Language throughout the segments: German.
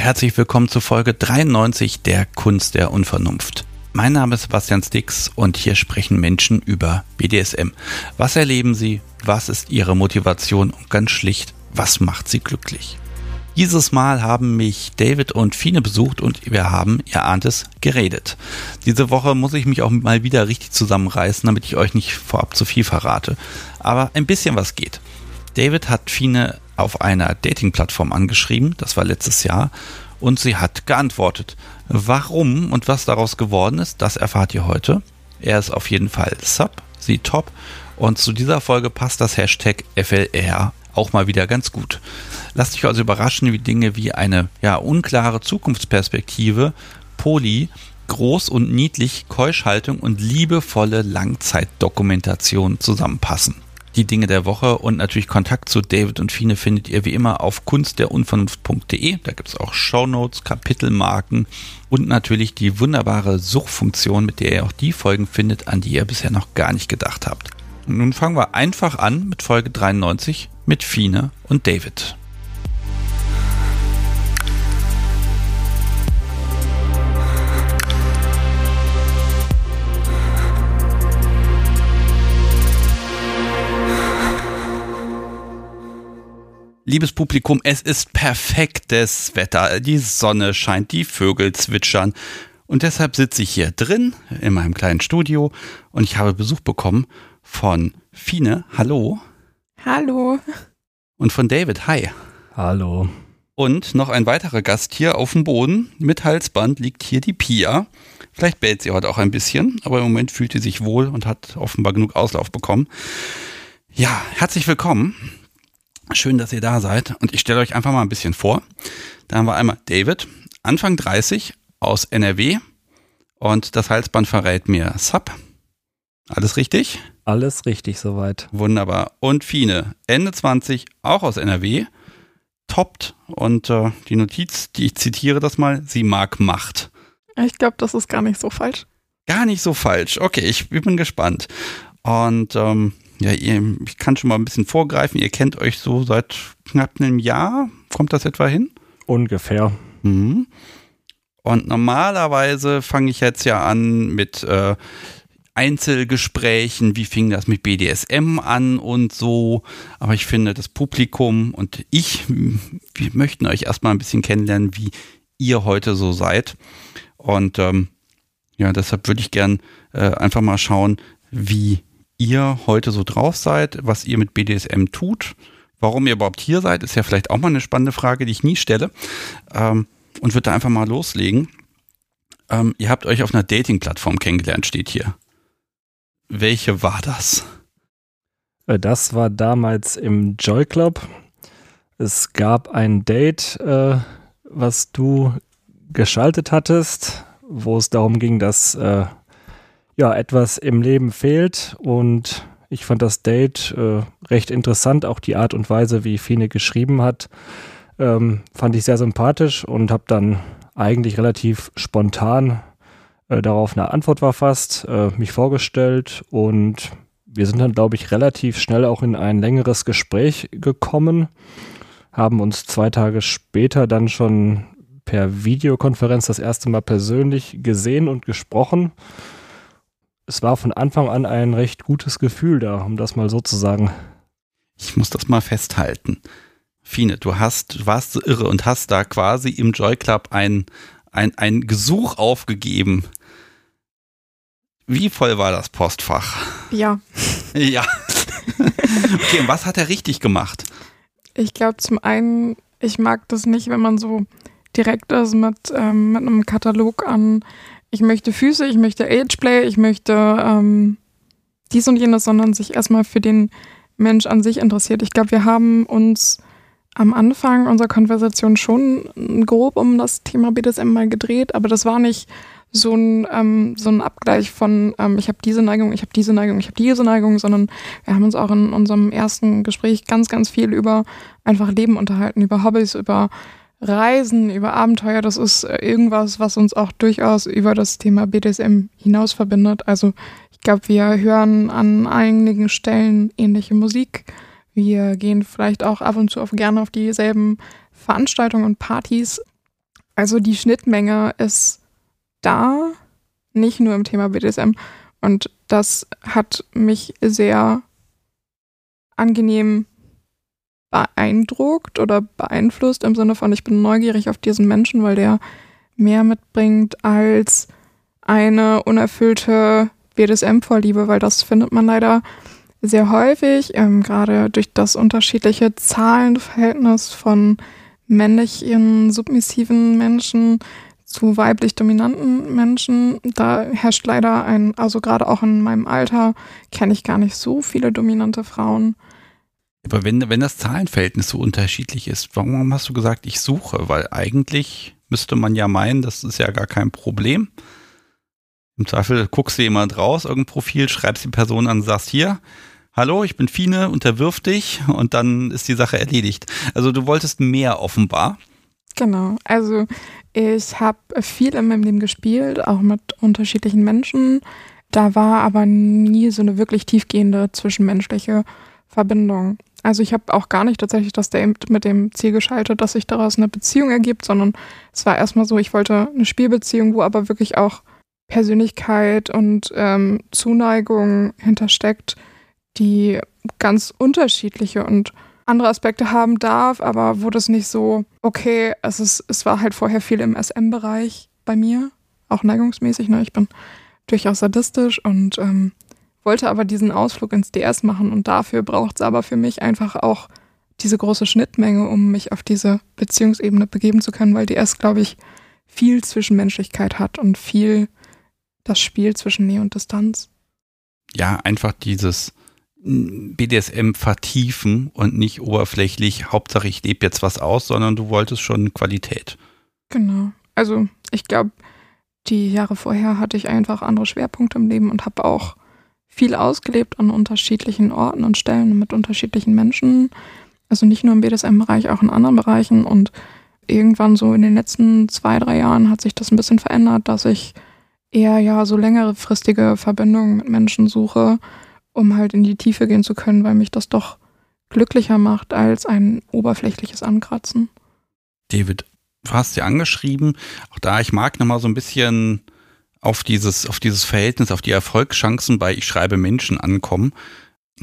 Herzlich willkommen zu Folge 93 der Kunst der Unvernunft. Mein Name ist Sebastian Stix und hier sprechen Menschen über BDSM. Was erleben sie? Was ist ihre Motivation? Und ganz schlicht, was macht sie glücklich? Dieses Mal haben mich David und Fine besucht und wir haben, ihr ahnt es, geredet. Diese Woche muss ich mich auch mal wieder richtig zusammenreißen, damit ich euch nicht vorab zu viel verrate. Aber ein bisschen was geht. David hat Fine auf einer Dating-Plattform angeschrieben, das war letztes Jahr, und sie hat geantwortet. Warum und was daraus geworden ist, das erfahrt ihr heute. Er ist auf jeden Fall Sub, sie Top und zu dieser Folge passt das Hashtag FLR auch mal wieder ganz gut. Lasst euch also überraschen, wie Dinge wie eine ja unklare Zukunftsperspektive, Poli, groß und niedlich, Keuschhaltung und liebevolle Langzeitdokumentation zusammenpassen die Dinge der Woche und natürlich Kontakt zu David und Fine findet ihr wie immer auf kunstderunvernunft.de. Da gibt es auch Shownotes, Kapitelmarken und natürlich die wunderbare Suchfunktion, mit der ihr auch die Folgen findet, an die ihr bisher noch gar nicht gedacht habt. Und nun fangen wir einfach an mit Folge 93 mit Fine und David. Liebes Publikum, es ist perfektes Wetter. Die Sonne scheint, die Vögel zwitschern. Und deshalb sitze ich hier drin in meinem kleinen Studio und ich habe Besuch bekommen von Fine. Hallo. Hallo. Und von David. Hi. Hallo. Und noch ein weiterer Gast hier auf dem Boden mit Halsband liegt hier die Pia. Vielleicht bellt sie heute auch ein bisschen, aber im Moment fühlt sie sich wohl und hat offenbar genug Auslauf bekommen. Ja, herzlich willkommen. Schön, dass ihr da seid. Und ich stelle euch einfach mal ein bisschen vor. Da haben wir einmal David, Anfang 30, aus NRW. Und das Halsband verrät mir Sub. Alles richtig? Alles richtig soweit. Wunderbar. Und Fine, Ende 20, auch aus NRW. Toppt. Und äh, die Notiz, die ich zitiere das mal, sie mag Macht. Ich glaube, das ist gar nicht so falsch. Gar nicht so falsch. Okay, ich bin gespannt. Und ähm, ja, ihr, ich kann schon mal ein bisschen vorgreifen. Ihr kennt euch so seit knapp einem Jahr. Kommt das etwa hin? Ungefähr. Mhm. Und normalerweise fange ich jetzt ja an mit äh, Einzelgesprächen. Wie fing das mit BDSM an und so? Aber ich finde, das Publikum und ich, wir möchten euch erstmal ein bisschen kennenlernen, wie ihr heute so seid. Und ähm, ja, deshalb würde ich gern äh, einfach mal schauen, wie ihr heute so drauf seid, was ihr mit BDSM tut. Warum ihr überhaupt hier seid, ist ja vielleicht auch mal eine spannende Frage, die ich nie stelle. Ähm, und würde da einfach mal loslegen. Ähm, ihr habt euch auf einer Dating-Plattform kennengelernt, steht hier. Welche war das? Äh, das war damals im Joy Club. Es gab ein Date, äh, was du geschaltet hattest, wo es darum ging, dass äh, ja, etwas im Leben fehlt. Und ich fand das Date äh, recht interessant, auch die Art und Weise, wie Fine geschrieben hat, ähm, fand ich sehr sympathisch und habe dann eigentlich relativ spontan äh, darauf eine Antwort verfasst, äh, mich vorgestellt. Und wir sind dann, glaube ich, relativ schnell auch in ein längeres Gespräch gekommen, haben uns zwei Tage später dann schon per Videokonferenz das erste Mal persönlich gesehen und gesprochen es war von Anfang an ein recht gutes Gefühl da, um das mal so zu sagen. Ich muss das mal festhalten. Fine, du hast, du warst so irre und hast da quasi im Joy Club ein, ein, ein Gesuch aufgegeben. Wie voll war das Postfach? Ja. Ja. okay, und was hat er richtig gemacht? Ich glaube zum einen, ich mag das nicht, wenn man so direkt ist mit, ähm, mit einem Katalog an ich möchte Füße, ich möchte Ageplay, ich möchte ähm, dies und jenes, sondern sich erstmal für den Mensch an sich interessiert. Ich glaube, wir haben uns am Anfang unserer Konversation schon grob um das Thema BDSM mal gedreht, aber das war nicht so ein, ähm, so ein Abgleich von, ähm, ich habe diese Neigung, ich habe diese Neigung, ich habe diese Neigung, sondern wir haben uns auch in unserem ersten Gespräch ganz, ganz viel über einfach Leben unterhalten, über Hobbys, über Reisen, über Abenteuer, das ist äh, irgendwas, was uns auch durchaus über das Thema BDSM hinaus verbindet. Also ich glaube, wir hören an einigen Stellen ähnliche Musik. Wir gehen vielleicht auch ab und zu auf, gerne auf dieselben Veranstaltungen und Partys. Also die Schnittmenge ist da, nicht nur im Thema BDSM. Und das hat mich sehr angenehm beeindruckt oder beeinflusst im Sinne von, ich bin neugierig auf diesen Menschen, weil der mehr mitbringt als eine unerfüllte BDSM-Vorliebe, weil das findet man leider sehr häufig, ähm, gerade durch das unterschiedliche Zahlenverhältnis von männlichen, submissiven Menschen zu weiblich dominanten Menschen. Da herrscht leider ein, also gerade auch in meinem Alter kenne ich gar nicht so viele dominante Frauen. Aber wenn, wenn das Zahlenverhältnis so unterschiedlich ist, warum hast du gesagt, ich suche? Weil eigentlich müsste man ja meinen, das ist ja gar kein Problem. Im Zweifel guckst du jemand raus, irgendein Profil, schreibst die Person an, sagst hier, hallo, ich bin Fine, unterwirf dich und dann ist die Sache erledigt. Also du wolltest mehr offenbar. Genau, also ich habe viel in meinem Leben gespielt, auch mit unterschiedlichen Menschen. Da war aber nie so eine wirklich tiefgehende zwischenmenschliche Verbindung. Also ich habe auch gar nicht tatsächlich das Date mit dem Ziel geschaltet, dass sich daraus eine Beziehung ergibt, sondern es war erstmal so, ich wollte eine Spielbeziehung, wo aber wirklich auch Persönlichkeit und ähm, Zuneigung hintersteckt, die ganz unterschiedliche und andere Aspekte haben darf, aber wo das nicht so, okay, es, ist, es war halt vorher viel im SM-Bereich bei mir, auch neigungsmäßig. Ne? Ich bin durchaus sadistisch und ähm, wollte aber diesen Ausflug ins DS machen und dafür braucht es aber für mich einfach auch diese große Schnittmenge, um mich auf diese Beziehungsebene begeben zu können, weil DS, glaube ich, viel Zwischenmenschlichkeit hat und viel das Spiel zwischen Nähe und Distanz. Ja, einfach dieses BDSM vertiefen und nicht oberflächlich, Hauptsache ich lebe jetzt was aus, sondern du wolltest schon Qualität. Genau. Also ich glaube, die Jahre vorher hatte ich einfach andere Schwerpunkte im Leben und habe auch viel ausgelebt an unterschiedlichen Orten und Stellen mit unterschiedlichen Menschen. Also nicht nur im BDSM-Bereich, auch in anderen Bereichen. Und irgendwann so in den letzten zwei, drei Jahren hat sich das ein bisschen verändert, dass ich eher ja so längerefristige Verbindungen mit Menschen suche, um halt in die Tiefe gehen zu können, weil mich das doch glücklicher macht als ein oberflächliches Ankratzen. David, du hast ja angeschrieben, auch da, ich mag nochmal so ein bisschen auf dieses, auf dieses Verhältnis, auf die Erfolgschancen bei Ich schreibe Menschen ankommen.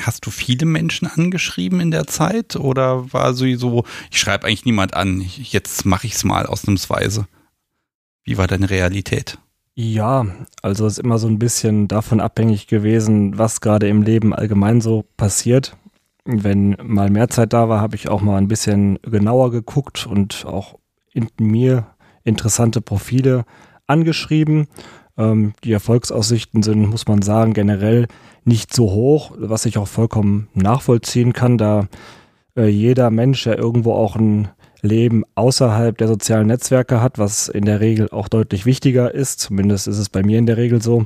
Hast du viele Menschen angeschrieben in der Zeit oder war so, ich schreibe eigentlich niemand an, jetzt mache ich es mal ausnahmsweise? Wie war deine Realität? Ja, also ist immer so ein bisschen davon abhängig gewesen, was gerade im Leben allgemein so passiert. Wenn mal mehr Zeit da war, habe ich auch mal ein bisschen genauer geguckt und auch in mir interessante Profile angeschrieben. Ähm, die Erfolgsaussichten sind, muss man sagen, generell nicht so hoch, was ich auch vollkommen nachvollziehen kann, da äh, jeder Mensch ja irgendwo auch ein Leben außerhalb der sozialen Netzwerke hat, was in der Regel auch deutlich wichtiger ist. Zumindest ist es bei mir in der Regel so.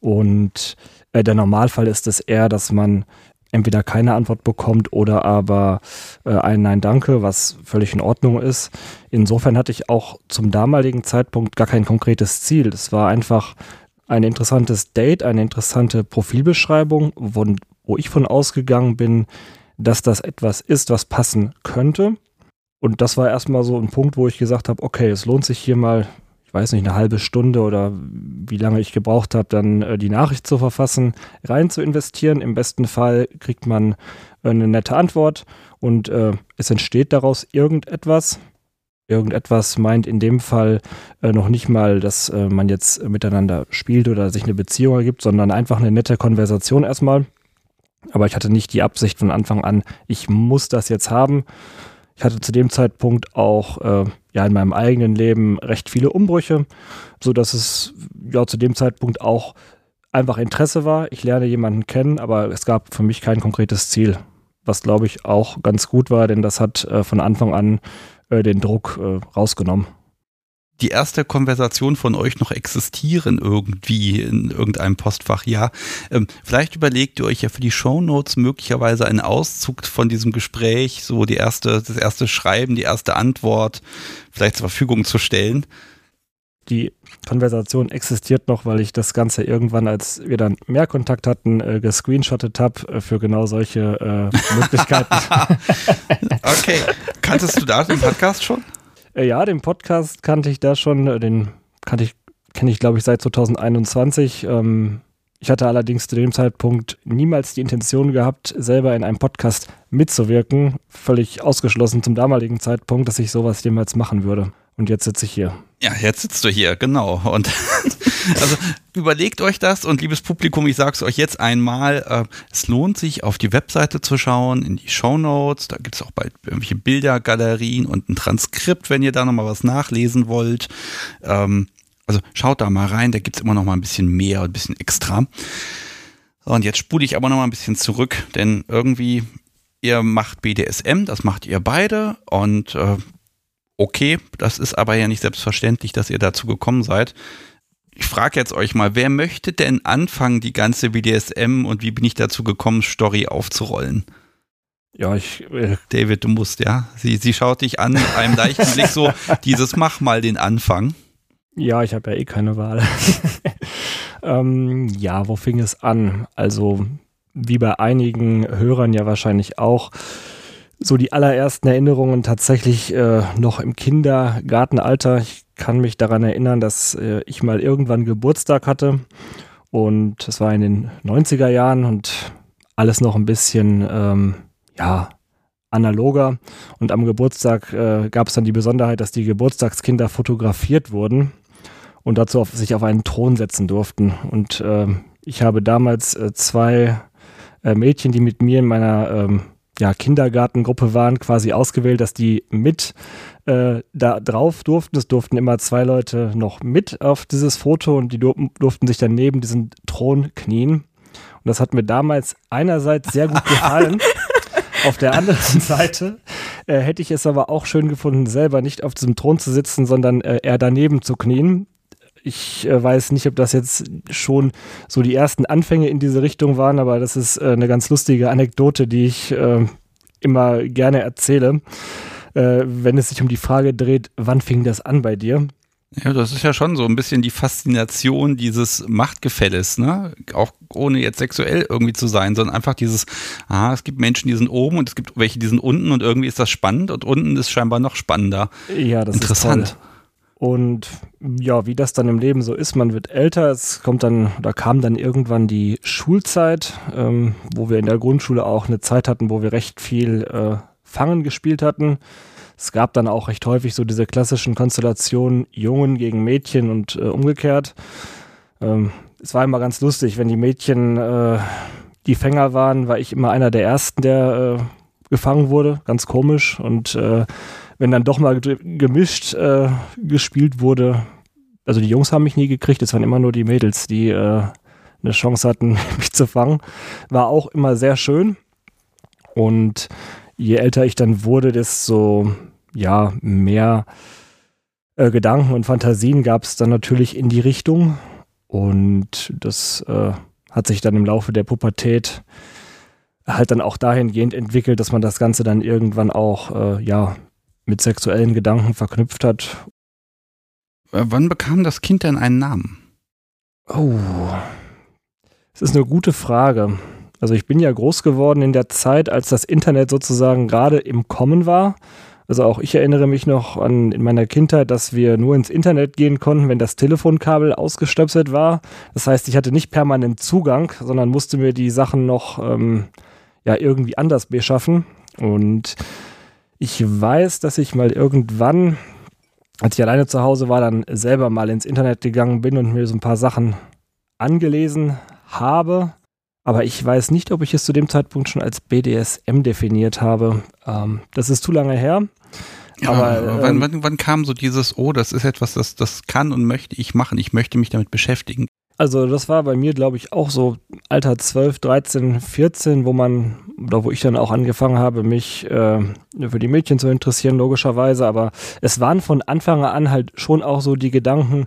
Und äh, der Normalfall ist es eher, dass man entweder keine Antwort bekommt oder aber äh, ein Nein Danke, was völlig in Ordnung ist. Insofern hatte ich auch zum damaligen Zeitpunkt gar kein konkretes Ziel. Es war einfach ein interessantes Date, eine interessante Profilbeschreibung, wo, wo ich von ausgegangen bin, dass das etwas ist, was passen könnte. Und das war erstmal so ein Punkt, wo ich gesagt habe, okay, es lohnt sich hier mal, weiß nicht, eine halbe Stunde oder wie lange ich gebraucht habe, dann äh, die Nachricht zu verfassen, rein zu investieren. Im besten Fall kriegt man äh, eine nette Antwort und äh, es entsteht daraus irgendetwas. Irgendetwas meint in dem Fall äh, noch nicht mal, dass äh, man jetzt miteinander spielt oder sich eine Beziehung ergibt, sondern einfach eine nette Konversation erstmal. Aber ich hatte nicht die Absicht von Anfang an, ich muss das jetzt haben. Ich hatte zu dem Zeitpunkt auch ja in meinem eigenen Leben recht viele Umbrüche, so dass es ja zu dem Zeitpunkt auch einfach Interesse war. Ich lerne jemanden kennen, aber es gab für mich kein konkretes Ziel, was glaube ich auch ganz gut war, denn das hat äh, von Anfang an äh, den Druck äh, rausgenommen die erste Konversation von euch noch existieren irgendwie in irgendeinem Postfach, ja. Ähm, vielleicht überlegt ihr euch ja für die Show Notes möglicherweise einen Auszug von diesem Gespräch, so die erste, das erste Schreiben, die erste Antwort vielleicht zur Verfügung zu stellen. Die Konversation existiert noch, weil ich das Ganze irgendwann, als wir dann mehr Kontakt hatten, äh, gescreenshottet habe äh, für genau solche äh, Möglichkeiten. okay. Kanntest du da den Podcast schon? Äh, ja, den Podcast kannte ich da schon. Äh, den kannte ich, kenne ich, glaube ich, seit 2021. Ähm, ich hatte allerdings zu dem Zeitpunkt niemals die Intention gehabt, selber in einem Podcast mitzuwirken. Völlig ausgeschlossen zum damaligen Zeitpunkt, dass ich sowas jemals machen würde. Und jetzt sitze ich hier. Ja, jetzt sitzt du hier, genau. Und also überlegt euch das und liebes Publikum, ich sage es euch jetzt einmal, äh, es lohnt sich, auf die Webseite zu schauen, in die Show Notes. Da gibt es auch bald irgendwelche Bildergalerien und ein Transkript, wenn ihr da nochmal was nachlesen wollt. Ähm, also schaut da mal rein, da gibt es immer noch mal ein bisschen mehr, ein bisschen extra. Und jetzt spule ich aber noch mal ein bisschen zurück, denn irgendwie, ihr macht BDSM, das macht ihr beide und äh, okay, das ist aber ja nicht selbstverständlich, dass ihr dazu gekommen seid. Ich frage jetzt euch mal, wer möchte denn anfangen, die ganze BDSM und wie bin ich dazu gekommen, Story aufzurollen? Ja, ich. Äh David, du musst, ja. Sie, sie schaut dich an mit einem leichten Blick so, dieses mach mal den Anfang. Ja, ich habe ja eh keine Wahl. ähm, ja, wo fing es an? Also, wie bei einigen Hörern ja wahrscheinlich auch, so die allerersten Erinnerungen tatsächlich äh, noch im Kindergartenalter. Ich kann mich daran erinnern, dass äh, ich mal irgendwann Geburtstag hatte und es war in den 90er Jahren und alles noch ein bisschen, ähm, ja, analoger. Und am Geburtstag äh, gab es dann die Besonderheit, dass die Geburtstagskinder fotografiert wurden und dazu auf, sich auf einen Thron setzen durften. Und äh, ich habe damals äh, zwei äh, Mädchen, die mit mir in meiner ähm, ja, Kindergartengruppe waren, quasi ausgewählt, dass die mit äh, da drauf durften. Es durften immer zwei Leute noch mit auf dieses Foto und die dur durften sich dann neben diesen Thron knien. Und das hat mir damals einerseits sehr gut gefallen. Auf der anderen Seite äh, hätte ich es aber auch schön gefunden, selber nicht auf diesem Thron zu sitzen, sondern äh, eher daneben zu knien. Ich äh, weiß nicht, ob das jetzt schon so die ersten Anfänge in diese Richtung waren, aber das ist äh, eine ganz lustige Anekdote, die ich äh, immer gerne erzähle, äh, wenn es sich um die Frage dreht, wann fing das an bei dir? Ja, das ist ja schon so ein bisschen die Faszination dieses Machtgefälles, ne? Auch ohne jetzt sexuell irgendwie zu sein, sondern einfach dieses, ah, es gibt Menschen, die sind oben und es gibt welche, die sind unten und irgendwie ist das spannend und unten ist scheinbar noch spannender. Ja, das Interessant. ist toll. Und ja, wie das dann im Leben so ist, man wird älter, es kommt dann, da kam dann irgendwann die Schulzeit, ähm, wo wir in der Grundschule auch eine Zeit hatten, wo wir recht viel äh, Fangen gespielt hatten. Es gab dann auch recht häufig so diese klassischen Konstellationen Jungen gegen Mädchen und äh, umgekehrt. Ähm, es war immer ganz lustig, wenn die Mädchen äh, die Fänger waren, war ich immer einer der Ersten, der äh, gefangen wurde. Ganz komisch. Und äh, wenn dann doch mal gemischt äh, gespielt wurde, also die Jungs haben mich nie gekriegt, es waren immer nur die Mädels, die äh, eine Chance hatten, mich zu fangen. War auch immer sehr schön. Und je älter ich dann wurde, desto ja, mehr äh, Gedanken und Fantasien gab es dann natürlich in die Richtung. Und das äh, hat sich dann im Laufe der Pubertät halt dann auch dahingehend entwickelt, dass man das Ganze dann irgendwann auch äh, ja mit sexuellen Gedanken verknüpft hat. Äh, wann bekam das Kind denn einen Namen? Oh, es ist eine gute Frage. Also ich bin ja groß geworden in der Zeit, als das Internet sozusagen gerade im Kommen war. Also auch ich erinnere mich noch an in meiner Kindheit, dass wir nur ins Internet gehen konnten, wenn das Telefonkabel ausgestöpselt war. Das heißt, ich hatte nicht permanent Zugang, sondern musste mir die Sachen noch ähm, ja irgendwie anders beschaffen. Und ich weiß, dass ich mal irgendwann, als ich alleine zu Hause war, dann selber mal ins Internet gegangen bin und mir so ein paar Sachen angelesen habe. Aber ich weiß nicht, ob ich es zu dem Zeitpunkt schon als BDSM definiert habe. Ähm, das ist zu lange her. Ja, aber wann, ähm, wann, wann, kam so dieses, oh, das ist etwas, das, das kann und möchte ich machen, ich möchte mich damit beschäftigen? Also das war bei mir, glaube ich, auch so Alter 12, 13, 14, wo man, oder wo ich dann auch angefangen habe, mich äh, für die Mädchen zu interessieren, logischerweise. Aber es waren von Anfang an halt schon auch so die Gedanken,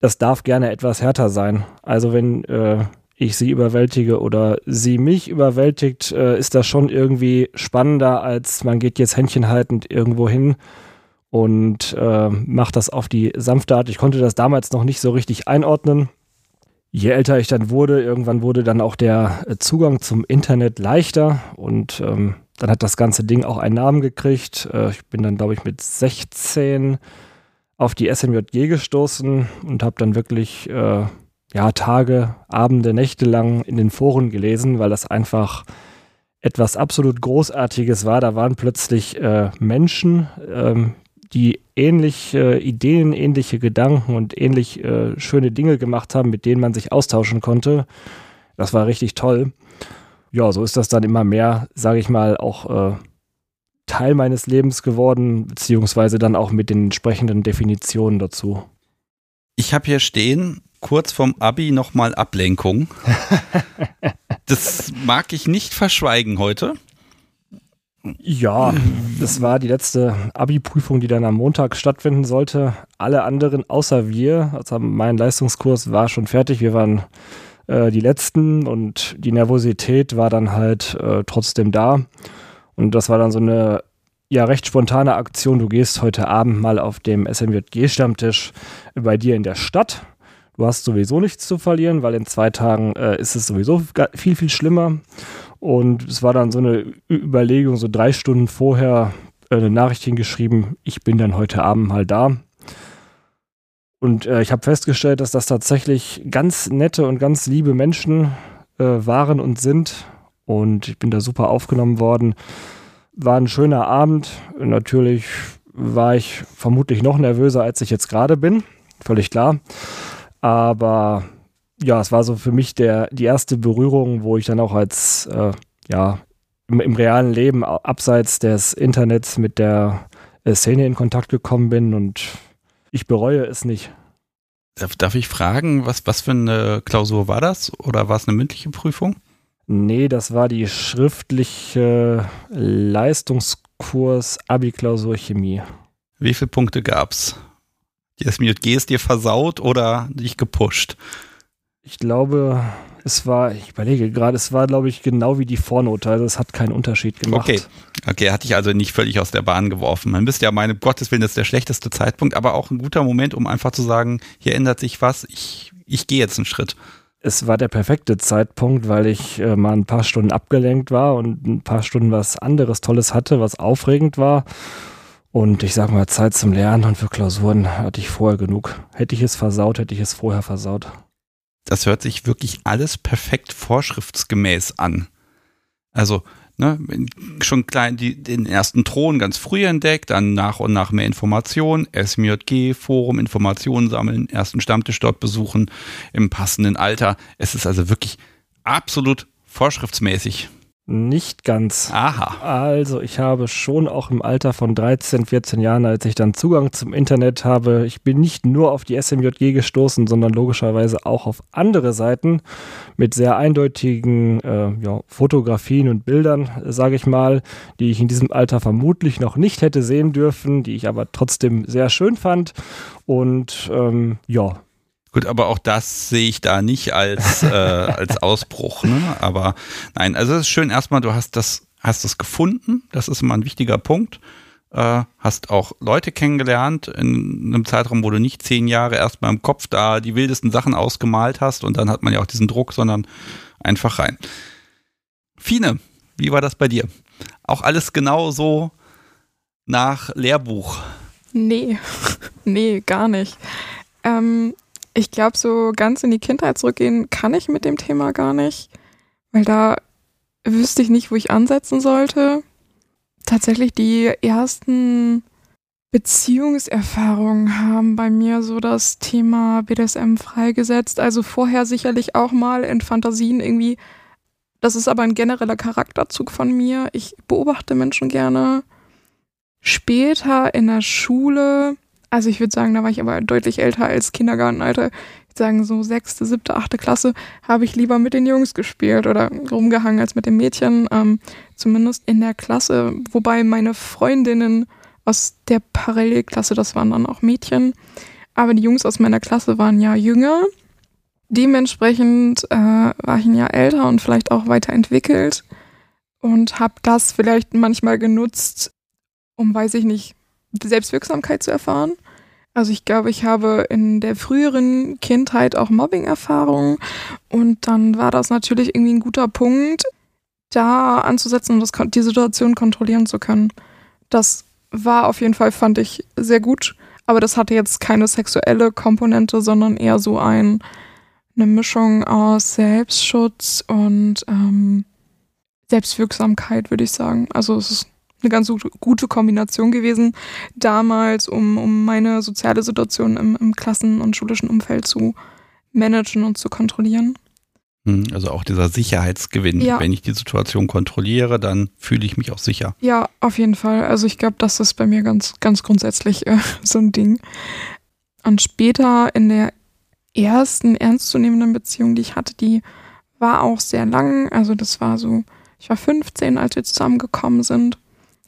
das darf gerne etwas härter sein. Also wenn äh, ich sie überwältige oder sie mich überwältigt, äh, ist das schon irgendwie spannender, als man geht jetzt händchenhaltend irgendwo hin und äh, mache das auf die sanfte Art. Ich konnte das damals noch nicht so richtig einordnen. Je älter ich dann wurde, irgendwann wurde dann auch der Zugang zum Internet leichter und ähm, dann hat das ganze Ding auch einen Namen gekriegt. Äh, ich bin dann, glaube ich, mit 16 auf die SMJG gestoßen und habe dann wirklich äh, ja, Tage, Abende, Nächte lang in den Foren gelesen, weil das einfach etwas absolut Großartiges war. Da waren plötzlich äh, Menschen, ähm, die ähnliche Ideen, ähnliche Gedanken und ähnlich äh, schöne Dinge gemacht haben, mit denen man sich austauschen konnte. Das war richtig toll. Ja, so ist das dann immer mehr, sage ich mal, auch äh, Teil meines Lebens geworden, beziehungsweise dann auch mit den entsprechenden Definitionen dazu. Ich habe hier stehen, kurz vorm Abi nochmal Ablenkung. das mag ich nicht verschweigen heute. Ja, das war die letzte Abi-Prüfung, die dann am Montag stattfinden sollte. Alle anderen außer wir, also mein Leistungskurs war schon fertig. Wir waren äh, die Letzten und die Nervosität war dann halt äh, trotzdem da. Und das war dann so eine ja recht spontane Aktion. Du gehst heute Abend mal auf dem SMJG-Stammtisch bei dir in der Stadt. Du hast sowieso nichts zu verlieren, weil in zwei Tagen äh, ist es sowieso viel, viel schlimmer. Und es war dann so eine Überlegung, so drei Stunden vorher äh, eine Nachricht hingeschrieben, ich bin dann heute Abend mal da. Und äh, ich habe festgestellt, dass das tatsächlich ganz nette und ganz liebe Menschen äh, waren und sind. Und ich bin da super aufgenommen worden. War ein schöner Abend. Natürlich war ich vermutlich noch nervöser, als ich jetzt gerade bin. Völlig klar. Aber ja, es war so für mich der, die erste Berührung, wo ich dann auch als, äh, ja, im, im, realen Leben abseits des Internets mit der äh, Szene in Kontakt gekommen bin und ich bereue es nicht. Darf, darf ich fragen, was, was für eine Klausur war das? Oder war es eine mündliche Prüfung? Nee, das war die schriftliche Leistungskurs Abi-Klausur Chemie. Wie viele Punkte gab's? Die SMJG ist dir versaut oder dich gepusht? Ich glaube, es war, ich überlege gerade, es war, glaube ich, genau wie die Vornote. Also es hat keinen Unterschied gemacht. Okay. Okay, hatte ich also nicht völlig aus der Bahn geworfen. Man bist ja, meine Gottes Willen, das ist der schlechteste Zeitpunkt, aber auch ein guter Moment, um einfach zu sagen, hier ändert sich was, ich, ich gehe jetzt einen Schritt es war der perfekte Zeitpunkt, weil ich äh, mal ein paar Stunden abgelenkt war und ein paar Stunden was anderes Tolles hatte, was aufregend war. Und ich sag mal, Zeit zum Lernen und für Klausuren hatte ich vorher genug. Hätte ich es versaut, hätte ich es vorher versaut. Das hört sich wirklich alles perfekt vorschriftsgemäß an. Also, ne, schon klein die, den ersten Thron ganz früh entdeckt, dann nach und nach mehr Informationen, SMJG, Forum, Informationen sammeln, ersten Stammtisch dort besuchen, im passenden Alter. Es ist also wirklich absolut vorschriftsmäßig. Nicht ganz. Aha. Also ich habe schon auch im Alter von 13, 14 Jahren, als ich dann Zugang zum Internet habe, ich bin nicht nur auf die SMJG gestoßen, sondern logischerweise auch auf andere Seiten mit sehr eindeutigen äh, ja, Fotografien und Bildern, sage ich mal, die ich in diesem Alter vermutlich noch nicht hätte sehen dürfen, die ich aber trotzdem sehr schön fand. Und ähm, ja, Gut, aber auch das sehe ich da nicht als, äh, als Ausbruch. Ne? Aber nein, also es ist schön erstmal, du hast das, hast das gefunden. Das ist immer ein wichtiger Punkt. Äh, hast auch Leute kennengelernt in einem Zeitraum, wo du nicht zehn Jahre erstmal im Kopf da die wildesten Sachen ausgemalt hast und dann hat man ja auch diesen Druck, sondern einfach rein. Fine, wie war das bei dir? Auch alles genau so nach Lehrbuch? Nee, nee, gar nicht. Ähm, ich glaube, so ganz in die Kindheit zurückgehen kann ich mit dem Thema gar nicht, weil da wüsste ich nicht, wo ich ansetzen sollte. Tatsächlich die ersten Beziehungserfahrungen haben bei mir so das Thema BDSM freigesetzt. Also vorher sicherlich auch mal in Fantasien irgendwie. Das ist aber ein genereller Charakterzug von mir. Ich beobachte Menschen gerne. Später in der Schule also ich würde sagen, da war ich aber deutlich älter als Kindergartenalter. Ich würde sagen, so sechste, siebte, achte Klasse habe ich lieber mit den Jungs gespielt oder rumgehangen als mit den Mädchen. Ähm, zumindest in der Klasse. Wobei meine Freundinnen aus der Parallelklasse, das waren dann auch Mädchen. Aber die Jungs aus meiner Klasse waren ja jünger. Dementsprechend äh, war ich ein Jahr älter und vielleicht auch weiterentwickelt und habe das vielleicht manchmal genutzt, um, weiß ich nicht, Selbstwirksamkeit zu erfahren. Also ich glaube, ich habe in der früheren Kindheit auch Mobbing-Erfahrungen und dann war das natürlich irgendwie ein guter Punkt, da anzusetzen und das, die Situation kontrollieren zu können. Das war auf jeden Fall, fand ich, sehr gut, aber das hatte jetzt keine sexuelle Komponente, sondern eher so ein, eine Mischung aus Selbstschutz und ähm, Selbstwirksamkeit, würde ich sagen. Also es ist eine ganz gute Kombination gewesen damals, um, um meine soziale Situation im, im Klassen- und schulischen Umfeld zu managen und zu kontrollieren. Hm, also auch dieser Sicherheitsgewinn. Ja. Wenn ich die Situation kontrolliere, dann fühle ich mich auch sicher. Ja, auf jeden Fall. Also ich glaube, das ist bei mir ganz, ganz grundsätzlich äh, so ein Ding. Und später in der ersten ernstzunehmenden Beziehung, die ich hatte, die war auch sehr lang. Also das war so, ich war 15, als wir zusammengekommen sind.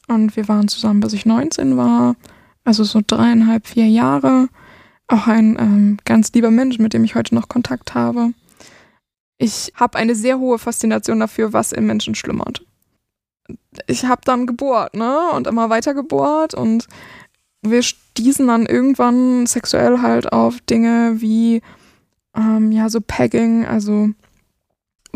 Und wir waren zusammen, bis ich 19 war. Also so dreieinhalb, vier Jahre. Auch ein ähm, ganz lieber Mensch, mit dem ich heute noch Kontakt habe. Ich habe eine sehr hohe Faszination dafür, was im Menschen schlummert. Ich habe dann gebohrt, ne? Und immer weiter gebohrt und wir stießen dann irgendwann sexuell halt auf Dinge wie, ähm, ja, so Pegging, also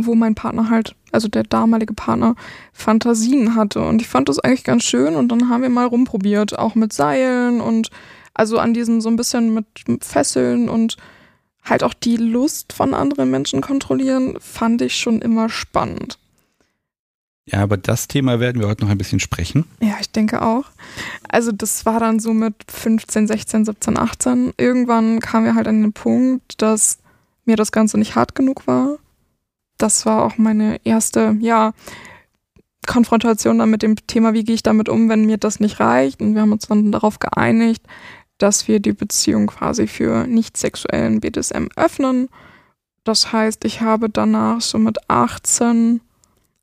wo mein Partner halt, also der damalige Partner, Fantasien hatte. Und ich fand das eigentlich ganz schön und dann haben wir mal rumprobiert, auch mit Seilen und also an diesen so ein bisschen mit Fesseln und halt auch die Lust von anderen Menschen kontrollieren, fand ich schon immer spannend. Ja, aber das Thema werden wir heute noch ein bisschen sprechen. Ja, ich denke auch. Also das war dann so mit 15, 16, 17, 18. Irgendwann kam wir halt an den Punkt, dass mir das Ganze nicht hart genug war das war auch meine erste, ja, Konfrontation dann mit dem Thema, wie gehe ich damit um, wenn mir das nicht reicht. Und wir haben uns dann darauf geeinigt, dass wir die Beziehung quasi für nicht sexuellen BDSM öffnen. Das heißt, ich habe danach so mit 18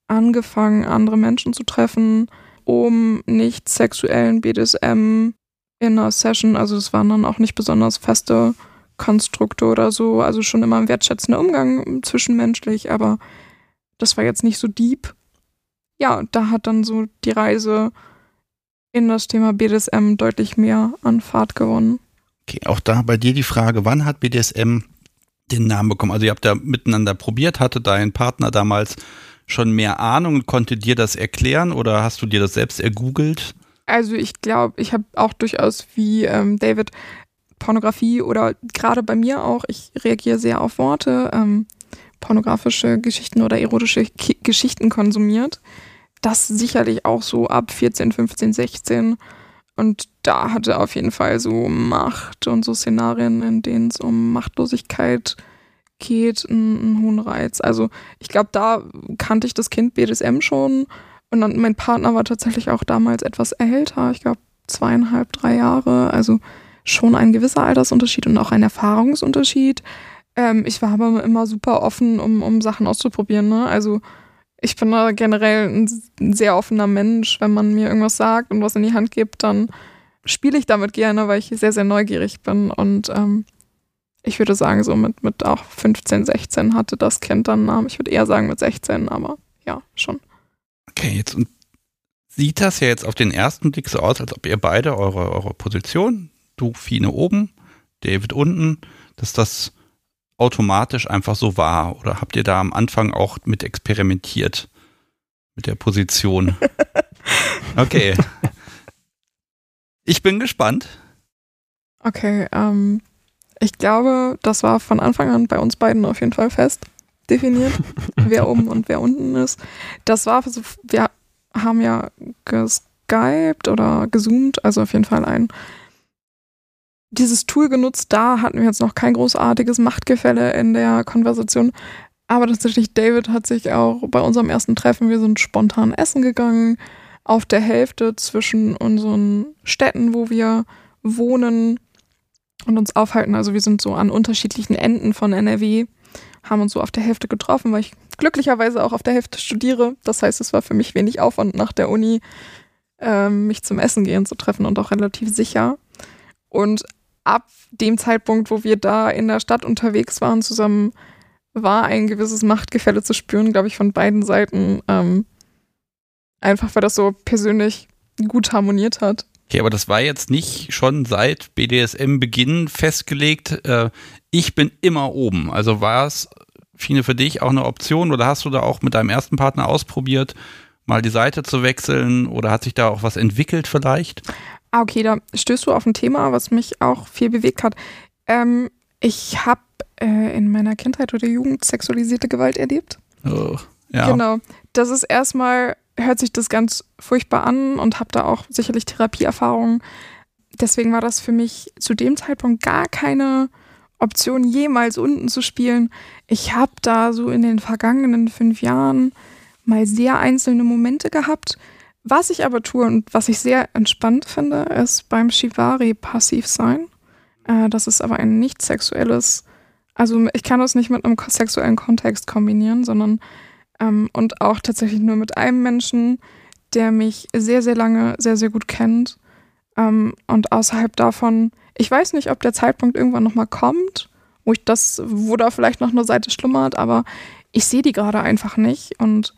angefangen, andere Menschen zu treffen, um nicht sexuellen BDSM in einer Session, also es waren dann auch nicht besonders feste Konstrukte oder so. Also schon immer ein wertschätzender Umgang zwischenmenschlich, aber das war jetzt nicht so deep. Ja, da hat dann so die Reise in das Thema BDSM deutlich mehr an Fahrt gewonnen. Okay, auch da bei dir die Frage, wann hat BDSM den Namen bekommen? Also ihr habt da miteinander probiert, hatte dein Partner damals schon mehr Ahnung und konnte dir das erklären oder hast du dir das selbst ergoogelt? Also ich glaube, ich habe auch durchaus wie ähm, David Pornografie oder gerade bei mir auch, ich reagiere sehr auf Worte, ähm, pornografische Geschichten oder erotische Ki Geschichten konsumiert. Das sicherlich auch so ab 14, 15, 16. Und da hatte auf jeden Fall so Macht und so Szenarien, in denen es um Machtlosigkeit geht, einen, einen hohen Reiz. Also ich glaube, da kannte ich das Kind BDSM schon. Und dann mein Partner war tatsächlich auch damals etwas älter, ich glaube zweieinhalb, drei Jahre. Also schon ein gewisser Altersunterschied und auch ein Erfahrungsunterschied. Ähm, ich war aber immer super offen, um, um Sachen auszuprobieren. Ne? Also ich bin da generell ein sehr offener Mensch. Wenn man mir irgendwas sagt und was in die Hand gibt, dann spiele ich damit gerne, weil ich sehr, sehr neugierig bin. Und ähm, ich würde sagen, so mit, mit auch 15, 16 hatte das Kind dann einen Namen. Ich würde eher sagen mit 16, aber ja, schon. Okay, jetzt sieht das ja jetzt auf den ersten Blick so aus, als ob ihr beide eure, eure Position du Fine oben, David unten, dass das automatisch einfach so war? Oder habt ihr da am Anfang auch mit experimentiert mit der Position? Okay. Ich bin gespannt. Okay, ähm, ich glaube, das war von Anfang an bei uns beiden auf jeden Fall fest definiert, wer oben und wer unten ist. Das war so, wir haben ja geskypt oder gezoomt, also auf jeden Fall ein dieses Tool genutzt. Da hatten wir jetzt noch kein großartiges Machtgefälle in der Konversation. Aber tatsächlich, David hat sich auch bei unserem ersten Treffen, wir sind spontan essen gegangen, auf der Hälfte zwischen unseren Städten, wo wir wohnen und uns aufhalten. Also wir sind so an unterschiedlichen Enden von NRW, haben uns so auf der Hälfte getroffen, weil ich glücklicherweise auch auf der Hälfte studiere. Das heißt, es war für mich wenig Aufwand nach der Uni, äh, mich zum Essen gehen zu treffen und auch relativ sicher. Und ab dem Zeitpunkt, wo wir da in der Stadt unterwegs waren, zusammen war ein gewisses Machtgefälle zu spüren, glaube ich, von beiden Seiten. Ähm, einfach weil das so persönlich gut harmoniert hat. Okay, aber das war jetzt nicht schon seit BDSM-Beginn festgelegt. Äh, ich bin immer oben. Also war es, Fine, für dich auch eine Option oder hast du da auch mit deinem ersten Partner ausprobiert, mal die Seite zu wechseln oder hat sich da auch was entwickelt vielleicht? Ah, okay, da stößt du auf ein Thema, was mich auch viel bewegt hat. Ähm, ich habe äh, in meiner Kindheit oder Jugend sexualisierte Gewalt erlebt. Oh, ja. Genau. Das ist erstmal, hört sich das ganz furchtbar an und habe da auch sicherlich Therapieerfahrungen. Deswegen war das für mich zu dem Zeitpunkt gar keine Option, jemals unten zu spielen. Ich habe da so in den vergangenen fünf Jahren mal sehr einzelne Momente gehabt. Was ich aber tue und was ich sehr entspannt finde, ist beim Shivari passiv sein. Äh, das ist aber ein nicht sexuelles, also ich kann das nicht mit einem sexuellen Kontext kombinieren, sondern ähm, und auch tatsächlich nur mit einem Menschen, der mich sehr, sehr lange sehr, sehr gut kennt. Ähm, und außerhalb davon, ich weiß nicht, ob der Zeitpunkt irgendwann nochmal kommt, wo ich das, wo da vielleicht noch eine Seite schlummert, aber ich sehe die gerade einfach nicht. Und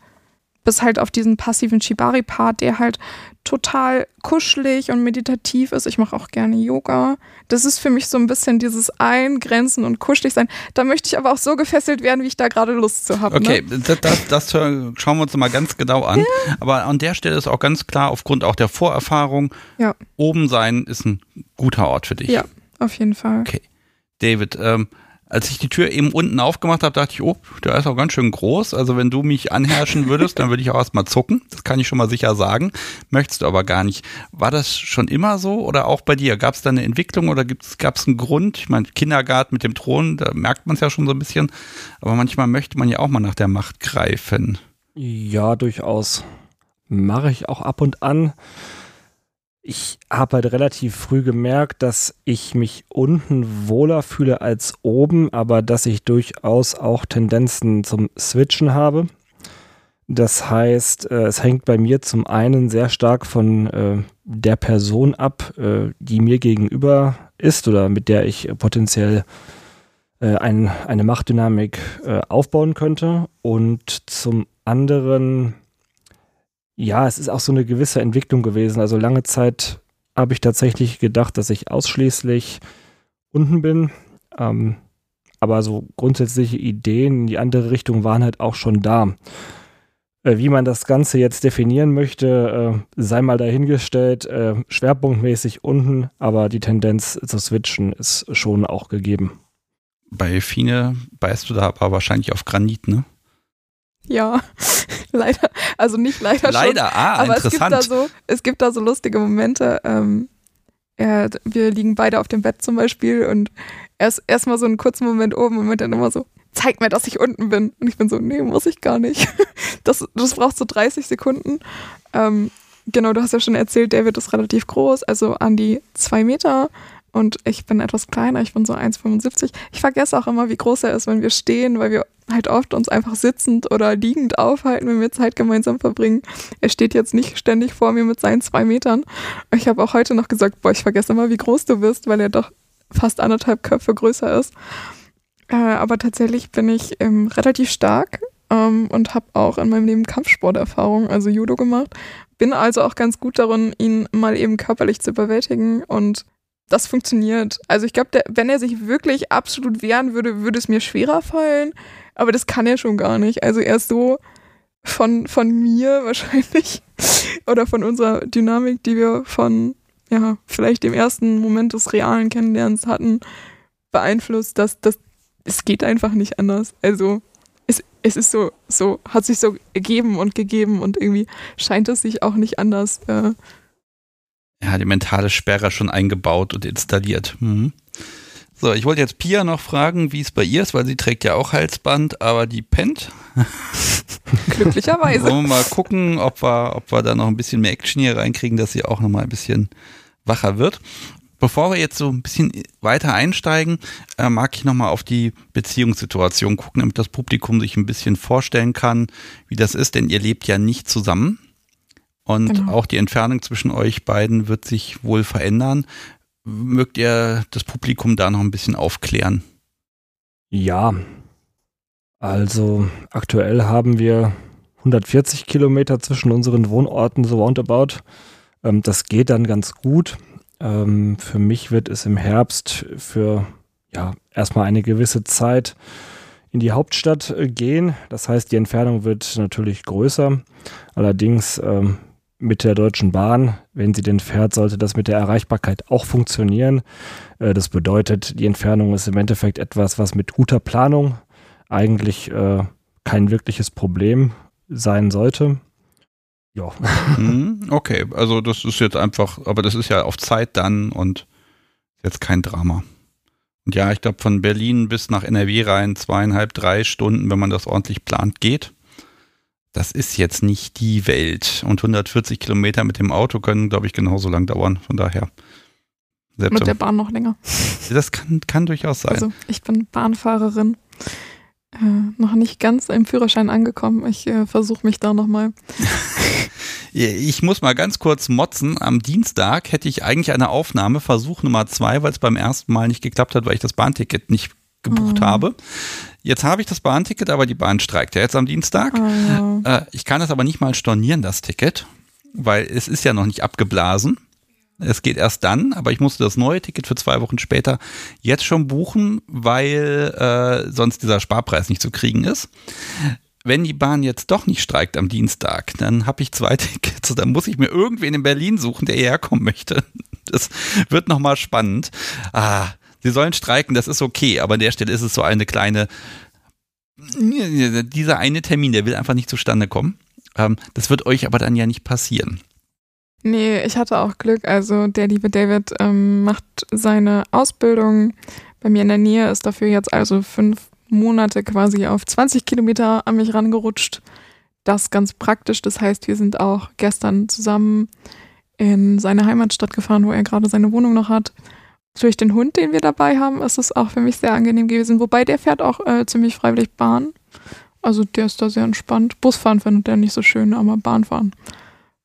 bis halt auf diesen passiven Shibari-Part, der halt total kuschelig und meditativ ist. Ich mache auch gerne Yoga. Das ist für mich so ein bisschen dieses Eingrenzen und kuschelig sein. Da möchte ich aber auch so gefesselt werden, wie ich da gerade Lust zu habe. Okay, ne? das, das, das, schauen wir uns mal ganz genau an. Ja. Aber an der Stelle ist auch ganz klar, aufgrund auch der Vorerfahrung, ja. oben sein ist ein guter Ort für dich. Ja, auf jeden Fall. Okay. David, ähm, als ich die Tür eben unten aufgemacht habe, dachte ich, oh, der ist auch ganz schön groß. Also wenn du mich anherrschen würdest, dann würde ich auch erstmal zucken. Das kann ich schon mal sicher sagen. Möchtest du aber gar nicht. War das schon immer so oder auch bei dir? Gab es da eine Entwicklung oder gab es einen Grund? Ich meine, Kindergarten mit dem Thron, da merkt man es ja schon so ein bisschen. Aber manchmal möchte man ja auch mal nach der Macht greifen. Ja, durchaus. Mache ich auch ab und an ich habe halt relativ früh gemerkt, dass ich mich unten wohler fühle als oben, aber dass ich durchaus auch Tendenzen zum Switchen habe. Das heißt, äh, es hängt bei mir zum einen sehr stark von äh, der Person ab, äh, die mir gegenüber ist oder mit der ich potenziell ein, eine Machtdynamik aufbauen könnte. Und zum anderen ja, es ist auch so eine gewisse Entwicklung gewesen. Also lange Zeit habe ich tatsächlich gedacht, dass ich ausschließlich unten bin. Ähm, aber so grundsätzliche Ideen in die andere Richtung waren halt auch schon da. Äh, wie man das Ganze jetzt definieren möchte, äh, sei mal dahingestellt, äh, schwerpunktmäßig unten, aber die Tendenz zu switchen ist schon auch gegeben. Bei Fine beißt du da aber wahrscheinlich auf Granit, ne? Ja, leider. Also nicht leider. Leider, schon, ah, aber interessant. Es gibt, da so, es gibt da so lustige Momente. Ähm, ja, wir liegen beide auf dem Bett zum Beispiel und erst erstmal so einen kurzen Moment oben und dann immer so, zeig mir, dass ich unten bin. Und ich bin so, nee, muss ich gar nicht. Das, das braucht so 30 Sekunden. Ähm, genau, du hast ja schon erzählt, David ist relativ groß, also an die zwei Meter. Und ich bin etwas kleiner, ich bin so 1,75. Ich vergesse auch immer, wie groß er ist, wenn wir stehen, weil wir halt oft uns einfach sitzend oder liegend aufhalten, wenn wir Zeit gemeinsam verbringen. Er steht jetzt nicht ständig vor mir mit seinen zwei Metern. Ich habe auch heute noch gesagt, boah, ich vergesse immer, wie groß du bist, weil er doch fast anderthalb Köpfe größer ist. Äh, aber tatsächlich bin ich ähm, relativ stark ähm, und habe auch in meinem Leben Kampfsporterfahrung, also Judo gemacht. Bin also auch ganz gut darin, ihn mal eben körperlich zu überwältigen und das funktioniert. Also ich glaube, wenn er sich wirklich absolut wehren würde, würde es mir schwerer fallen. Aber das kann er schon gar nicht. Also er ist so von, von mir wahrscheinlich oder von unserer Dynamik, die wir von, ja, vielleicht dem ersten Moment des realen Kennenlernens hatten, beeinflusst, dass das, es geht einfach nicht anders. Also es, es ist so, so, hat sich so ergeben und gegeben und irgendwie scheint es sich auch nicht anders äh, ja, die mentale Sperre schon eingebaut und installiert. Mhm. So, ich wollte jetzt Pia noch fragen, wie es bei ihr ist, weil sie trägt ja auch Halsband, aber die pennt. Glücklicherweise. Wollen wir mal gucken, ob wir, ob wir da noch ein bisschen mehr Action hier reinkriegen, dass sie auch noch mal ein bisschen wacher wird. Bevor wir jetzt so ein bisschen weiter einsteigen, äh, mag ich nochmal auf die Beziehungssituation gucken, damit das Publikum sich ein bisschen vorstellen kann, wie das ist, denn ihr lebt ja nicht zusammen. Und genau. auch die Entfernung zwischen euch beiden wird sich wohl verändern. Mögt ihr das Publikum da noch ein bisschen aufklären? Ja. Also aktuell haben wir 140 Kilometer zwischen unseren Wohnorten, so roundabout. Ähm, das geht dann ganz gut. Ähm, für mich wird es im Herbst für ja erstmal eine gewisse Zeit in die Hauptstadt äh, gehen. Das heißt, die Entfernung wird natürlich größer. Allerdings ähm, mit der Deutschen Bahn, wenn sie denn fährt, sollte das mit der Erreichbarkeit auch funktionieren. Äh, das bedeutet, die Entfernung ist im Endeffekt etwas, was mit guter Planung eigentlich äh, kein wirkliches Problem sein sollte. Ja. Mhm, okay, also das ist jetzt einfach, aber das ist ja auf Zeit dann und jetzt kein Drama. Und ja, ich glaube, von Berlin bis nach NRW rein zweieinhalb, drei Stunden, wenn man das ordentlich plant, geht. Das ist jetzt nicht die Welt. Und 140 Kilometer mit dem Auto können, glaube ich, genauso lang dauern. Von daher. Mit der Bahn noch länger. Das kann, kann durchaus sein. Also, ich bin Bahnfahrerin äh, noch nicht ganz im Führerschein angekommen. Ich äh, versuche mich da nochmal. ich muss mal ganz kurz motzen. Am Dienstag hätte ich eigentlich eine Aufnahme, Versuch Nummer zwei, weil es beim ersten Mal nicht geklappt hat, weil ich das Bahnticket nicht gebucht oh. habe. Jetzt habe ich das Bahnticket, aber die Bahn streikt ja jetzt am Dienstag. Oh. Äh, ich kann es aber nicht mal stornieren, das Ticket, weil es ist ja noch nicht abgeblasen. Es geht erst dann, aber ich musste das neue Ticket für zwei Wochen später jetzt schon buchen, weil äh, sonst dieser Sparpreis nicht zu kriegen ist. Wenn die Bahn jetzt doch nicht streikt am Dienstag, dann habe ich zwei Tickets. Dann muss ich mir irgendwen in Berlin suchen, der hierher kommen möchte. Das wird nochmal spannend. Ah, sie sollen streiken, das ist okay, aber an der Stelle ist es so eine kleine, dieser eine Termin, der will einfach nicht zustande kommen. Ähm, das wird euch aber dann ja nicht passieren. Nee, ich hatte auch Glück. Also der liebe David ähm, macht seine Ausbildung bei mir in der Nähe, ist dafür jetzt also fünf Monate quasi auf 20 Kilometer an mich rangerutscht. Das ganz praktisch. Das heißt, wir sind auch gestern zusammen in seine Heimatstadt gefahren, wo er gerade seine Wohnung noch hat. Durch den Hund, den wir dabei haben, ist es auch für mich sehr angenehm gewesen. Wobei der fährt auch äh, ziemlich freiwillig Bahn. Also der ist da sehr entspannt. Busfahren findet er nicht so schön, aber Bahnfahren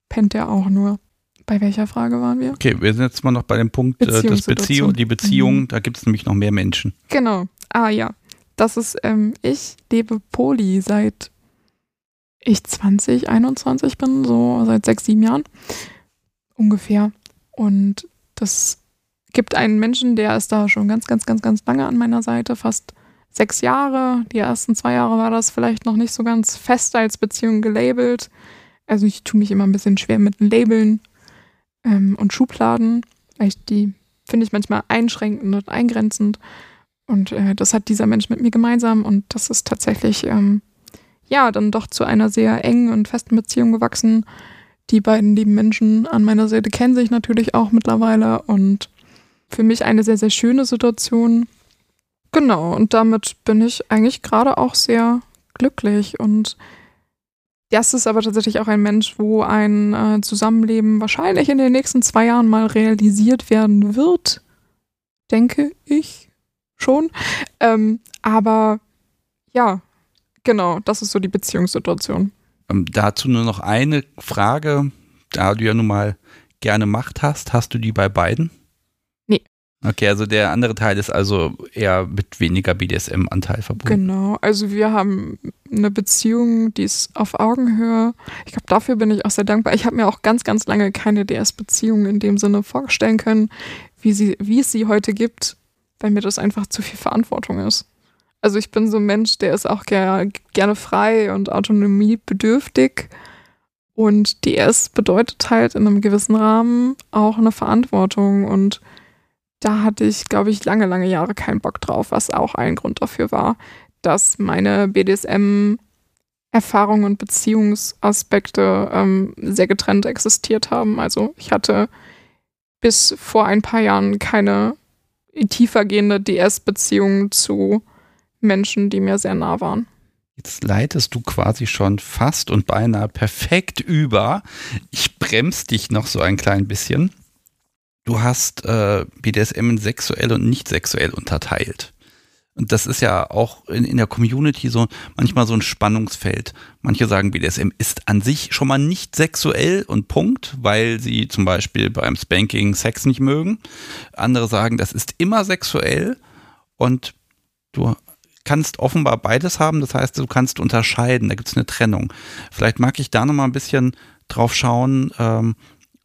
pennt er auch nur. Bei welcher Frage waren wir? Okay, wir sind jetzt mal noch bei dem Punkt, äh, das Beziehung, die Beziehung, mhm. da gibt es nämlich noch mehr Menschen. Genau. Ah ja. Das ist, ähm, ich lebe Poli seit ich 20, 21 bin, so seit sechs, sieben Jahren ungefähr. Und das gibt einen Menschen, der ist da schon ganz, ganz, ganz, ganz lange an meiner Seite, fast sechs Jahre. Die ersten zwei Jahre war das vielleicht noch nicht so ganz fest als Beziehung gelabelt. Also ich tue mich immer ein bisschen schwer mit Labeln ähm, und Schubladen, ich die finde ich manchmal einschränkend und eingrenzend. Und äh, das hat dieser Mensch mit mir gemeinsam und das ist tatsächlich ähm, ja dann doch zu einer sehr engen und festen Beziehung gewachsen. Die beiden lieben Menschen an meiner Seite kennen sich natürlich auch mittlerweile und für mich eine sehr, sehr schöne Situation. Genau, und damit bin ich eigentlich gerade auch sehr glücklich und das ist aber tatsächlich auch ein Mensch, wo ein äh, Zusammenleben wahrscheinlich in den nächsten zwei Jahren mal realisiert werden wird. Denke ich schon. Ähm, aber ja, genau, das ist so die Beziehungssituation. Ähm, dazu nur noch eine Frage, da du ja nun mal gerne Macht hast, hast du die bei beiden? Okay, also der andere Teil ist also eher mit weniger BDSM-Anteil verbunden. Genau, also wir haben eine Beziehung, die ist auf Augenhöhe. Ich glaube, dafür bin ich auch sehr dankbar. Ich habe mir auch ganz, ganz lange keine DS-Beziehung in dem Sinne vorstellen können, wie, sie, wie es sie heute gibt, weil mir das einfach zu viel Verantwortung ist. Also ich bin so ein Mensch, der ist auch ger gerne frei und autonomiebedürftig. Und DS bedeutet halt in einem gewissen Rahmen auch eine Verantwortung und da hatte ich, glaube ich, lange, lange Jahre keinen Bock drauf, was auch ein Grund dafür war, dass meine BDSM-Erfahrungen und Beziehungsaspekte ähm, sehr getrennt existiert haben. Also ich hatte bis vor ein paar Jahren keine tiefergehende DS-Beziehung zu Menschen, die mir sehr nah waren. Jetzt leitest du quasi schon fast und beinahe perfekt über. Ich bremse dich noch so ein klein bisschen du hast äh, BDSM in sexuell und nicht sexuell unterteilt. Und das ist ja auch in, in der Community so manchmal so ein Spannungsfeld. Manche sagen, BDSM ist an sich schon mal nicht sexuell und Punkt, weil sie zum Beispiel beim Spanking Sex nicht mögen. Andere sagen, das ist immer sexuell und du kannst offenbar beides haben. Das heißt, du kannst unterscheiden. Da gibt es eine Trennung. Vielleicht mag ich da noch mal ein bisschen drauf schauen, ähm,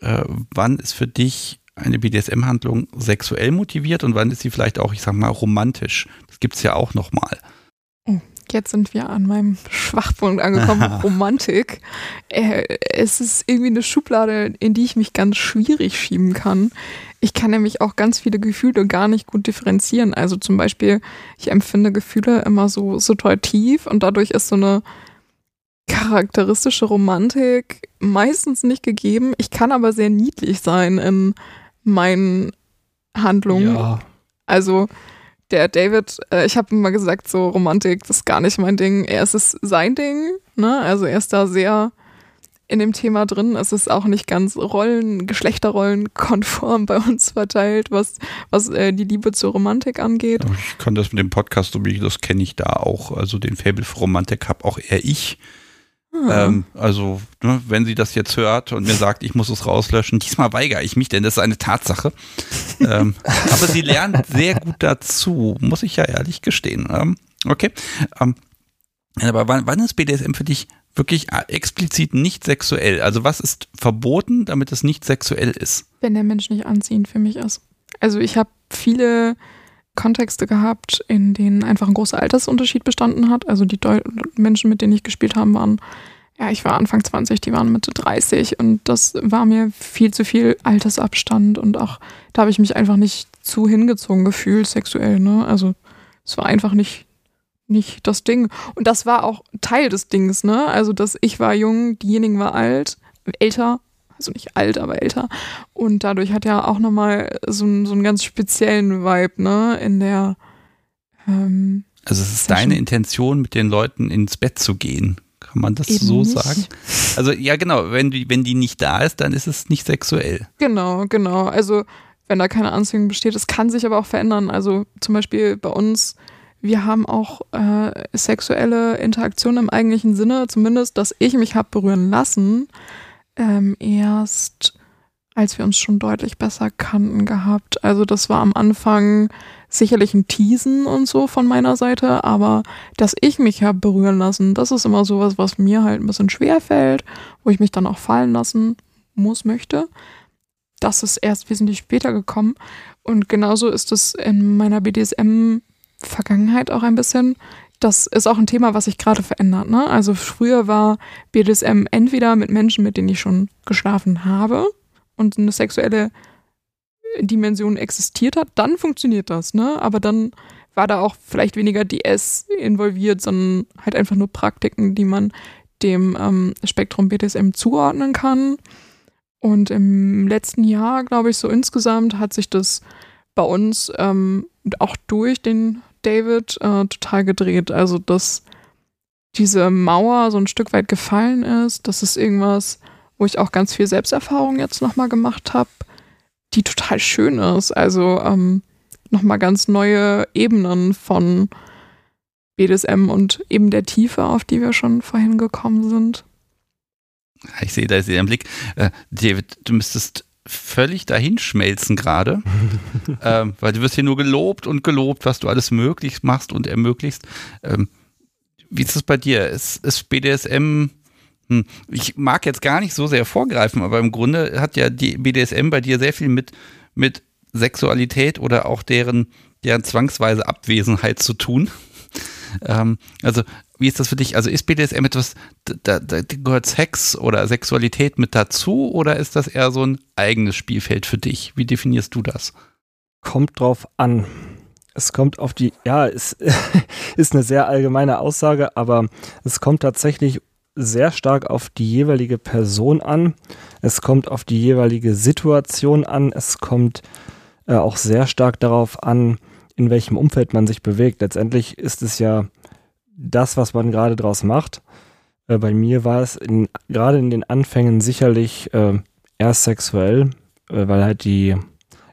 äh, wann ist für dich eine BDSM-Handlung sexuell motiviert und wann ist sie vielleicht auch, ich sag mal, romantisch? Das gibt es ja auch nochmal. Oh, jetzt sind wir an meinem Schwachpunkt angekommen, Romantik. Äh, es ist irgendwie eine Schublade, in die ich mich ganz schwierig schieben kann. Ich kann nämlich auch ganz viele Gefühle gar nicht gut differenzieren. Also zum Beispiel, ich empfinde Gefühle immer so situativ und dadurch ist so eine charakteristische Romantik meistens nicht gegeben. Ich kann aber sehr niedlich sein in meinen Handlungen. Ja. Also der David, äh, ich habe immer gesagt, so Romantik, das ist gar nicht mein Ding. Er ist es sein Ding, ne? Also er ist da sehr in dem Thema drin. Es ist auch nicht ganz Rollen, Geschlechterrollen konform bei uns verteilt, was, was äh, die Liebe zur Romantik angeht. Ich kann das mit dem Podcast, so wie das kenne ich da auch. Also den Fable für Romantik habe auch eher ich. Ah. Ähm, also, ne, wenn sie das jetzt hört und mir sagt, ich muss es rauslöschen, diesmal weigere ich mich, denn das ist eine Tatsache. ähm, aber sie lernt sehr gut dazu, muss ich ja ehrlich gestehen. Ähm, okay. Ähm, aber wann, wann ist BDSM für dich wirklich explizit nicht sexuell? Also was ist verboten, damit es nicht sexuell ist? Wenn der Mensch nicht anziehend für mich ist. Also ich habe viele Kontexte gehabt, in denen einfach ein großer Altersunterschied bestanden hat. Also die Deu Menschen, mit denen ich gespielt habe, waren, ja, ich war Anfang 20, die waren Mitte 30 und das war mir viel zu viel Altersabstand und auch da habe ich mich einfach nicht zu hingezogen gefühlt, sexuell, ne? Also es war einfach nicht, nicht das Ding. Und das war auch Teil des Dings, ne? Also, dass ich war jung, diejenigen war alt, älter also nicht alt, aber älter. Und dadurch hat er auch nochmal so, so einen ganz speziellen Vibe, ne, in der. Ähm, also es ist Session. deine Intention, mit den Leuten ins Bett zu gehen. Kann man das Eben so nicht. sagen? Also ja, genau, wenn die, wenn die nicht da ist, dann ist es nicht sexuell. Genau, genau. Also wenn da keine Anziehung besteht, es kann sich aber auch verändern. Also zum Beispiel bei uns, wir haben auch äh, sexuelle Interaktion im eigentlichen Sinne, zumindest, dass ich mich habe berühren lassen ähm, erst, als wir uns schon deutlich besser kannten, gehabt. Also das war am Anfang sicherlich ein Teasen und so von meiner Seite, aber dass ich mich habe berühren lassen, das ist immer sowas, was mir halt ein bisschen schwer fällt, wo ich mich dann auch fallen lassen muss, möchte. Das ist erst wesentlich später gekommen. Und genauso ist es in meiner BDSM-Vergangenheit auch ein bisschen das ist auch ein Thema, was sich gerade verändert. Ne? Also früher war BDSM entweder mit Menschen, mit denen ich schon geschlafen habe und eine sexuelle Dimension existiert hat, dann funktioniert das. Ne? Aber dann war da auch vielleicht weniger DS involviert, sondern halt einfach nur Praktiken, die man dem ähm, Spektrum BDSM zuordnen kann. Und im letzten Jahr, glaube ich, so insgesamt hat sich das bei uns ähm, auch durch den David äh, total gedreht. Also, dass diese Mauer so ein Stück weit gefallen ist. Das ist irgendwas, wo ich auch ganz viel Selbsterfahrung jetzt nochmal gemacht habe, die total schön ist. Also ähm, nochmal ganz neue Ebenen von BDSM und eben der Tiefe, auf die wir schon vorhin gekommen sind. Ich sehe da ist Ihren Blick. Äh, David, du müsstest völlig dahinschmelzen gerade, ähm, weil du wirst hier nur gelobt und gelobt, was du alles möglich machst und ermöglichst. Ähm, wie ist es bei dir? Ist, ist BDSM, hm, ich mag jetzt gar nicht so sehr vorgreifen, aber im Grunde hat ja die BDSM bei dir sehr viel mit, mit Sexualität oder auch deren, deren zwangsweise Abwesenheit zu tun. Ähm, also wie ist das für dich? Also ist BDSM etwas, da, da, gehört Sex oder Sexualität mit dazu oder ist das eher so ein eigenes Spielfeld für dich? Wie definierst du das? Kommt drauf an. Es kommt auf die, ja, es ist eine sehr allgemeine Aussage, aber es kommt tatsächlich sehr stark auf die jeweilige Person an. Es kommt auf die jeweilige Situation an. Es kommt äh, auch sehr stark darauf an, in welchem Umfeld man sich bewegt. Letztendlich ist es ja das, was man gerade draus macht. Äh, bei mir war es in, gerade in den Anfängen sicherlich äh, erst sexuell, äh, weil halt die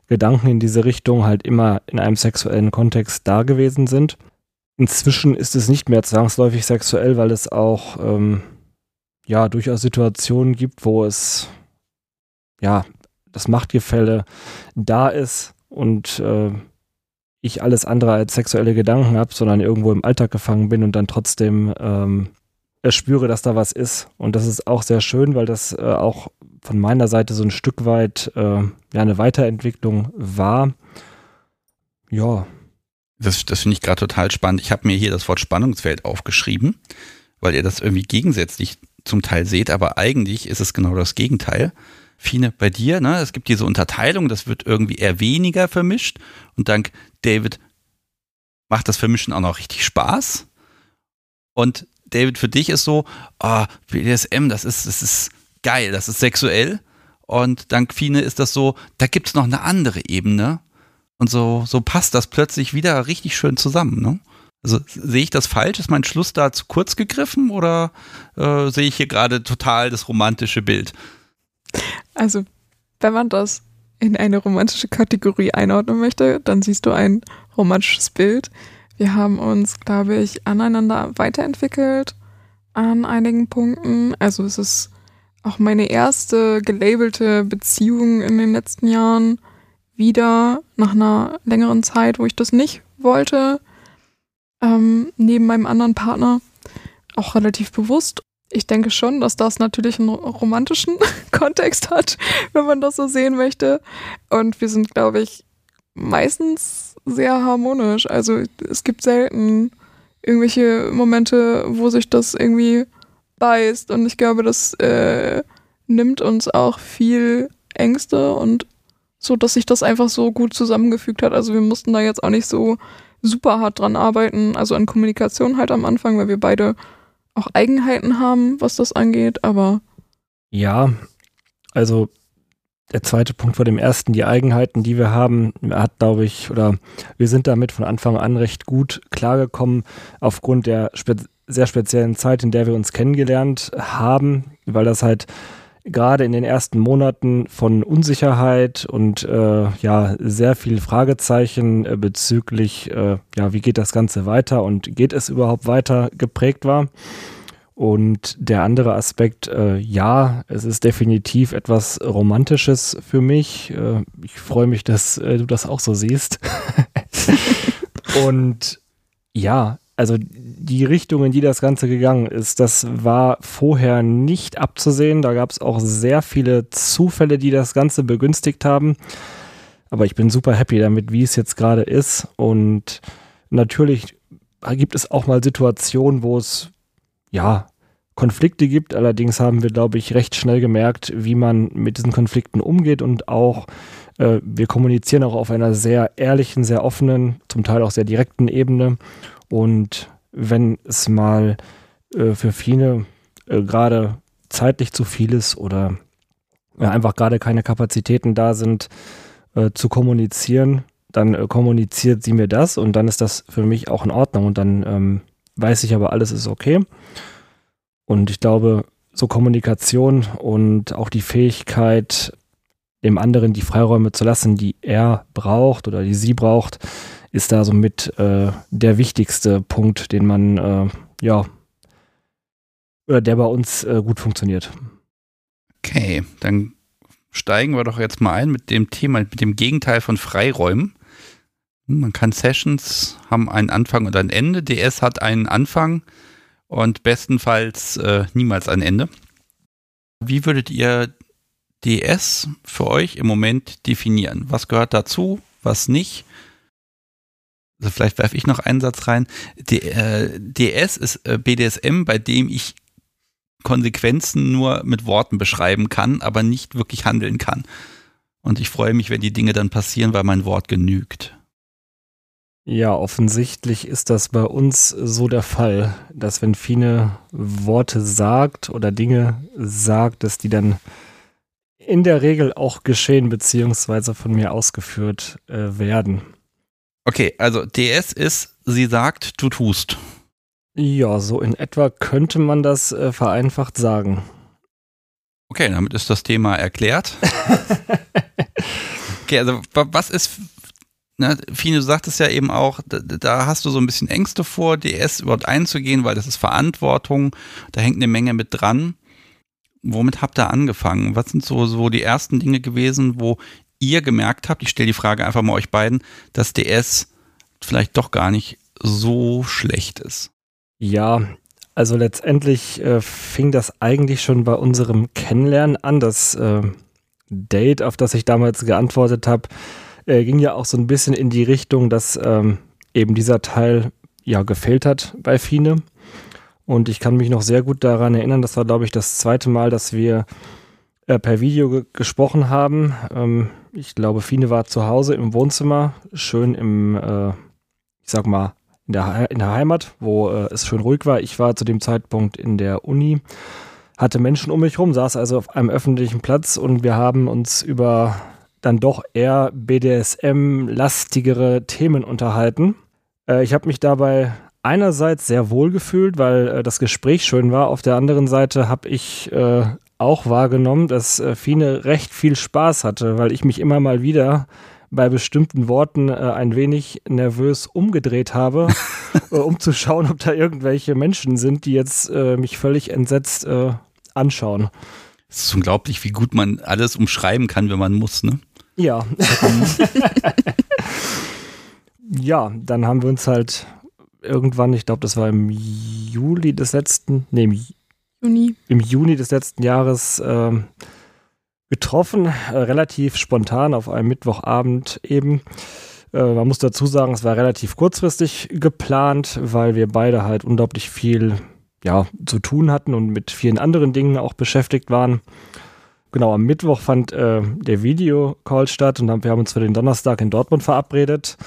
Gedanken in diese Richtung halt immer in einem sexuellen Kontext da gewesen sind. Inzwischen ist es nicht mehr zwangsläufig sexuell, weil es auch ähm, ja durchaus Situationen gibt, wo es ja das Machtgefälle da ist und äh, ich alles andere als sexuelle Gedanken habe, sondern irgendwo im Alltag gefangen bin und dann trotzdem ähm, spüre, dass da was ist. Und das ist auch sehr schön, weil das äh, auch von meiner Seite so ein Stück weit äh, ja, eine Weiterentwicklung war. Ja. Das, das finde ich gerade total spannend. Ich habe mir hier das Wort Spannungsfeld aufgeschrieben, weil ihr das irgendwie gegensätzlich zum Teil seht, aber eigentlich ist es genau das Gegenteil. Fine, bei dir, ne, es gibt diese Unterteilung, das wird irgendwie eher weniger vermischt und dank David macht das Vermischen auch noch richtig Spaß. Und David, für dich ist so, ah, oh, BDSM, das ist, das ist geil, das ist sexuell. Und dank Fine ist das so, da gibt es noch eine andere Ebene. Und so, so passt das plötzlich wieder richtig schön zusammen, ne? Also sehe ich das falsch? Ist mein Schluss da zu kurz gegriffen oder äh, sehe ich hier gerade total das romantische Bild? Also, wenn man das in eine romantische Kategorie einordnen möchte, dann siehst du ein romantisches Bild. Wir haben uns, glaube ich, aneinander weiterentwickelt an einigen Punkten. Also es ist auch meine erste gelabelte Beziehung in den letzten Jahren wieder nach einer längeren Zeit, wo ich das nicht wollte, ähm, neben meinem anderen Partner, auch relativ bewusst. Ich denke schon, dass das natürlich einen romantischen Kontext hat, wenn man das so sehen möchte. Und wir sind, glaube ich, meistens sehr harmonisch. Also es gibt selten irgendwelche Momente, wo sich das irgendwie beißt. Und ich glaube, das äh, nimmt uns auch viel Ängste und so, dass sich das einfach so gut zusammengefügt hat. Also wir mussten da jetzt auch nicht so super hart dran arbeiten, also an Kommunikation halt am Anfang, weil wir beide auch Eigenheiten haben, was das angeht, aber. Ja, also der zweite Punkt vor dem ersten, die Eigenheiten, die wir haben, hat, glaube ich, oder wir sind damit von Anfang an recht gut klargekommen, aufgrund der spe sehr speziellen Zeit, in der wir uns kennengelernt haben, weil das halt gerade in den ersten Monaten von Unsicherheit und äh, ja sehr viel Fragezeichen äh, bezüglich äh, ja wie geht das Ganze weiter und geht es überhaupt weiter geprägt war. Und der andere Aspekt, äh, ja, es ist definitiv etwas Romantisches für mich. Äh, ich freue mich, dass äh, du das auch so siehst. und ja, also die Richtung, in die das Ganze gegangen ist, das war vorher nicht abzusehen. Da gab es auch sehr viele Zufälle, die das Ganze begünstigt haben. Aber ich bin super happy damit, wie es jetzt gerade ist. Und natürlich gibt es auch mal Situationen, wo es ja, Konflikte gibt. Allerdings haben wir, glaube ich, recht schnell gemerkt, wie man mit diesen Konflikten umgeht und auch äh, wir kommunizieren auch auf einer sehr ehrlichen, sehr offenen, zum Teil auch sehr direkten Ebene. Und wenn es mal äh, für viele äh, gerade zeitlich zu viel ist oder ja, einfach gerade keine Kapazitäten da sind, äh, zu kommunizieren, dann äh, kommuniziert sie mir das und dann ist das für mich auch in Ordnung und dann ähm, weiß ich aber, alles ist okay. Und ich glaube, so Kommunikation und auch die Fähigkeit, dem anderen die Freiräume zu lassen, die er braucht oder die sie braucht, ist da somit äh, der wichtigste Punkt, den man, äh, ja, oder der bei uns äh, gut funktioniert. Okay, dann steigen wir doch jetzt mal ein mit dem Thema, mit dem Gegenteil von Freiräumen. Man kann Sessions haben einen Anfang und ein Ende. DS hat einen Anfang und bestenfalls äh, niemals ein Ende. Wie würdet ihr DS für euch im Moment definieren? Was gehört dazu, was nicht? Also vielleicht werfe ich noch einen Satz rein. D, äh, DS ist äh, BDSM, bei dem ich Konsequenzen nur mit Worten beschreiben kann, aber nicht wirklich handeln kann. Und ich freue mich, wenn die Dinge dann passieren, weil mein Wort genügt. Ja, offensichtlich ist das bei uns so der Fall, dass wenn Fine Worte sagt oder Dinge sagt, dass die dann in der Regel auch geschehen beziehungsweise von mir ausgeführt äh, werden. Okay, also DS ist, sie sagt, du tust. Ja, so in etwa könnte man das äh, vereinfacht sagen. Okay, damit ist das Thema erklärt. okay, also was ist ne, Fine, du sagtest ja eben auch, da, da, hast du so ein bisschen Ängste vor, DS überhaupt einzugehen, weil das ist Verantwortung, da hängt eine Menge mit dran. Womit habt ihr angefangen? Was sind so, so die ersten Dinge gewesen, wo ihr gemerkt habt, ich stelle die Frage einfach mal euch beiden, dass DS vielleicht doch gar nicht so schlecht ist? Ja, Also letztendlich äh, fing das eigentlich schon bei unserem Kennenlernen an. Das äh, Date, auf das ich damals geantwortet habe, äh, ging ja auch so ein bisschen in die Richtung, dass ähm, eben dieser Teil ja gefehlt hat bei Fine. Und ich kann mich noch sehr gut daran erinnern, das war, glaube ich, das zweite Mal, dass wir äh, per Video ge gesprochen haben. Ähm, ich glaube, Fine war zu Hause im Wohnzimmer, schön im, äh, ich sag mal, in der, in der Heimat, wo äh, es schön ruhig war. Ich war zu dem Zeitpunkt in der Uni, hatte Menschen um mich rum, saß also auf einem öffentlichen Platz und wir haben uns über dann doch eher BDSM-lastigere Themen unterhalten. Äh, ich habe mich dabei einerseits sehr wohl gefühlt, weil äh, das Gespräch schön war. Auf der anderen Seite habe ich äh, auch wahrgenommen, dass äh, Fine recht viel Spaß hatte, weil ich mich immer mal wieder bei bestimmten Worten äh, ein wenig nervös umgedreht habe, äh, um zu schauen, ob da irgendwelche Menschen sind, die jetzt äh, mich völlig entsetzt äh, anschauen. Es ist unglaublich, wie gut man alles umschreiben kann, wenn man muss, ne? Ja. ja, dann haben wir uns halt irgendwann, ich glaube, das war im Juli des letzten, nee, im Juni, im Juni des letzten Jahres äh, getroffen, äh, relativ spontan auf einem Mittwochabend eben. Äh, man muss dazu sagen, es war relativ kurzfristig geplant, weil wir beide halt unglaublich viel ja, zu tun hatten und mit vielen anderen Dingen auch beschäftigt waren. Genau, am Mittwoch fand äh, der Videocall statt und wir haben uns für den Donnerstag in Dortmund verabredet.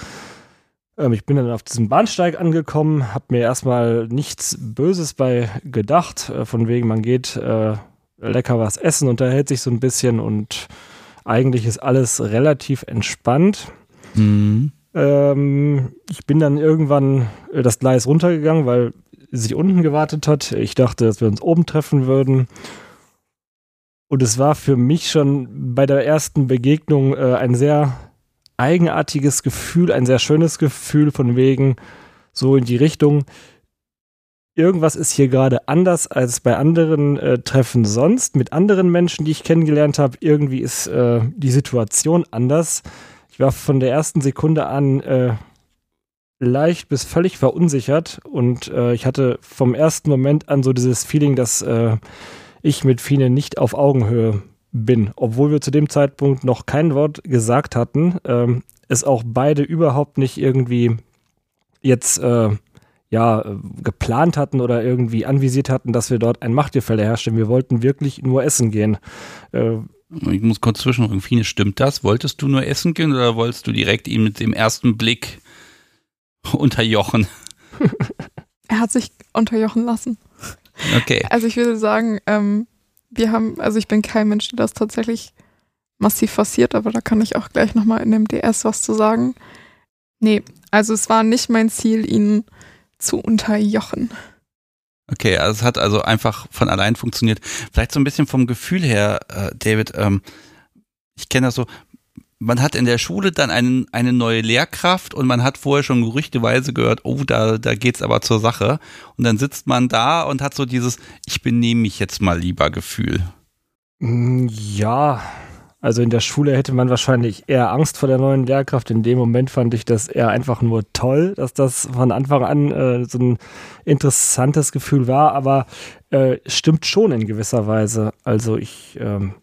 Ähm, ich bin dann auf diesem Bahnsteig angekommen, habe mir erstmal nichts Böses bei gedacht, äh, von wegen man geht äh, lecker was essen, unterhält sich so ein bisschen und eigentlich ist alles relativ entspannt. Mhm. Ähm, ich bin dann irgendwann äh, das Gleis runtergegangen, weil sie unten gewartet hat. Ich dachte, dass wir uns oben treffen würden. Und es war für mich schon bei der ersten Begegnung äh, ein sehr eigenartiges Gefühl, ein sehr schönes Gefühl von wegen so in die Richtung, irgendwas ist hier gerade anders als bei anderen äh, Treffen sonst, mit anderen Menschen, die ich kennengelernt habe. Irgendwie ist äh, die Situation anders. Ich war von der ersten Sekunde an äh, leicht bis völlig verunsichert und äh, ich hatte vom ersten Moment an so dieses Feeling, dass äh, ich mit Fine nicht auf Augenhöhe bin, obwohl wir zu dem Zeitpunkt noch kein Wort gesagt hatten, ähm, es auch beide überhaupt nicht irgendwie jetzt äh, ja, geplant hatten oder irgendwie anvisiert hatten, dass wir dort ein Machtgefälle herstellen. Wir wollten wirklich nur essen gehen. Äh, ich muss kurz zwischenrufen. Fine, stimmt das? Wolltest du nur essen gehen oder wolltest du direkt ihn mit dem ersten Blick unterjochen? er hat sich unterjochen lassen. Okay. Also ich würde sagen, ähm, wir haben, also ich bin kein Mensch, der das tatsächlich massiv forciert, aber da kann ich auch gleich nochmal in dem DS was zu sagen. Nee, also es war nicht mein Ziel, ihn zu unterjochen. Okay, also es hat also einfach von allein funktioniert. Vielleicht so ein bisschen vom Gefühl her, äh, David, ähm, ich kenne das so, man hat in der Schule dann einen, eine neue Lehrkraft und man hat vorher schon gerüchteweise gehört, oh, da, da geht's aber zur Sache. Und dann sitzt man da und hat so dieses, ich benehme mich jetzt mal lieber Gefühl. Mm, ja, also in der Schule hätte man wahrscheinlich eher Angst vor der neuen Lehrkraft. In dem Moment fand ich das eher einfach nur toll, dass das von Anfang an äh, so ein interessantes Gefühl war, aber äh, stimmt schon in gewisser Weise. Also ich ähm,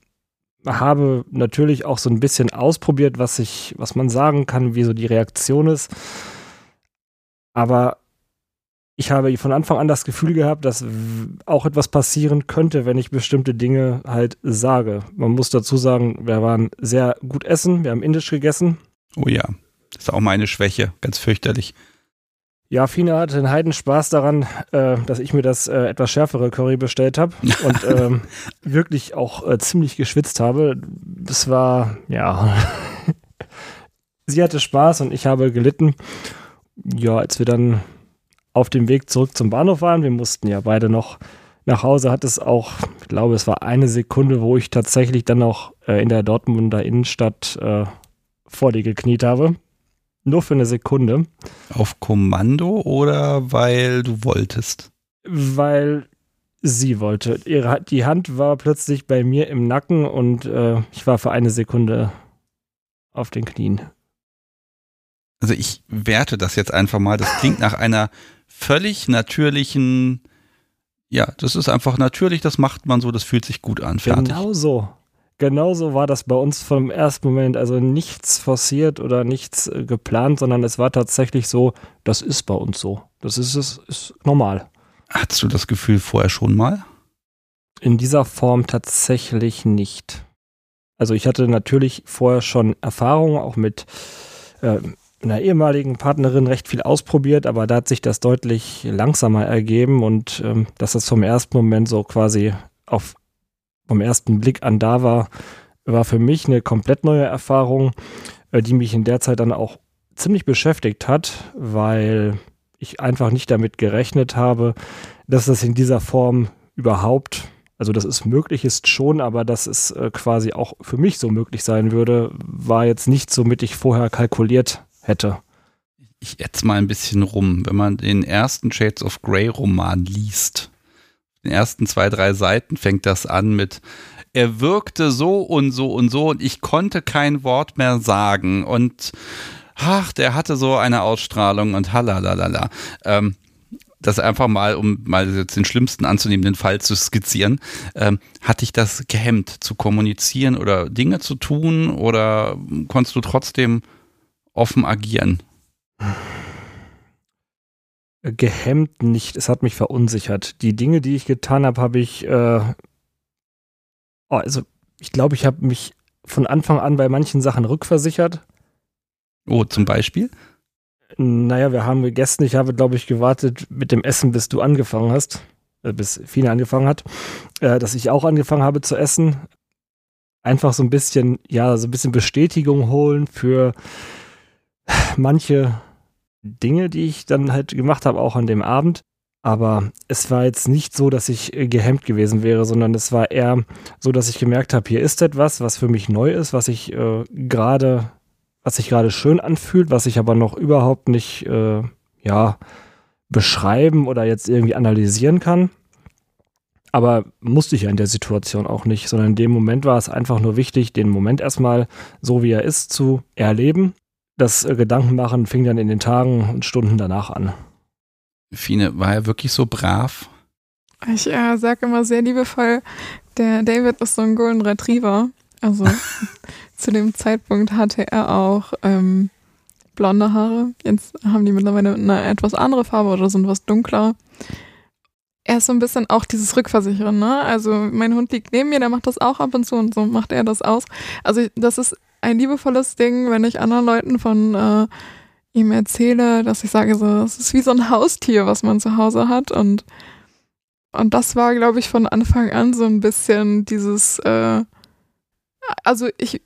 habe natürlich auch so ein bisschen ausprobiert, was ich, was man sagen kann, wie so die Reaktion ist. Aber ich habe von Anfang an das Gefühl gehabt, dass auch etwas passieren könnte, wenn ich bestimmte Dinge halt sage. Man muss dazu sagen, wir waren sehr gut essen, wir haben indisch gegessen. Oh ja, das ist auch meine Schwäche, ganz fürchterlich. Ja, Fina hatte einen Heidenspaß daran, äh, dass ich mir das äh, etwas schärfere Curry bestellt habe und ähm, wirklich auch äh, ziemlich geschwitzt habe. Das war, ja, sie hatte Spaß und ich habe gelitten. Ja, als wir dann auf dem Weg zurück zum Bahnhof waren. Wir mussten ja beide noch nach Hause. Hat es auch, ich glaube, es war eine Sekunde, wo ich tatsächlich dann noch äh, in der Dortmunder Innenstadt äh, vor dir gekniet habe. Nur für eine Sekunde. Auf Kommando oder weil du wolltest? Weil sie wollte. Ihre, die Hand war plötzlich bei mir im Nacken und äh, ich war für eine Sekunde auf den Knien. Also ich werte das jetzt einfach mal. Das klingt nach einer völlig natürlichen Ja, das ist einfach natürlich, das macht man so, das fühlt sich gut an. Fertig. Genau so. Genauso war das bei uns vom ersten Moment. Also nichts forciert oder nichts äh, geplant, sondern es war tatsächlich so, das ist bei uns so. Das ist, ist, ist normal. Hattest du das Gefühl vorher schon mal? In dieser Form tatsächlich nicht. Also ich hatte natürlich vorher schon Erfahrungen auch mit äh, einer ehemaligen Partnerin recht viel ausprobiert, aber da hat sich das deutlich langsamer ergeben und ähm, dass das vom ersten Moment so quasi auf vom ersten Blick an da war, war für mich eine komplett neue Erfahrung, äh, die mich in der Zeit dann auch ziemlich beschäftigt hat, weil ich einfach nicht damit gerechnet habe, dass das in dieser Form überhaupt, also dass es möglich ist schon, aber dass es äh, quasi auch für mich so möglich sein würde, war jetzt nicht so mit ich vorher kalkuliert hätte. Ich ätze mal ein bisschen rum. Wenn man den ersten Shades of Grey Roman liest, den ersten zwei, drei Seiten fängt das an mit er wirkte so und so und so und ich konnte kein Wort mehr sagen und ach, der hatte so eine Ausstrahlung und halalala. Ähm, das einfach mal, um mal jetzt den schlimmsten anzunehmenden Fall zu skizzieren, ähm, hat dich das gehemmt zu kommunizieren oder Dinge zu tun oder konntest du trotzdem offen agieren? Gehemmt nicht, es hat mich verunsichert. Die Dinge, die ich getan habe, habe ich, äh, oh, also ich glaube, ich habe mich von Anfang an bei manchen Sachen rückversichert. Oh, zum Beispiel? Naja, wir haben gegessen. Ich habe, glaube ich, gewartet mit dem Essen, bis du angefangen hast, äh, bis Fine angefangen hat, äh, dass ich auch angefangen habe zu essen. Einfach so ein bisschen, ja, so ein bisschen Bestätigung holen für manche Dinge, die ich dann halt gemacht habe, auch an dem Abend. Aber es war jetzt nicht so, dass ich äh, gehemmt gewesen wäre, sondern es war eher so, dass ich gemerkt habe, hier ist etwas, was für mich neu ist, was ich äh, gerade, was sich gerade schön anfühlt, was ich aber noch überhaupt nicht, äh, ja, beschreiben oder jetzt irgendwie analysieren kann. Aber musste ich ja in der Situation auch nicht, sondern in dem Moment war es einfach nur wichtig, den Moment erstmal so wie er ist zu erleben das äh, Gedankenmachen fing dann in den Tagen und Stunden danach an. Fine, war er wirklich so brav? Ich äh, sage immer sehr liebevoll, der David ist so ein Golden Retriever. Also zu dem Zeitpunkt hatte er auch ähm, blonde Haare. Jetzt haben die mittlerweile eine etwas andere Farbe oder sind was dunkler. Er ist so ein bisschen auch dieses Rückversichern, ne? Also mein Hund liegt neben mir, der macht das auch ab und zu und so macht er das aus. Also das ist ein liebevolles Ding, wenn ich anderen Leuten von äh, ihm erzähle, dass ich sage, so, es ist wie so ein Haustier, was man zu Hause hat. Und, und das war, glaube ich, von Anfang an so ein bisschen dieses, äh, also ich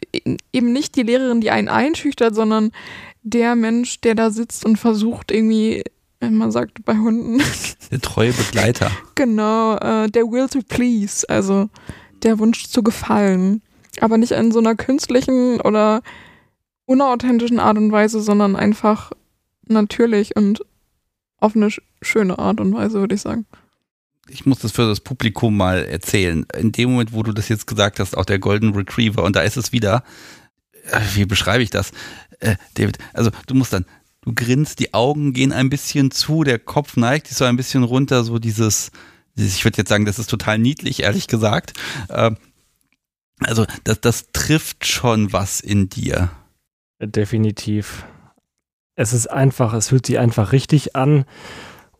eben nicht die Lehrerin, die einen einschüchtert, sondern der Mensch, der da sitzt und versucht irgendwie, wenn man sagt bei Hunden. Der treue Begleiter. genau, äh, der Will to please, also der Wunsch zu gefallen aber nicht in so einer künstlichen oder unauthentischen Art und Weise, sondern einfach natürlich und auf eine schöne Art und Weise, würde ich sagen. Ich muss das für das Publikum mal erzählen. In dem Moment, wo du das jetzt gesagt hast, auch der Golden Retriever, und da ist es wieder, äh, wie beschreibe ich das? Äh, David, also du musst dann, du grinst, die Augen gehen ein bisschen zu, der Kopf neigt sich so ein bisschen runter, so dieses, ich würde jetzt sagen, das ist total niedlich, ehrlich gesagt. Äh, also das, das trifft schon was in dir. Definitiv. Es ist einfach, es fühlt sich einfach richtig an.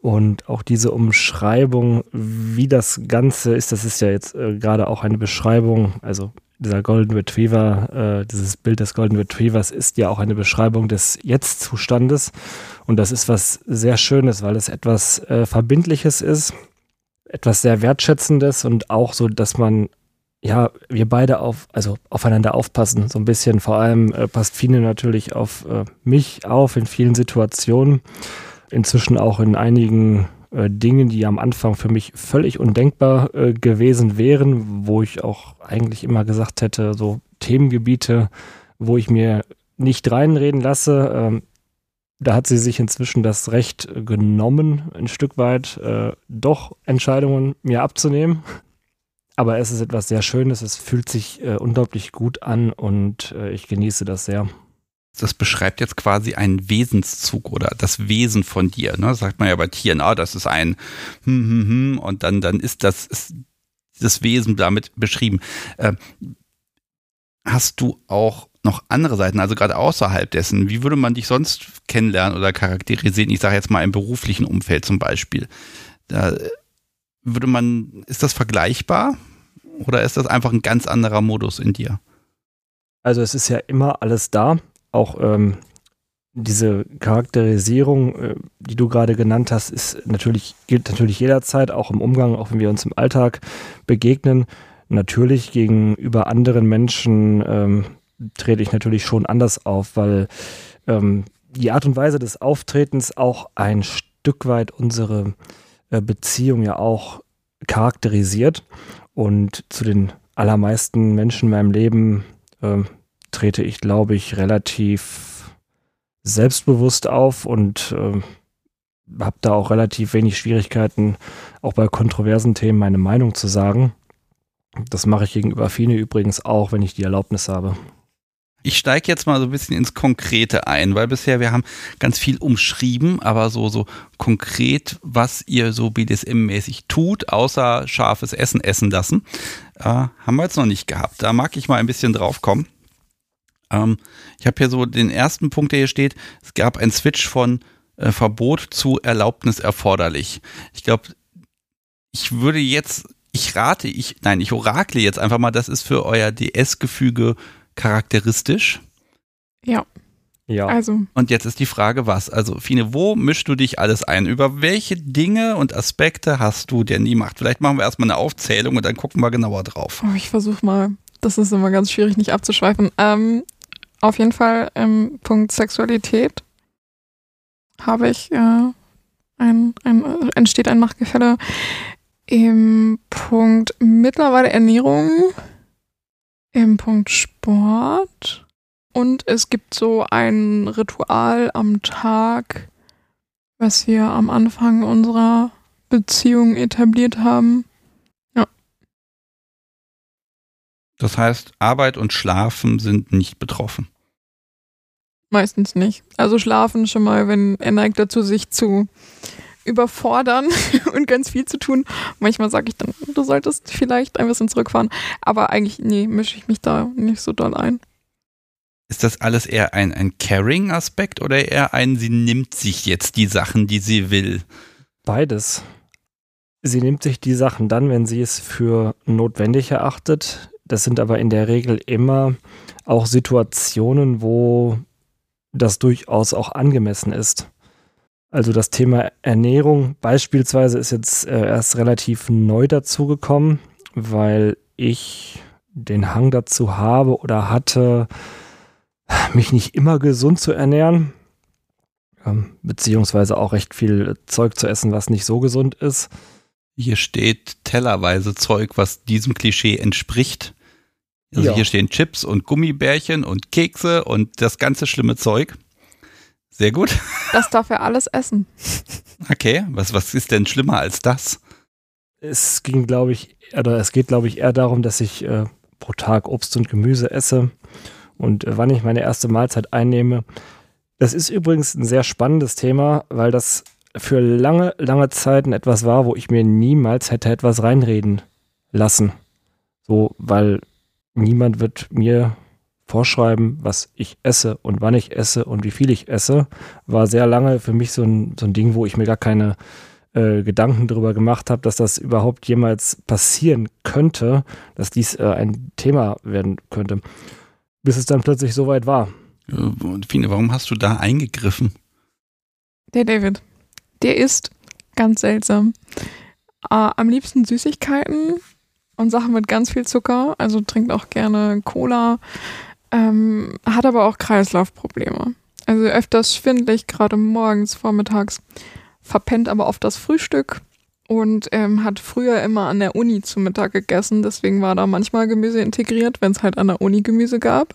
Und auch diese Umschreibung, wie das Ganze ist, das ist ja jetzt äh, gerade auch eine Beschreibung, also dieser Golden Retriever, äh, dieses Bild des Golden Retrievers ist ja auch eine Beschreibung des Jetzt-Zustandes. Und das ist was sehr Schönes, weil es etwas äh, Verbindliches ist, etwas sehr Wertschätzendes und auch so, dass man ja, wir beide auf, also aufeinander aufpassen, so ein bisschen. Vor allem äh, passt Fine natürlich auf äh, mich auf in vielen Situationen. Inzwischen auch in einigen äh, Dingen, die am Anfang für mich völlig undenkbar äh, gewesen wären, wo ich auch eigentlich immer gesagt hätte, so Themengebiete, wo ich mir nicht reinreden lasse. Ähm, da hat sie sich inzwischen das Recht genommen, ein Stück weit äh, doch Entscheidungen mir abzunehmen aber es ist etwas sehr Schönes, es fühlt sich äh, unglaublich gut an und äh, ich genieße das sehr. das beschreibt jetzt quasi einen Wesenszug oder das Wesen von dir. Ne? sagt man ja bei Tieren, ah, das ist ein hm, hm, hm, und dann, dann ist das ist das Wesen damit beschrieben. Äh, hast du auch noch andere Seiten, also gerade außerhalb dessen? Wie würde man dich sonst kennenlernen oder charakterisieren? Ich sage jetzt mal im beruflichen Umfeld zum Beispiel. Da würde man, ist das vergleichbar oder ist das einfach ein ganz anderer Modus in dir? Also es ist ja immer alles da, auch ähm, diese Charakterisierung, äh, die du gerade genannt hast, ist natürlich, gilt natürlich jederzeit, auch im Umgang, auch wenn wir uns im Alltag begegnen. Natürlich gegenüber anderen Menschen ähm, trete ich natürlich schon anders auf, weil ähm, die Art und Weise des Auftretens auch ein Stück weit unsere äh, Beziehung ja auch charakterisiert. Und zu den allermeisten Menschen in meinem Leben äh, trete ich, glaube ich, relativ selbstbewusst auf und äh, habe da auch relativ wenig Schwierigkeiten, auch bei kontroversen Themen meine Meinung zu sagen. Das mache ich gegenüber Fine übrigens auch, wenn ich die Erlaubnis habe. Ich steige jetzt mal so ein bisschen ins Konkrete ein, weil bisher wir haben ganz viel umschrieben, aber so, so konkret, was ihr so BDSM-mäßig tut, außer scharfes Essen essen lassen, äh, haben wir jetzt noch nicht gehabt. Da mag ich mal ein bisschen drauf kommen. Ähm, ich habe hier so den ersten Punkt, der hier steht. Es gab ein Switch von äh, Verbot zu Erlaubnis erforderlich. Ich glaube, ich würde jetzt, ich rate, ich, nein, ich orakle jetzt einfach mal, das ist für euer DS-Gefüge charakteristisch. Ja. Ja. Also. Und jetzt ist die Frage, was? Also, Fine, wo mischst du dich alles ein? Über welche Dinge und Aspekte hast du denn die Macht? Vielleicht machen wir erstmal eine Aufzählung und dann gucken wir genauer drauf. Oh, ich versuche mal. Das ist immer ganz schwierig, nicht abzuschweifen. Ähm, auf jeden Fall im Punkt Sexualität habe ich äh, ein, ein, entsteht ein Machtgefälle. Im Punkt mittlerweile Ernährung, im Punkt Sport und es gibt so ein Ritual am Tag, was wir am Anfang unserer Beziehung etabliert haben. Ja. Das heißt, Arbeit und Schlafen sind nicht betroffen. Meistens nicht. Also schlafen schon mal, wenn er neigt dazu, sich zu überfordern und ganz viel zu tun. Manchmal sage ich dann, du solltest vielleicht ein bisschen zurückfahren. Aber eigentlich, nee, mische ich mich da nicht so doll ein. Ist das alles eher ein, ein Caring-Aspekt oder eher ein, sie nimmt sich jetzt die Sachen, die sie will? Beides. Sie nimmt sich die Sachen dann, wenn sie es für notwendig erachtet. Das sind aber in der Regel immer auch Situationen, wo das durchaus auch angemessen ist. Also das Thema Ernährung beispielsweise ist jetzt äh, erst relativ neu dazugekommen, weil ich den Hang dazu habe oder hatte, mich nicht immer gesund zu ernähren, ähm, beziehungsweise auch recht viel Zeug zu essen, was nicht so gesund ist. Hier steht tellerweise Zeug, was diesem Klischee entspricht. Also ja. hier stehen Chips und Gummibärchen und Kekse und das ganze schlimme Zeug. Sehr gut. Das darf er alles essen. Okay, was, was ist denn schlimmer als das? Es ging, glaube ich, oder es geht, glaube ich, eher darum, dass ich äh, pro Tag Obst und Gemüse esse und äh, wann ich meine erste Mahlzeit einnehme. Das ist übrigens ein sehr spannendes Thema, weil das für lange, lange Zeiten etwas war, wo ich mir niemals hätte etwas reinreden lassen. So, weil niemand wird mir vorschreiben, was ich esse und wann ich esse und wie viel ich esse, war sehr lange für mich so ein, so ein Ding, wo ich mir gar keine äh, Gedanken darüber gemacht habe, dass das überhaupt jemals passieren könnte, dass dies äh, ein Thema werden könnte. Bis es dann plötzlich soweit war. Fine, warum hast du da eingegriffen? Der David, der isst ganz seltsam. Äh, am liebsten Süßigkeiten und Sachen mit ganz viel Zucker, also trinkt auch gerne Cola, ähm, hat aber auch Kreislaufprobleme. Also öfters schwindlig, gerade morgens, vormittags, verpennt aber oft das Frühstück und ähm, hat früher immer an der Uni zu Mittag gegessen. Deswegen war da manchmal Gemüse integriert, wenn es halt an der Uni Gemüse gab.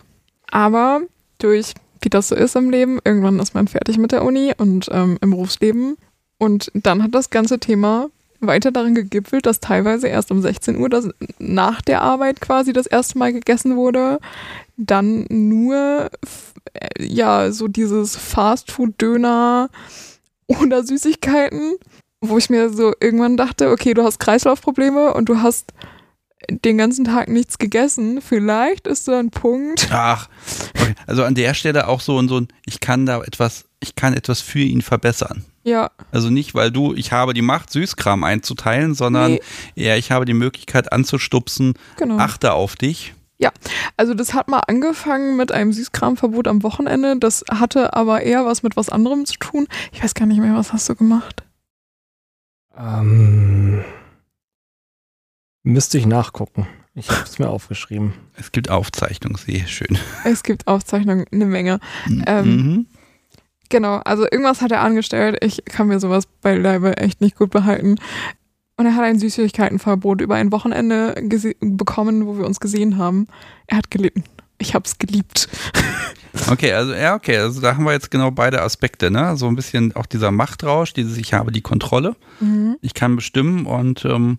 Aber durch, wie das so ist im Leben, irgendwann ist man fertig mit der Uni und ähm, im Berufsleben. Und dann hat das ganze Thema weiter darin gegipfelt, dass teilweise erst um 16 Uhr das, nach der Arbeit quasi das erste Mal gegessen wurde, dann nur äh, ja, so dieses Fastfood-Döner oder Süßigkeiten, wo ich mir so irgendwann dachte, okay, du hast Kreislaufprobleme und du hast den ganzen Tag nichts gegessen. Vielleicht ist so ein Punkt. Ach, okay. also an der Stelle auch so und so ein, ich kann da etwas, ich kann etwas für ihn verbessern. Ja. Also nicht, weil du, ich habe die Macht, Süßkram einzuteilen, sondern Nee. eher, ich habe die Möglichkeit anzustupsen, Genau. achte auf dich. Also das hat mal angefangen mit einem Süßkramverbot am Wochenende. Das hatte aber eher was mit was anderem zu tun. Ich weiß gar nicht mehr, was hast du gemacht? Ähm, müsste ich nachgucken. Ich habe es mir aufgeschrieben. Es gibt Aufzeichnungen, sehr schön. Es gibt Aufzeichnungen, eine Menge. Ähm, mhm. Genau, also irgendwas hat er angestellt. Ich kann mir sowas bei Leibe echt nicht gut behalten. Und er hat ein Süßigkeitenverbot über ein Wochenende bekommen, wo wir uns gesehen haben. Er hat gelitten. Ich hab's geliebt. Okay, also ja, okay, also da haben wir jetzt genau beide Aspekte, ne? So ein bisschen auch dieser Machtrausch, dieses ich habe die Kontrolle, ich kann bestimmen und ähm,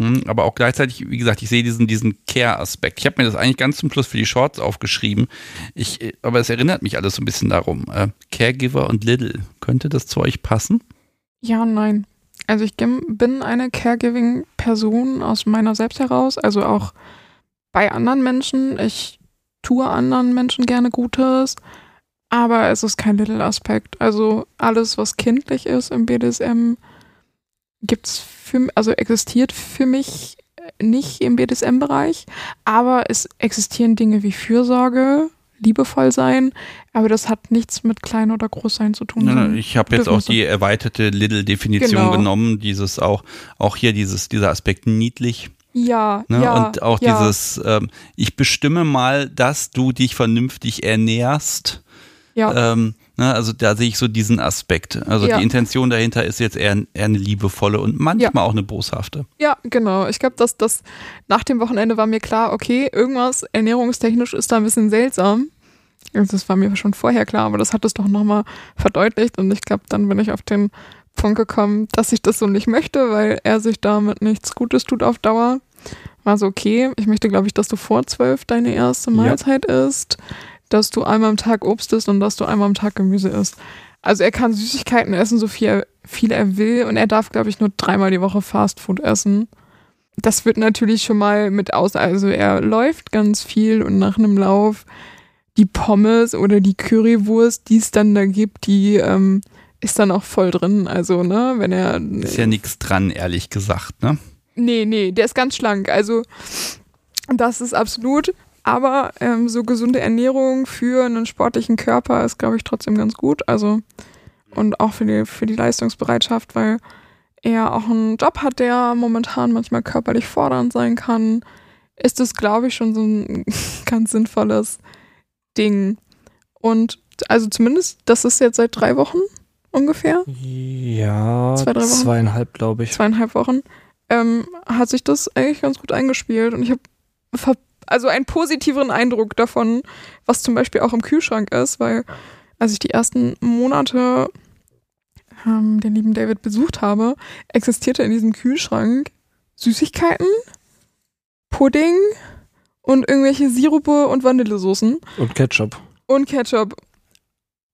hm, aber auch gleichzeitig, wie gesagt, ich sehe diesen, diesen Care-Aspekt. Ich habe mir das eigentlich ganz zum Schluss für die Shorts aufgeschrieben. Ich, aber es erinnert mich alles so ein bisschen darum. Äh, Caregiver und Little. Könnte das zu euch passen? Ja und nein. Also ich bin eine Caregiving-Person aus meiner selbst heraus, also auch bei anderen Menschen. Ich tue anderen Menschen gerne Gutes, aber es ist kein Little-Aspekt. Also alles, was kindlich ist im BDSM, gibt's für, also existiert für mich nicht im BDSM-Bereich, aber es existieren Dinge wie Fürsorge, liebevoll sein, aber das hat nichts mit klein oder groß sein zu tun. Sondern ich habe jetzt auch die erweiterte Little-Definition Genau. genommen. Dieses auch, auch hier dieses, dieser Aspekt niedlich. Ja, Ne? ja. und auch ja. dieses, ähm, ich bestimme mal, dass du dich vernünftig ernährst. Ja, Ähm, ne, also da sehe ich so diesen Aspekt. Also Ja. die Intention dahinter ist jetzt eher, eher eine liebevolle und manchmal auch eine boshafte. ja, genau. Ich glaube, dass das nach dem Wochenende war mir klar, okay, irgendwas ernährungstechnisch ist da ein bisschen seltsam. Also das war mir schon vorher klar, aber das hat es doch nochmal verdeutlicht und ich glaube, dann bin ich auf den Punkt gekommen, dass ich das so nicht möchte, weil er sich damit nichts Gutes tut auf Dauer. War so, okay, ich möchte, glaube ich, dass du vor zwölf deine erste Ja. Mahlzeit isst, dass du einmal am Tag Obst isst und dass du einmal am Tag Gemüse isst. Also er kann Süßigkeiten essen, so viel er, viel er will und er darf, glaube ich, nur dreimal die Woche Fastfood essen. Das wird natürlich schon mal mit aus, also er läuft ganz viel und nach einem Lauf die Pommes oder die Currywurst, die es dann da gibt, die ähm, ist dann auch voll drin. Also, ne, wenn er. Ist ja nichts dran, ehrlich gesagt. Ne? Nee, nee, der ist ganz schlank. Also, das ist absolut. Aber ähm, so gesunde Ernährung für einen sportlichen Körper ist, glaube ich, trotzdem ganz gut. Also, und auch für die, für die Leistungsbereitschaft, weil er auch einen Job hat, der momentan manchmal körperlich fordernd sein kann, ist es, glaube ich, schon so ein ganz sinnvolles Ding. Und also zumindest, das ist jetzt seit drei Wochen ungefähr. Ja, Zwei, drei Wochen? zweieinhalb, glaube ich. zweieinhalb Wochen, ähm, hat sich das eigentlich ganz gut eingespielt. Und ich habe also einen positiveren Eindruck davon, was zum Beispiel auch im Kühlschrank ist, weil als ich die ersten Monate ähm, den lieben David besucht habe, existierte in diesem Kühlschrank Süßigkeiten, Pudding und irgendwelche Sirupe und Vanillesoßen Und Ketchup. und Ketchup.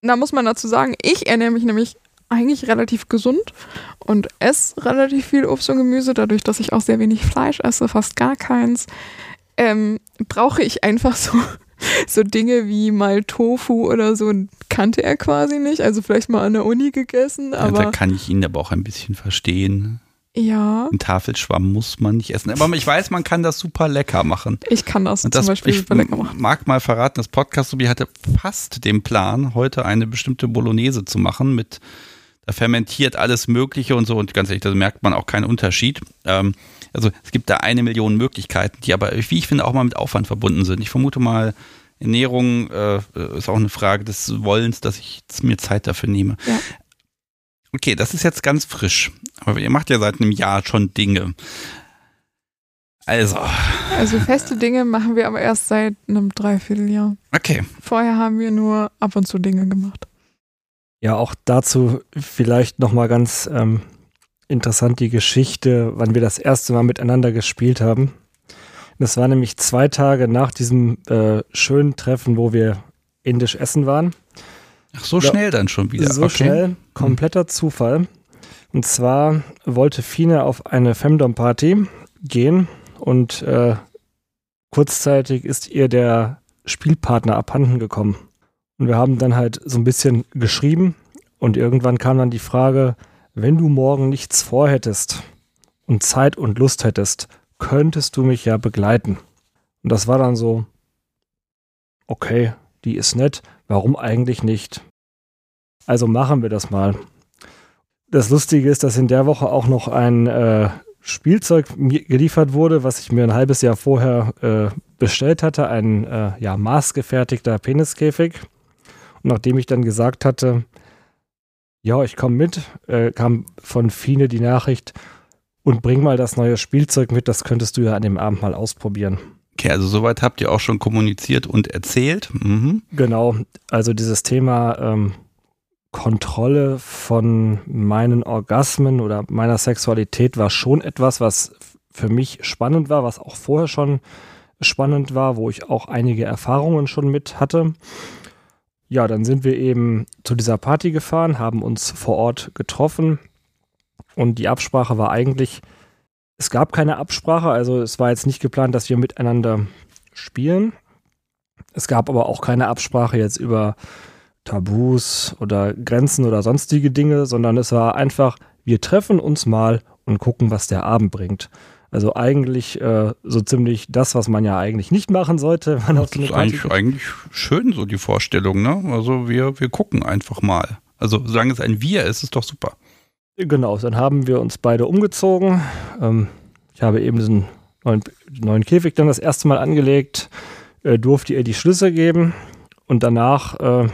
Da muss man dazu sagen, ich ernähre mich nämlich eigentlich relativ gesund und esse relativ viel Obst und Gemüse, dadurch, dass ich auch sehr wenig Fleisch esse, fast gar keins. Ähm, brauche ich einfach so, so Dinge wie mal Tofu oder so, kannte er quasi nicht. Also vielleicht mal an der Uni gegessen, Ja, da aber kann ich ihn aber auch ein bisschen verstehen. ja, Einen Tafelschwamm muss man nicht essen. Aber ich weiß, man kann das super lecker machen. ich kann das, Und zum das, Beispiel ich super lecker machen. mag mal verraten, das Podcast Subi hatte fast den Plan, heute eine bestimmte Bolognese zu machen mit da fermentiert alles Mögliche und so und ganz ehrlich, da merkt man auch keinen Unterschied. Ähm, also es gibt da eine Million Möglichkeiten, die aber, wie ich finde, auch mal mit Aufwand verbunden sind. Ich vermute mal, Ernährung äh, ist auch eine Frage des Wollens, dass ich mir Zeit dafür nehme. Ja. Okay, das ist jetzt ganz frisch. Aber ihr macht ja seit einem Jahr schon Dinge. Also, Also feste Dinge machen wir aber erst seit einem Dreivierteljahr. okay. Vorher haben wir nur ab und zu Dinge gemacht. Ja, auch dazu vielleicht nochmal ganz ähm, interessant die Geschichte, wann wir das erste Mal miteinander gespielt haben. Das war nämlich zwei Tage nach diesem äh, schönen Treffen, wo wir indisch essen waren. Ach, so ja, schnell dann schon wieder. So okay. schnell, kompletter Zufall. Und zwar wollte Fine auf eine Femdom-Party gehen und äh, kurzzeitig ist ihr der Spielpartner abhanden gekommen. Und wir haben dann halt so ein bisschen geschrieben und irgendwann kam dann die Frage, wenn du morgen nichts vorhättest und Zeit und Lust hättest, könntest du mich ja begleiten. Und das war dann so, okay, die ist nett, warum eigentlich nicht? Also machen wir das mal. Das Lustige ist, dass in der Woche auch noch ein äh, Spielzeug geliefert wurde, was ich mir ein halbes Jahr vorher äh, bestellt hatte, ein äh, ja, maßgefertigter Peniskäfig. Und nachdem ich dann gesagt hatte, ja, ich komme mit, äh, kam von Fine die Nachricht und bring mal das neue Spielzeug mit, das könntest du ja an dem Abend mal ausprobieren. Okay, also soweit habt ihr auch schon kommuniziert und erzählt. Mhm. Genau, also dieses Thema ähm, Kontrolle von meinen Orgasmen oder meiner Sexualität war schon etwas, was für mich spannend war, was auch vorher schon spannend war, wo ich auch einige Erfahrungen schon mit hatte. Ja, dann sind wir eben zu dieser Party gefahren, haben uns vor Ort getroffen und die Absprache war eigentlich, es gab keine Absprache, also es war jetzt nicht geplant, dass wir miteinander spielen. Es gab aber auch keine Absprache jetzt über Tabus oder Grenzen oder sonstige Dinge, sondern es war einfach, wir treffen uns mal und gucken, was der Abend bringt. Also eigentlich äh, so ziemlich das, was man ja eigentlich nicht machen sollte. das ist eigentlich, eigentlich schön, so die Vorstellung, ne? Also wir, wir gucken einfach mal. Also solange es ein Wir ist, ist doch super. Genau, dann haben wir uns beide umgezogen. Ähm, ich habe eben diesen neuen, neuen, Käfig dann das erste Mal angelegt, äh, durfte ihr die Schlüssel geben und danach äh,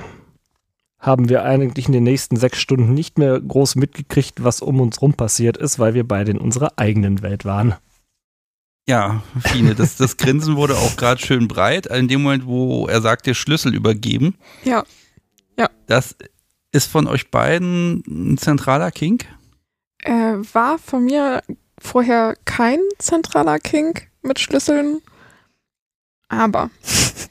haben wir eigentlich in den nächsten sechs Stunden nicht mehr groß mitgekriegt, was um uns rum passiert ist, weil wir beide in unserer eigenen Welt waren. Ja, Fine, das, das Grinsen wurde auch gerade schön breit. In dem Moment, wo er sagt, dir Schlüssel übergeben. Ja. Ja. Das ist von euch beiden ein zentraler Kink? Äh, war von mir vorher kein zentraler Kink mit Schlüsseln. Aber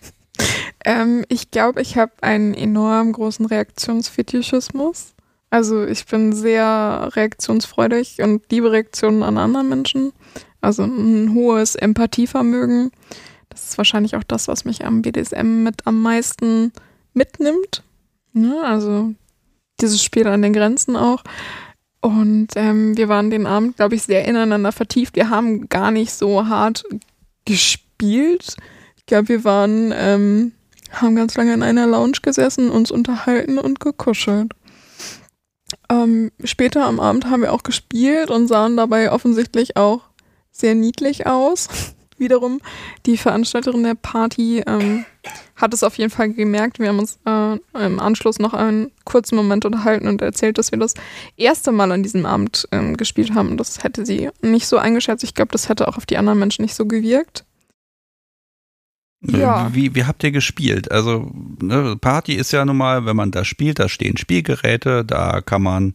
ähm, ich glaube, ich habe einen enorm großen Reaktionsfetischismus. Also ich bin sehr reaktionsfreudig und liebe Reaktionen an anderen Menschen. Also ein hohes Empathievermögen. Das ist wahrscheinlich auch das, was mich am BDSM mit am meisten mitnimmt. Ja, ne? also dieses Spiel an den Grenzen auch. Und ähm, wir waren den Abend, glaube ich, sehr ineinander vertieft. Wir haben gar nicht so hart gespielt. Ich glaube, wir waren ähm, haben ganz lange in einer Lounge gesessen, uns unterhalten und gekuschelt. Ähm, später am Abend haben wir auch gespielt und sahen dabei offensichtlich auch sehr niedlich aus. Wiederum, die Veranstalterin der Party ähm, hat es auf jeden Fall gemerkt. Wir haben uns äh, im Anschluss noch einen kurzen Moment unterhalten und erzählt, dass wir das erste Mal an diesem Abend ähm, gespielt haben. Das hätte sie nicht so eingeschätzt. Ich glaube, das hätte auch auf die anderen Menschen nicht so gewirkt. Äh, ja. Wie, wie habt ihr gespielt? Also, ne, Party ist ja nun mal, wenn man da spielt, da stehen Spielgeräte, da kann man,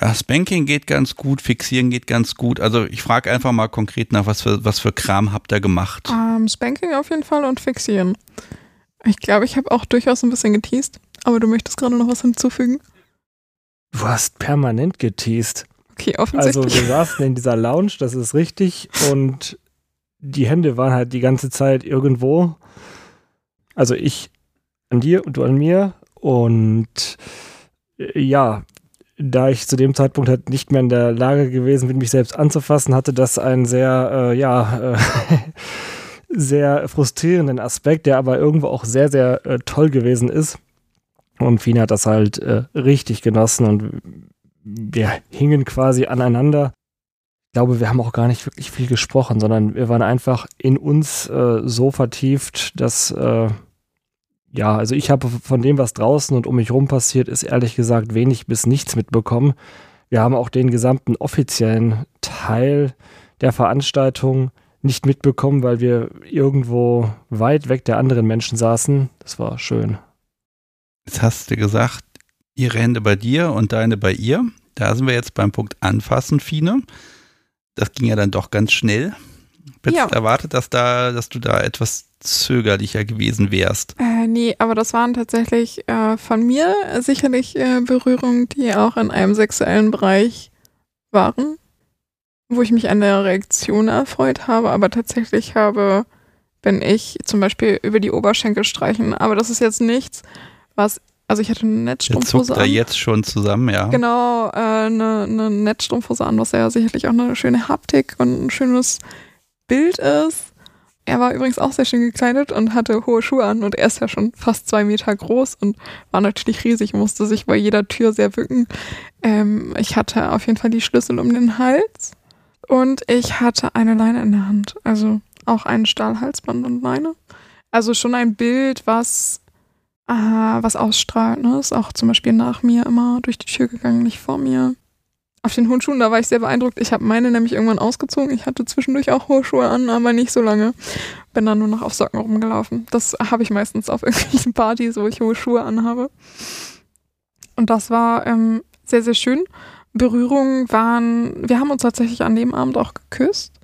ja, Spanking geht ganz gut, Fixieren geht ganz gut. Also, ich frage einfach mal konkret nach, was für, was für Kram habt ihr gemacht? Ähm, Spanking auf jeden Fall und Fixieren. Ich glaube, ich habe auch durchaus ein bisschen geteased, aber du möchtest gerade noch was hinzufügen? Du hast permanent geteased. Okay, offensichtlich. Also, wir saßen in dieser Lounge, das ist richtig, und die Hände waren halt die ganze Zeit irgendwo. Also ich an dir und du an mir. Und äh, ja, da ich zu dem Zeitpunkt halt nicht mehr in der Lage gewesen bin, mich selbst anzufassen, hatte das einen sehr, äh, ja, äh, sehr frustrierenden Aspekt, der aber irgendwo auch sehr, sehr äh, toll gewesen ist. Und Fina hat das halt äh, richtig genossen und wir hingen quasi aneinander glaube, wir haben auch gar nicht wirklich viel gesprochen, sondern wir waren einfach in uns äh, so vertieft, dass, äh, ja, also ich habe von dem, was draußen und um mich rum passiert ist, ehrlich gesagt wenig bis nichts mitbekommen. Wir haben auch den gesamten offiziellen Teil der Veranstaltung nicht mitbekommen, weil wir irgendwo weit weg der anderen Menschen saßen. Das war schön. Jetzt hast du gesagt, ihre Hände bei dir und deine bei ihr. Da sind wir jetzt beim Punkt Anfassen, Fine. Das ging ja dann doch ganz schnell. Hättest ja. erwartet, dass da, dass du da etwas zögerlicher gewesen wärst. Äh, nee, aber das waren tatsächlich äh, von mir sicherlich äh, Berührungen, die auch in einem sexuellen Bereich waren, wo ich mich an der Reaktion erfreut habe, aber tatsächlich habe, wenn ich zum Beispiel über die Oberschenkel streichen, aber das ist jetzt nichts, was also ich hatte eine Netzstrumpfhose an. er jetzt schon zusammen, ja. Genau, äh, eine, eine Netzstrumpfhose an, was ja sicherlich auch eine schöne Haptik und ein schönes Bild ist. Er war übrigens auch sehr schön gekleidet und hatte hohe Schuhe an und er ist ja schon fast zwei Meter groß und war natürlich riesig, musste sich bei jeder Tür sehr bücken. Ähm, ich hatte auf jeden Fall die Schlüssel um den Hals und ich hatte eine Leine in der Hand, also auch ein Stahlhalsband und Leine. Also schon ein Bild, was, äh, was ausstrahlt. Ne? Ist auch zum Beispiel nach mir immer durch die Tür gegangen, nicht vor mir. Auf den hohen Schuhen, da war ich sehr beeindruckt. Ich habe meine nämlich irgendwann ausgezogen. Ich hatte zwischendurch auch hohe Schuhe an, aber nicht so lange. Bin dann nur noch auf Socken rumgelaufen. Das habe ich meistens auf irgendwelchen Partys, wo ich hohe Schuhe anhabe. Und das war ähm, sehr, sehr schön. Berührungen waren, wir haben uns tatsächlich an dem Abend auch geküsst.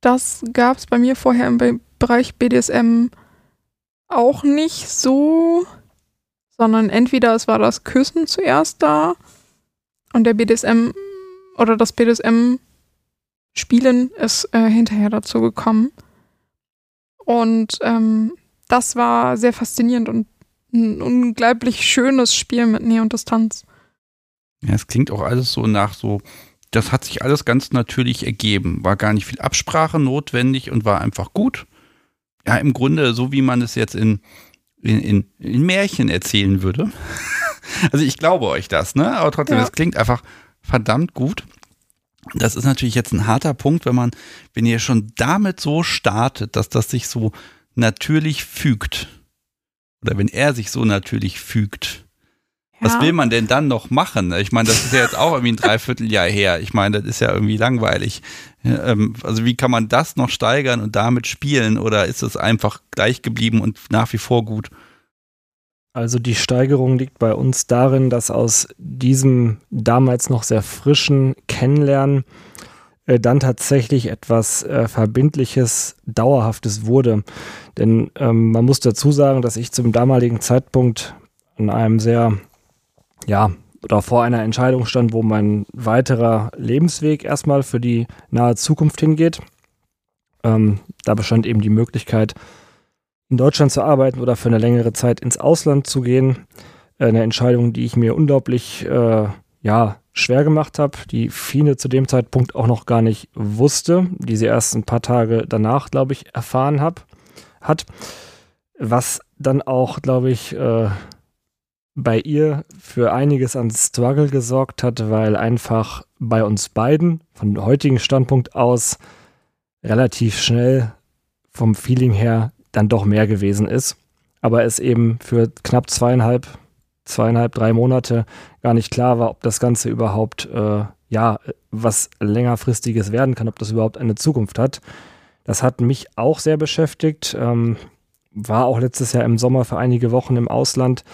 Das gab es bei mir vorher im Be Bereich BDSM auch nicht so, sondern entweder es war das Küssen zuerst da und der BDSM oder das BDSM-Spielen ist äh, hinterher dazu gekommen. Und ähm, das war sehr faszinierend und ein unglaublich schönes Spiel mit Nähe und Distanz. Ja, es klingt auch alles so nach so, das hat sich alles ganz natürlich ergeben. War gar nicht viel Absprache notwendig und war einfach gut. Ja, im Grunde so, wie man es jetzt in, in, in, in Märchen erzählen würde. Also ich glaube euch das, ne? Aber trotzdem, ja. klingt einfach verdammt gut. Das ist natürlich jetzt ein harter Punkt, wenn man, wenn ihr schon damit so startet, dass das sich so natürlich fügt. Oder wenn er sich so natürlich fügt. Ja. Was will man denn dann noch machen? Ich meine, das ist ja jetzt auch irgendwie ein Dreivierteljahr her. Ich meine, das ist ja irgendwie langweilig. Ähm, also wie kann man das noch steigern und damit spielen? Oder ist es einfach gleich geblieben und nach wie vor gut? Also die Steigerung liegt bei uns darin, dass aus diesem damals noch sehr frischen Kennenlernen äh, dann tatsächlich etwas äh, Verbindliches, Dauerhaftes wurde. Denn ähm, man muss dazu sagen, dass ich zum damaligen Zeitpunkt an einem sehr, ja, oder vor einer Entscheidung stand, wo mein weiterer Lebensweg erstmal für die nahe Zukunft hingeht. Ähm, da bestand eben die Möglichkeit, in Deutschland zu arbeiten oder für eine längere Zeit ins Ausland zu gehen. Eine Entscheidung, die ich mir unglaublich äh, ja, schwer gemacht habe, die Fine zu dem Zeitpunkt auch noch gar nicht wusste, die sie erst ein paar Tage danach, glaube ich, erfahren hab, hat. Was dann auch, glaube ich, äh, bei ihr für einiges an Struggle gesorgt hat, weil einfach bei uns beiden von heutigen Standpunkt aus relativ schnell vom Feeling her dann doch mehr gewesen ist. Aber es eben für knapp zweieinhalb, zweieinhalb, drei Monate gar nicht klar war, ob das Ganze überhaupt, äh, ja, was längerfristiges werden kann, ob das überhaupt eine Zukunft hat. Das hat mich auch sehr beschäftigt. Ähm, war auch letztes Jahr im Sommer für einige Wochen im Ausland.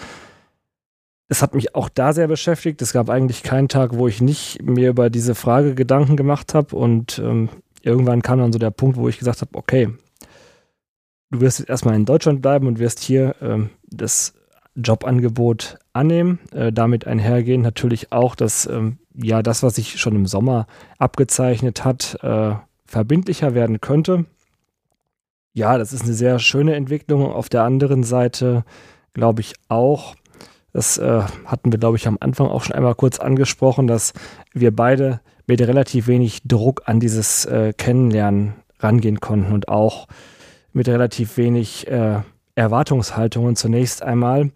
Es hat mich auch da sehr beschäftigt. Es gab eigentlich keinen Tag, wo ich nicht mir über diese Frage Gedanken gemacht habe. Und ähm, irgendwann kam dann so der Punkt, wo ich gesagt habe, okay, du wirst jetzt erstmal in Deutschland bleiben und wirst hier ähm, das Jobangebot annehmen. Äh, damit einhergehen natürlich auch, dass ähm, ja das, was sich schon im Sommer abgezeichnet hat, äh, verbindlicher werden könnte. Ja, das ist eine sehr schöne Entwicklung. Auf der anderen Seite glaube ich auch, das äh, hatten wir, glaube ich, am Anfang auch schon einmal kurz angesprochen, dass wir beide mit relativ wenig Druck an dieses äh, Kennenlernen rangehen konnten und auch mit relativ wenig äh, Erwartungshaltungen zunächst einmal,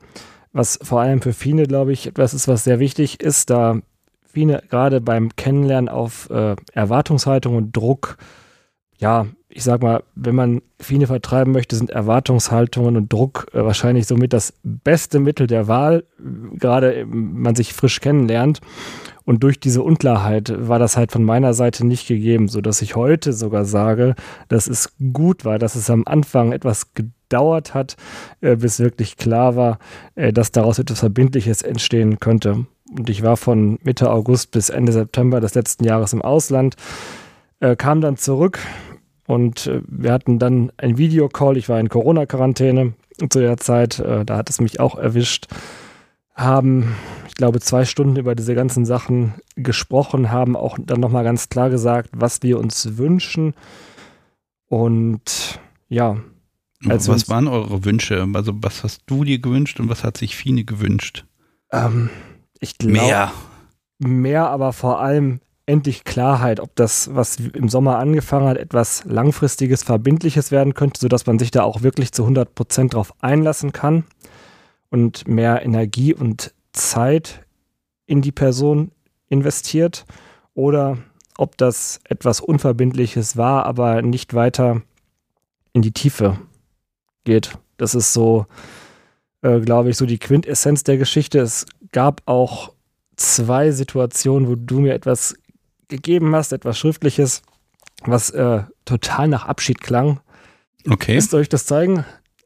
was vor allem für Fine, glaube ich, etwas ist, was sehr wichtig ist, da Fine gerade beim Kennenlernen auf äh, Erwartungshaltung und Druck, ja, ich sag mal, wenn man Fine vertreiben möchte, sind Erwartungshaltungen und Druck äh, wahrscheinlich somit das beste Mittel der Wahl, gerade man sich frisch kennenlernt. Und durch diese Unklarheit war das halt von meiner Seite nicht gegeben, sodass ich heute sogar sage, dass es gut war, dass es am Anfang etwas gedauert hat, äh, bis wirklich klar war, äh, dass daraus etwas Verbindliches entstehen könnte. Und ich war von Mitte August bis Ende September des letzten Jahres im Ausland, äh, kam dann zurück Und äh, wir hatten dann ein Videocall. Ich war in Corona-Quarantäne zu der Zeit. Äh, da hat es mich auch erwischt. Haben, ich glaube, zwei Stunden über diese ganzen Sachen gesprochen, haben auch dann nochmal ganz klar gesagt, was wir uns wünschen. Und ja. Also was waren eure Wünsche? Also was hast du dir gewünscht und was hat sich Fine gewünscht? Ähm, ich glaube. Mehr. Mehr, aber vor allem endlich Klarheit, ob das, was im Sommer angefangen hat, etwas langfristiges, verbindliches werden könnte, sodass man sich da auch wirklich zu 100 Prozent drauf einlassen kann und mehr Energie und Zeit in die Person investiert oder ob das etwas Unverbindliches war, aber nicht weiter in die Tiefe geht. Das ist so, äh, glaube ich, so die Quintessenz der Geschichte. Es gab auch zwei Situationen, wo du mir etwas gegeben hast, etwas Schriftliches, was äh, total nach Abschied klang. Okay. Willst du euch das zeigen?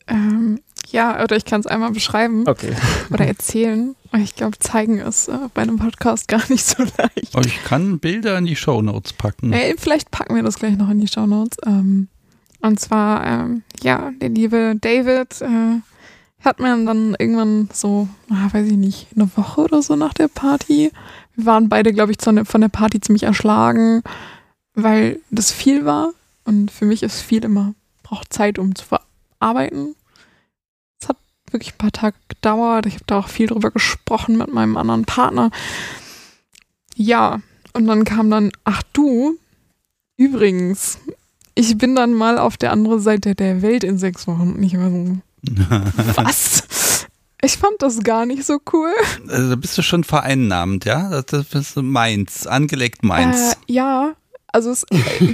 Ähm, ja, oder ich kann es einmal beschreiben okay. oder erzählen. Ich glaube, zeigen ist äh, bei einem Podcast gar nicht so leicht. Aber ich kann Bilder in die Shownotes packen. Äh, vielleicht packen wir das gleich noch in die Shownotes. Ähm, und zwar, ähm, ja, der liebe David äh, hat man dann irgendwann so, ah, weiß ich nicht, eine Woche oder so nach der Party. Wir waren beide, glaube ich, von der Party ziemlich erschlagen, weil das viel war. Und für mich ist viel immer, braucht Zeit, um zu verarbeiten. Es hat wirklich ein paar Tage gedauert. Ich habe da auch viel drüber gesprochen mit meinem anderen Partner. Ja, und dann kam dann, ach du, übrigens, ich bin dann mal auf der anderen Seite der Welt in sechs Wochen. Und ich war so, was? Ich fand das gar nicht so cool. Also bist du schon vereinnahmt, ja? Das bist du meins, angelegt meins. Äh, ja, also es,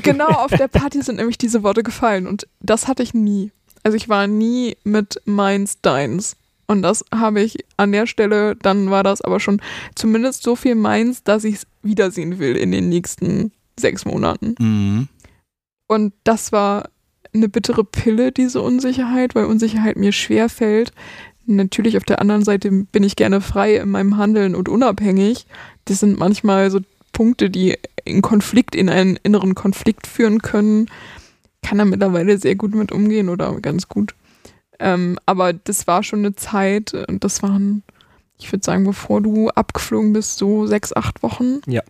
genau auf der Party sind nämlich diese Worte gefallen und das hatte ich nie. Also ich war nie mit meins, deins. Und das habe ich an der Stelle, dann war das aber schon zumindest so viel meins, dass ich es wiedersehen will in den nächsten sechs Monaten. Mhm. Und das war eine bittere Pille, diese Unsicherheit, weil Unsicherheit mir schwer fällt. Natürlich auf der anderen Seite bin ich gerne frei in meinem Handeln und unabhängig. Das sind manchmal so Punkte, die in Konflikt, in einen inneren Konflikt führen können. Kann da mittlerweile sehr gut mit umgehen oder ganz gut. Ähm, aber das war schon eine Zeit und das waren, ich würde sagen, bevor du abgeflogen bist, so sechs, acht Wochen. Ja.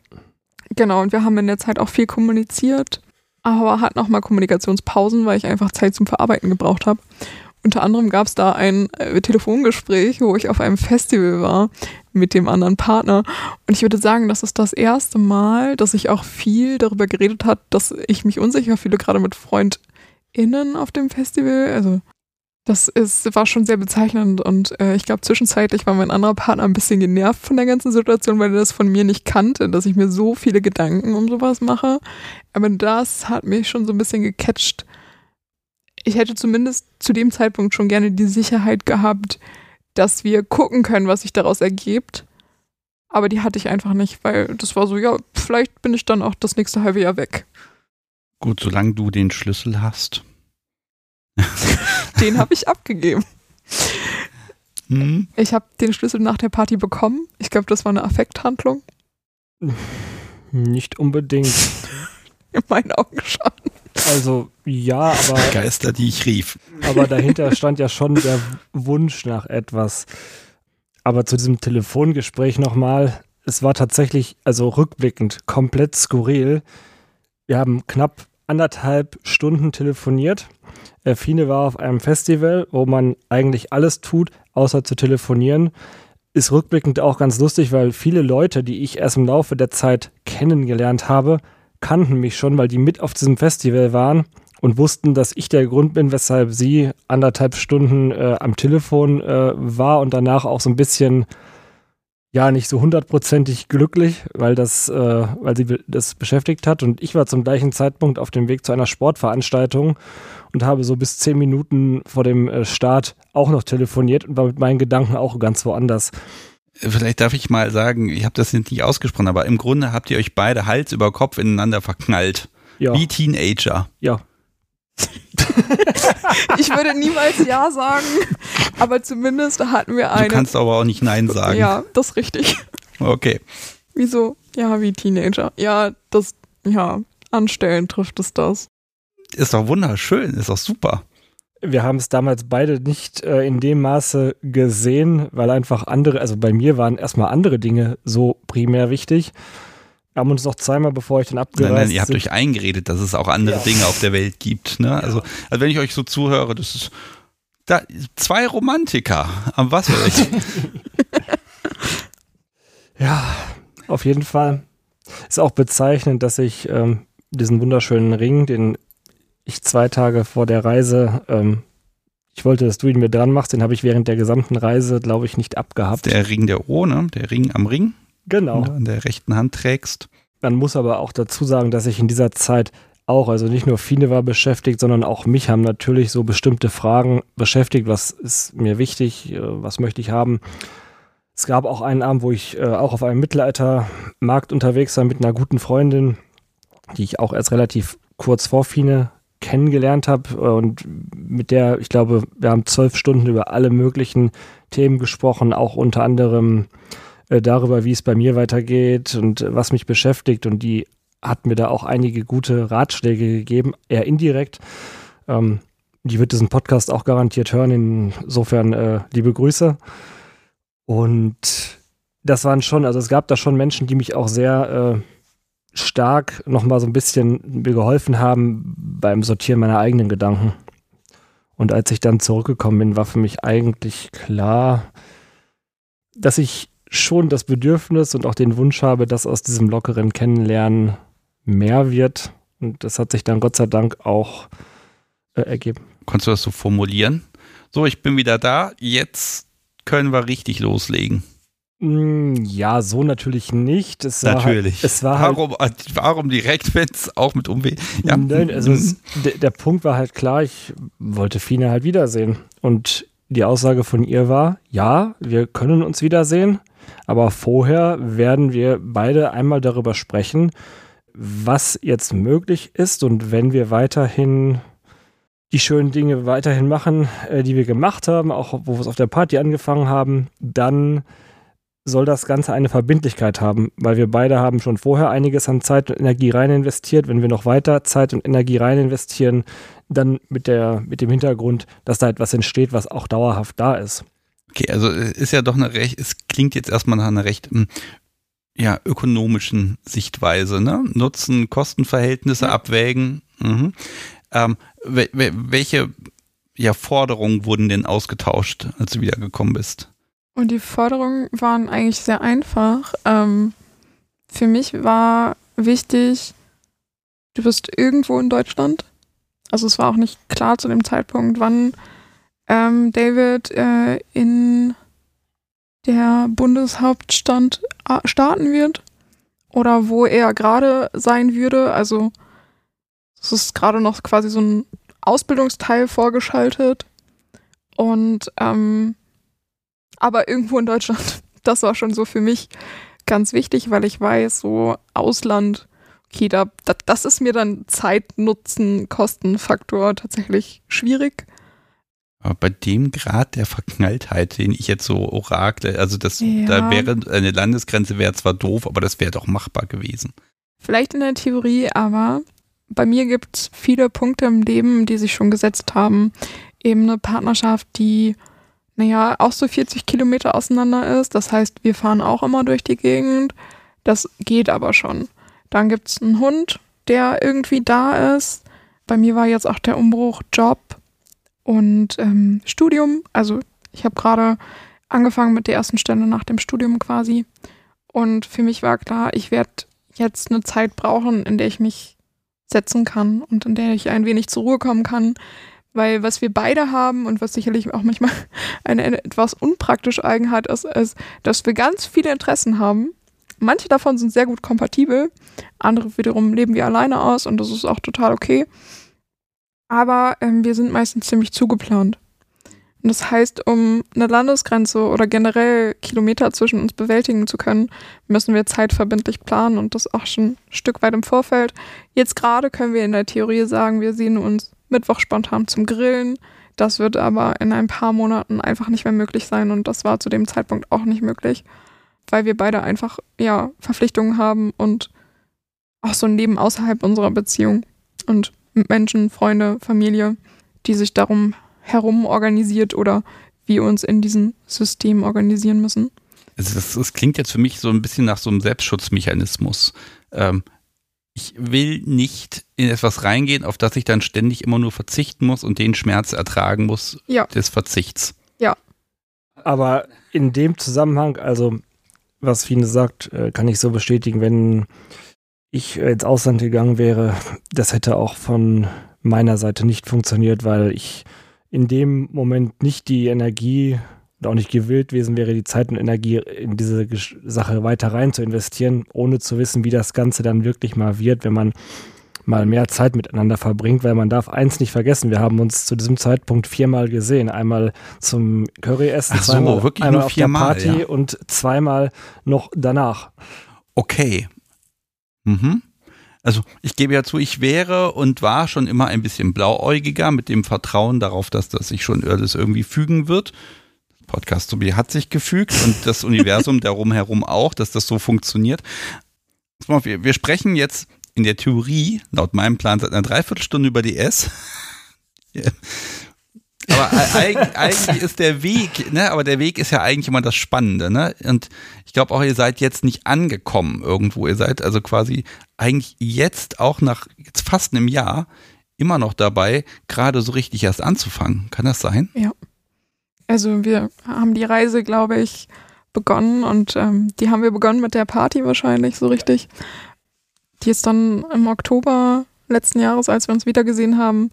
Genau, und wir haben in der Zeit auch viel kommuniziert aber hat nochmal Kommunikationspausen, weil ich einfach Zeit zum Verarbeiten gebraucht habe. Unter anderem gab es da ein äh, Telefongespräch, wo ich auf einem Festival war mit dem anderen Partner. Und ich würde sagen, das ist das erste Mal, dass ich auch viel darüber geredet hat, dass ich mich unsicher fühle, gerade mit FreundInnen auf dem Festival. Also das ist, war schon sehr bezeichnend und äh, ich glaube, zwischenzeitlich war mein anderer Partner ein bisschen genervt von der ganzen Situation, weil er das von mir nicht kannte, dass ich mir so viele Gedanken um sowas mache. Aber das hat mich schon so ein bisschen gecatcht. Ich hätte zumindest zu dem Zeitpunkt schon gerne die Sicherheit gehabt, dass wir gucken können, was sich daraus ergibt. Aber die hatte ich einfach nicht, weil das war so, ja, vielleicht bin ich dann auch das nächste halbe Jahr weg. Gut, solange du den Schlüssel hast. den habe ich abgegeben. Hm? Ich habe den Schlüssel nach der Party bekommen. Ich glaube, das war eine Affekthandlung. Nicht unbedingt. In meinen Augen schon. Also ja, aber. Geister, die ich rief. Aber dahinter stand ja schon der Wunsch nach etwas. Aber zu diesem Telefongespräch nochmal. Es war tatsächlich, also rückblickend, komplett skurril. Wir haben knapp anderthalb Stunden telefoniert Fine war auf einem Festival, wo man eigentlich alles tut, außer zu telefonieren. Ist rückblickend auch ganz lustig, weil viele Leute, die ich erst im Laufe der Zeit kennengelernt habe, kannten mich schon, weil die mit auf diesem Festival waren und wussten, dass ich der Grund bin, weshalb sie anderthalb Stunden äh, am Telefon äh, war und danach auch so ein bisschen ja nicht so hundertprozentig glücklich, weil das, äh, weil sie das beschäftigt hat. Und ich war zum gleichen Zeitpunkt auf dem Weg zu einer Sportveranstaltung und habe so bis zehn Minuten vor dem äh, Start auch noch telefoniert und war mit meinen Gedanken auch ganz woanders. Vielleicht darf ich mal sagen, ich habe das jetzt nicht ausgesprochen, aber im Grunde habt ihr euch beide Hals über Kopf ineinander verknallt. Ja. Wie Teenager. Ja. ich würde niemals Ja sagen, aber zumindest hatten wir eine. Du kannst aber auch nicht Nein sagen. Ja, das ist richtig. Okay. Wieso? Ja, wie Teenager. Ja, das, ja, anstellen trifft es das. Ist doch wunderschön, ist doch super. Wir haben es damals beide nicht äh, in dem Maße gesehen, weil einfach andere, also bei mir waren erstmal andere Dinge so primär wichtig. Wir haben uns noch zweimal, bevor ich dann abgereist Nein, nein, ihr habt euch eingeredet, dass es auch andere ja. Dinge auf der Welt gibt. Ne? Also, also wenn ich euch so zuhöre, das ist da, zwei Romantiker am Wasser. ja, auf jeden Fall. Ist auch bezeichnend, dass ich ähm, diesen wunderschönen Ring, den ich zwei Tage vor der Reise, ähm, ich wollte, dass du ihn mir dran machst, den habe ich während der gesamten Reise, glaube ich, nicht abgehabt. Der Ring der O, ne? Der Ring am Ring. Genau. an der rechten Hand trägst. Man muss aber auch dazu sagen, dass ich in dieser Zeit auch, also nicht nur Fine war beschäftigt, sondern auch mich haben natürlich so bestimmte Fragen beschäftigt. Was ist mir wichtig? Äh, was möchte ich haben? Es gab auch einen Abend, wo ich äh, auch auf einem Mittelaltermarkt unterwegs war mit einer guten Freundin, die ich auch erst relativ kurz vor Fine kennengelernt habe äh, und mit der, ich glaube, wir haben zwölf Stunden über alle möglichen Themen gesprochen, auch unter anderem äh, darüber, wie es bei mir weitergeht und was mich beschäftigt. Und die hat mir da auch einige gute Ratschläge gegeben, eher indirekt. Ähm, die wird diesen Podcast auch garantiert hören. Insofern äh, liebe Grüße. Und das waren schon, also es gab da schon Menschen, die mich auch sehr äh, stark nochmal so ein bisschen mir geholfen haben beim Sortieren meiner eigenen Gedanken. Und als ich dann zurückgekommen bin, war für mich eigentlich klar, dass ich schon das Bedürfnis und auch den Wunsch habe, dass aus diesem lockeren Kennenlernen mehr wird. Und das hat sich dann Gott sei Dank auch äh, ergeben. Konntest du das so formulieren? So, ich bin wieder da, jetzt können wir richtig loslegen. Mm, ja, so natürlich nicht. Es natürlich. War halt, es war halt warum, halt, warum direkt, wenn es auch mit Umweh? Ja. Nein, also es, der, der Punkt war halt klar, ich wollte Fine halt wiedersehen. Und die Aussage von ihr war, ja, wir können uns wiedersehen. Aber vorher werden wir beide einmal darüber sprechen, was jetzt möglich ist und wenn wir weiterhin die schönen Dinge weiterhin machen, äh, die wir gemacht haben, auch wo wir es auf der Party angefangen haben, dann soll das Ganze eine Verbindlichkeit haben, weil wir beide haben schon vorher einiges an Zeit und Energie rein investiert. Wenn wir noch weiter Zeit und Energie rein investieren, dann mit, der, mit dem Hintergrund, dass da etwas entsteht, was auch dauerhaft da ist. Okay, also ist ja doch eine recht, es klingt jetzt erstmal nach einer recht hm, ja, ökonomischen Sichtweise, ne? Nutzen, Kostenverhältnisse ja. abwägen. Mhm. Ähm, welche ja, Forderungen wurden denn ausgetauscht, als du wiedergekommen bist? Und die Forderungen waren eigentlich sehr einfach. Ähm, für mich war wichtig, du bist irgendwo in Deutschland. Also es war auch nicht klar zu dem Zeitpunkt, wann ähm, David äh, in der Bundeshauptstadt äh, starten wird oder wo er gerade sein würde. Also es ist gerade noch quasi so ein Ausbildungsteil vorgeschaltet und ähm, aber irgendwo in Deutschland. Das war schon so für mich ganz wichtig, weil ich weiß, so Ausland, okay, da, da das ist mir dann Zeit, Nutzen, Kostenfaktor tatsächlich schwierig. Aber bei dem Grad der Verknalltheit, den ich jetzt so orakle, also das, ja. da wäre eine Landesgrenze wäre zwar doof, aber das wäre doch machbar gewesen. Vielleicht in der Theorie, aber bei mir gibt es viele Punkte im Leben, die sich schon gesetzt haben. Eben eine Partnerschaft, die, naja, auch so 40 Kilometer auseinander ist. Das heißt, wir fahren auch immer durch die Gegend. Das geht aber schon. Dann gibt es einen Hund, der irgendwie da ist. Bei mir war jetzt auch der Umbruch Job und ähm, Studium. Also ich habe gerade angefangen mit der ersten Stelle nach dem Studium quasi. Und für mich war klar, ich werde jetzt eine Zeit brauchen, in der ich mich setzen kann und in der ich ein wenig zur Ruhe kommen kann. Weil was wir beide haben und was sicherlich auch manchmal eine etwas unpraktische Eigenheit ist, ist, dass wir ganz viele Interessen haben. Manche davon sind sehr gut kompatibel, andere wiederum leben wir alleine aus und das ist auch total okay aber ähm, wir sind meistens ziemlich zugeplant. Und das heißt, um eine Landesgrenze oder generell Kilometer zwischen uns bewältigen zu können, müssen wir zeitverbindlich planen und das auch schon ein Stück weit im Vorfeld. Jetzt gerade können wir in der Theorie sagen, wir sehen uns Mittwoch spontan zum Grillen. Das wird aber in ein paar Monaten einfach nicht mehr möglich sein und das war zu dem Zeitpunkt auch nicht möglich, weil wir beide einfach ja Verpflichtungen haben und auch so ein Leben außerhalb unserer Beziehung. Und Menschen, Freunde, Familie, die sich darum herum organisiert oder wir uns in diesem System organisieren müssen. Also das, das, klingt jetzt für mich so ein bisschen nach so einem Selbstschutzmechanismus. Ähm, ich will nicht in etwas reingehen, auf das ich dann ständig immer nur verzichten muss und den Schmerz ertragen muss ja. des Verzichts. Ja. Aber in dem Zusammenhang, also was Fine sagt, äh, kann ich so bestätigen, wenn ich ins Ausland gegangen wäre, das hätte auch von meiner Seite nicht funktioniert, weil ich in dem Moment nicht die Energie und auch nicht gewillt gewesen wäre, die Zeit und Energie in diese Sache weiter rein zu investieren, ohne zu wissen, wie das Ganze dann wirklich mal wird, wenn man mal mehr Zeit miteinander verbringt, weil man darf eins nicht vergessen, wir haben uns zu diesem Zeitpunkt viermal gesehen. Einmal zum Curryessen, Ach so, zweimal wirklich einmal nur auf viermal, der Party ja. und zweimal noch danach. Okay. Mhm. Also ich gebe ja zu, ich wäre und war schon immer ein bisschen blauäugiger mit dem Vertrauen darauf, dass das sich schon alles irgendwie fügen wird. Podcast Sobi hat sich gefügt und das Universum darum herum auch, dass das so funktioniert. Wir, wir sprechen jetzt in der Theorie, laut meinem Plan, seit einer Dreiviertelstunde über DS. Aber eigentlich, eigentlich ist der Weg, ne, aber der Weg ist ja eigentlich immer das Spannende, ne? Und ich glaube auch, ihr seid jetzt nicht angekommen irgendwo. Ihr seid also quasi eigentlich jetzt auch nach jetzt fast einem Jahr immer noch dabei, gerade so richtig erst anzufangen. Kann das sein? Ja. Also wir haben die Reise, glaube ich, begonnen und ähm, die haben wir begonnen mit der Party wahrscheinlich so richtig. Die ist dann im Oktober letzten Jahres, als wir uns wiedergesehen haben,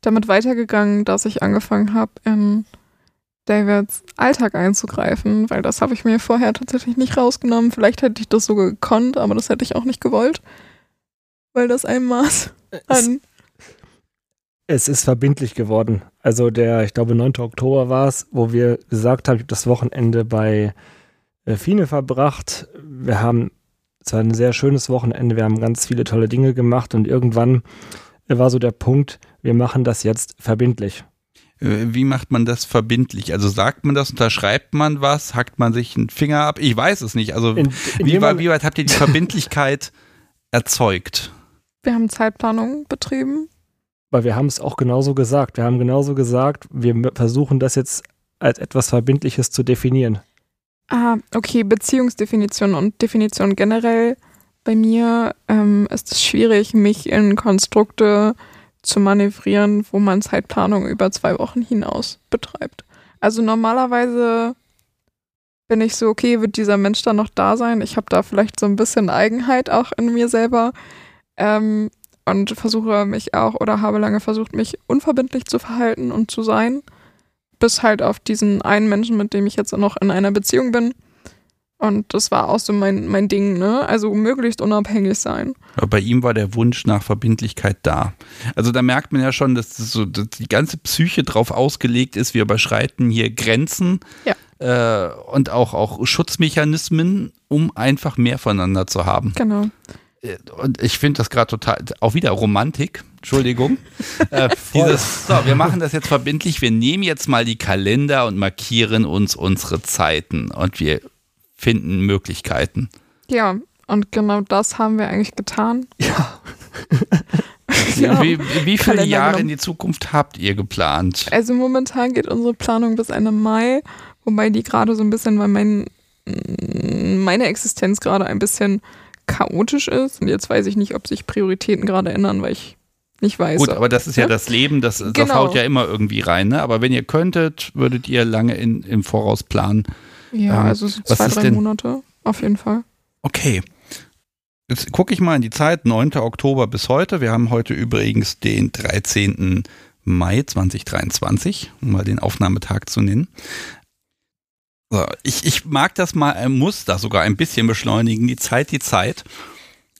damit weitergegangen, dass ich angefangen habe, in Davids Alltag einzugreifen, weil das habe ich mir vorher tatsächlich nicht rausgenommen. Vielleicht hätte ich das sogar gekonnt, aber das hätte ich auch nicht gewollt, weil das ein Maß an. Es, ist verbindlich geworden. Also der, ich glaube, 9. Oktober war es, wo wir gesagt haben, ich habe das Wochenende bei äh, Fine verbracht. Wir haben, es war ein sehr schönes Wochenende, wir haben ganz viele tolle Dinge gemacht und irgendwann war so der Punkt, wir machen das jetzt verbindlich. Wie macht man das verbindlich? Also sagt man das, unterschreibt man was, hackt man sich einen Finger ab? Ich weiß es nicht. Also In- wie, indem weit- wie weit habt ihr die Verbindlichkeit erzeugt? Wir haben Zeitplanung betrieben. Weil wir haben es auch genauso gesagt. Wir haben genauso gesagt, wir versuchen das jetzt als etwas Verbindliches zu definieren. Ah, okay, Beziehungsdefinition und Definition generell. Bei mir ähm, ist es schwierig, mich in Konstrukte zu manövrieren, wo man Zeitplanung über zwei Wochen hinaus betreibt. Also normalerweise bin ich so, okay, wird dieser Mensch dann noch da sein? Ich habe da vielleicht so ein bisschen Eigenheit auch in mir selber ähm, und versuche mich auch oder habe lange versucht, mich unverbindlich zu verhalten und zu sein bis halt auf diesen einen Menschen, mit dem ich jetzt noch in einer Beziehung bin. Und das war auch so mein, mein Ding, ne? Also möglichst unabhängig sein. Aber bei ihm war der Wunsch nach Verbindlichkeit da. Also da merkt man ja schon, dass, das so, dass die ganze Psyche drauf ausgelegt ist, wir überschreiten hier Grenzen äh, und auch, auch Schutzmechanismen, um einfach mehr voneinander zu haben. Genau. Und ich finde das gerade total, auch wieder Romantik, Entschuldigung. äh, dieses, so, wir machen das jetzt verbindlich, wir nehmen jetzt mal die Kalender und markieren uns unsere Zeiten und wir finden Möglichkeiten. Ja, und genau das haben wir eigentlich getan. Ja. Ja. Wie, wie viele Kalender Jahre genommen. in die Zukunft habt ihr geplant? Also momentan geht unsere Planung bis Ende Mai, wobei die gerade so ein bisschen, weil mein, meine Existenz gerade ein bisschen chaotisch ist. Und jetzt weiß ich nicht, ob sich Prioritäten gerade ändern, weil ich nicht weiß. Gut, aber das ist ja Ja? das Leben, das, das Genau. haut ja immer irgendwie rein. Ne? Aber wenn ihr könntet, würdet ihr lange in, im Voraus planen. ja, ähm, also so zwei, ist drei denn- Monate auf jeden Fall. Okay. Jetzt gucke ich mal in die Zeit, 9. Oktober bis heute. Wir haben heute übrigens den 13. Mai 2023, um mal den Aufnahmetag zu nennen. So, ich, ich mag das mal, äh, muss das sogar ein bisschen beschleunigen. Die Zeit, die Zeit.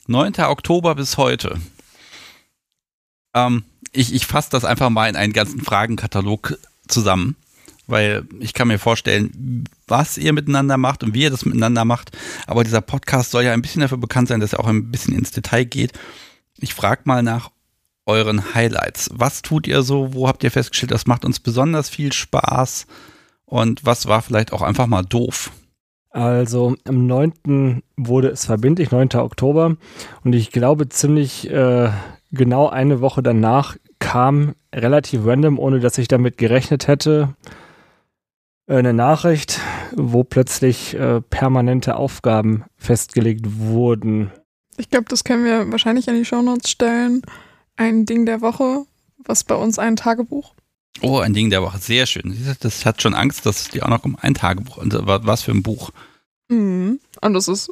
9. Oktober bis heute. Ähm, ich ich fasse das einfach mal in einen ganzen Fragenkatalog zusammen, weil ich kann mir vorstellen, was ihr miteinander macht und wie ihr das miteinander macht. Aber dieser Podcast soll ja ein bisschen dafür bekannt sein, dass er auch ein bisschen ins Detail geht. Ich frage mal nach euren Highlights. Was tut ihr so? Wo habt ihr festgestellt, das macht uns besonders viel Spaß? Und was war vielleicht auch einfach mal doof? Also am 9. wurde es verbindlich, 9. Oktober. Und ich glaube ziemlich äh, genau eine Woche danach kam relativ random, ohne dass ich damit gerechnet hätte, eine Nachricht, wo plötzlich äh, permanente Aufgaben festgelegt wurden. Ich glaube, das können wir wahrscheinlich in die Shownotes stellen. Ein Ding der Woche, was bei uns ein Tagebuch. Oh, ein Ding der Woche. Sehr schön. Das hat schon Angst, dass es dir auch noch um ein Tagebuch. Was für ein Buch. Mhm. Und das ist,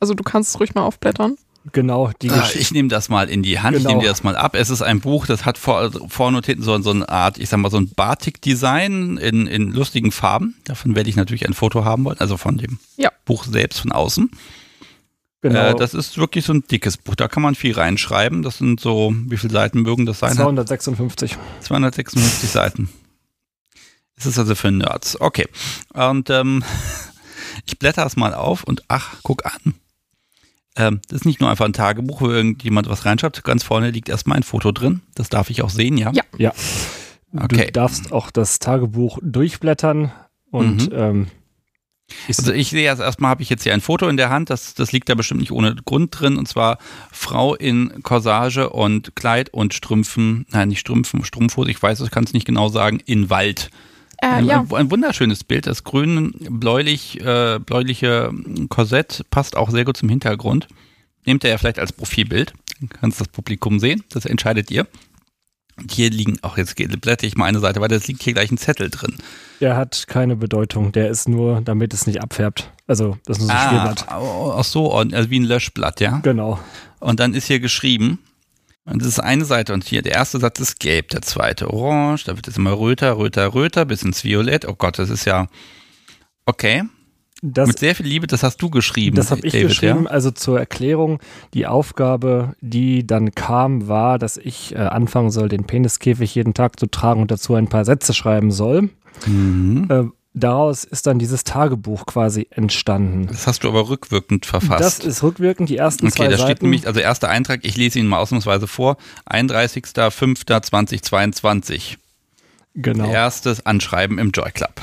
also du kannst es ruhig mal aufblättern. Genau, die ah, Ich nehme das mal in die Hand, genau. ich nehme dir das mal ab. Es ist ein Buch, das hat vor, vorne und hinten so, so eine Art, ich sag mal, so ein Batik-Design in, in lustigen Farben. Davon werde ich natürlich ein Foto haben wollen, also von dem ja. Buch selbst von außen. Genau. Äh, das ist wirklich so ein dickes Buch, da kann man viel reinschreiben. Das sind so, wie viele Seiten mögen das sein? 256. 256 Seiten. Das ist also für Nerds. Okay. Und ähm, ich blätter es mal auf und ach, guck an ähm, das ist nicht nur einfach ein Tagebuch, wo irgendjemand was reinschreibt. Ganz vorne liegt erstmal ein Foto drin. Das darf ich auch sehen, ja? Ja. ja. Okay. Du darfst auch das Tagebuch durchblättern und mhm. ähm, also ich sehe erst erstmal habe ich jetzt hier ein Foto in der Hand, das, das liegt da bestimmt nicht ohne Grund drin, und zwar Frau in Corsage und Kleid und Strümpfen, nein, nicht Strümpfen, Strumpfhose, ich weiß, ich kann es nicht genau sagen, in Wald. Äh, ein, ja. ein, wunderschönes Bild. Das grün-bläulich, äh, bläuliche Korsett passt auch sehr gut zum Hintergrund. Nehmt ihr ja vielleicht als Profilbild. Dann kannst das Publikum sehen. Das entscheidet ihr. Hier liegen, auch jetzt blätter ich mal eine Seite weil es liegt hier gleich ein Zettel drin. Der hat keine Bedeutung. Der ist nur, damit es nicht abfärbt. Also, das ist nur so ein ah, Spielblatt. Ach so, also wie ein Löschblatt, ja? Genau. Und dann ist hier geschrieben, und das ist eine Seite und hier der erste Satz ist gelb, der zweite orange, da wird es immer röter, röter, röter, bis ins Violett. Oh Gott, das ist ja okay. Das, Mit sehr viel Liebe, das hast du geschrieben. Das habe ich David, geschrieben. Ja? Also zur Erklärung, die Aufgabe, die dann kam, war, dass ich äh, anfangen soll, den Peniskäfig jeden Tag zu tragen und dazu ein paar Sätze schreiben soll. Mhm. Äh, daraus ist dann dieses Tagebuch quasi entstanden. Das hast du aber rückwirkend verfasst. Das ist rückwirkend, die ersten okay, zwei Seiten. Okay, da steht nämlich, also erster Eintrag, ich lese ihn mal ausnahmsweise vor, 31.05.2022. Genau. Erstes Anschreiben im Joy Club.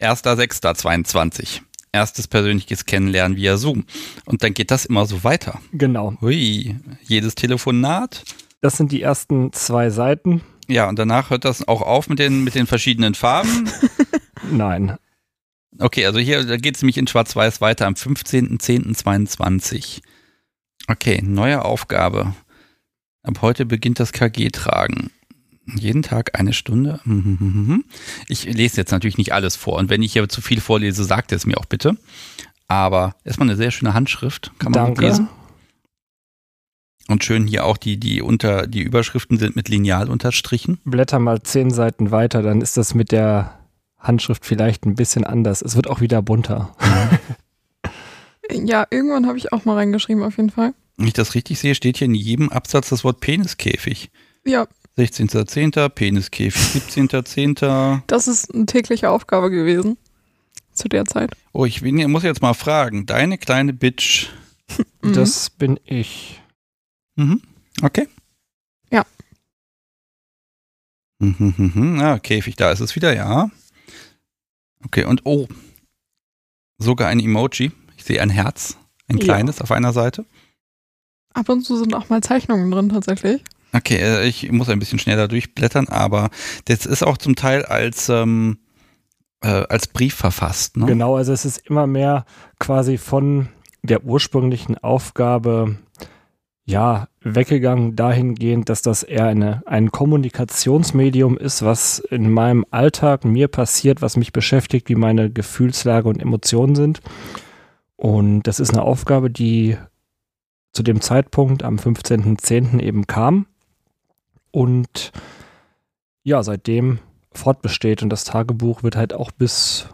1.06.22. Erstes persönliches Kennenlernen via Zoom. Und dann geht das immer so weiter. Genau. Hui, jedes Telefonat. Das sind die ersten zwei Seiten. Ja, und danach hört das auch auf mit den, mit den verschiedenen Farben. Nein. Okay, also hier geht es nämlich in Schwarz-Weiß weiter am 15.10.22. Okay, neue Aufgabe. Ab heute beginnt das KG-Tragen. Jeden Tag eine Stunde. Ich lese jetzt natürlich nicht alles vor. Und wenn ich hier zu viel vorlese, sagt es mir auch bitte. Aber erstmal eine sehr schöne Handschrift. Kann man Danke. lesen. Und schön hier auch die, die unter, die Überschriften sind mit Lineal unterstrichen. Blätter mal zehn Seiten weiter, dann ist das mit der Handschrift vielleicht ein bisschen anders. Es wird auch wieder bunter. ja, irgendwann habe ich auch mal reingeschrieben, auf jeden Fall. Wenn ich das richtig sehe, steht hier in jedem Absatz das Wort Peniskäfig. Ja. 16.10., Peniskäfig, 17.10. Das ist eine tägliche Aufgabe gewesen. Zu der Zeit. Oh, ich bin, muss jetzt mal fragen. Deine kleine Bitch. das bin ich. Mhm. Okay. Ja. Mhm, mhm, mhm. Ah, Käfig, da ist es wieder, ja. Okay, und oh, sogar ein Emoji. Ich sehe ein Herz, ein kleines ja. auf einer Seite. Ab und zu sind auch mal Zeichnungen drin tatsächlich. Okay, äh, ich muss ein bisschen schneller durchblättern, aber das ist auch zum Teil als, ähm, äh, als Brief verfasst. Ne? Genau, also es ist immer mehr quasi von der ursprünglichen Aufgabe ja, weggegangen dahingehend, dass das eher eine, ein Kommunikationsmedium ist, was in meinem Alltag mir passiert, was mich beschäftigt, wie meine Gefühlslage und Emotionen sind. Und das ist eine Aufgabe, die zu dem Zeitpunkt am 15.10. eben kam und ja, seitdem fortbesteht. Und das Tagebuch wird halt auch bis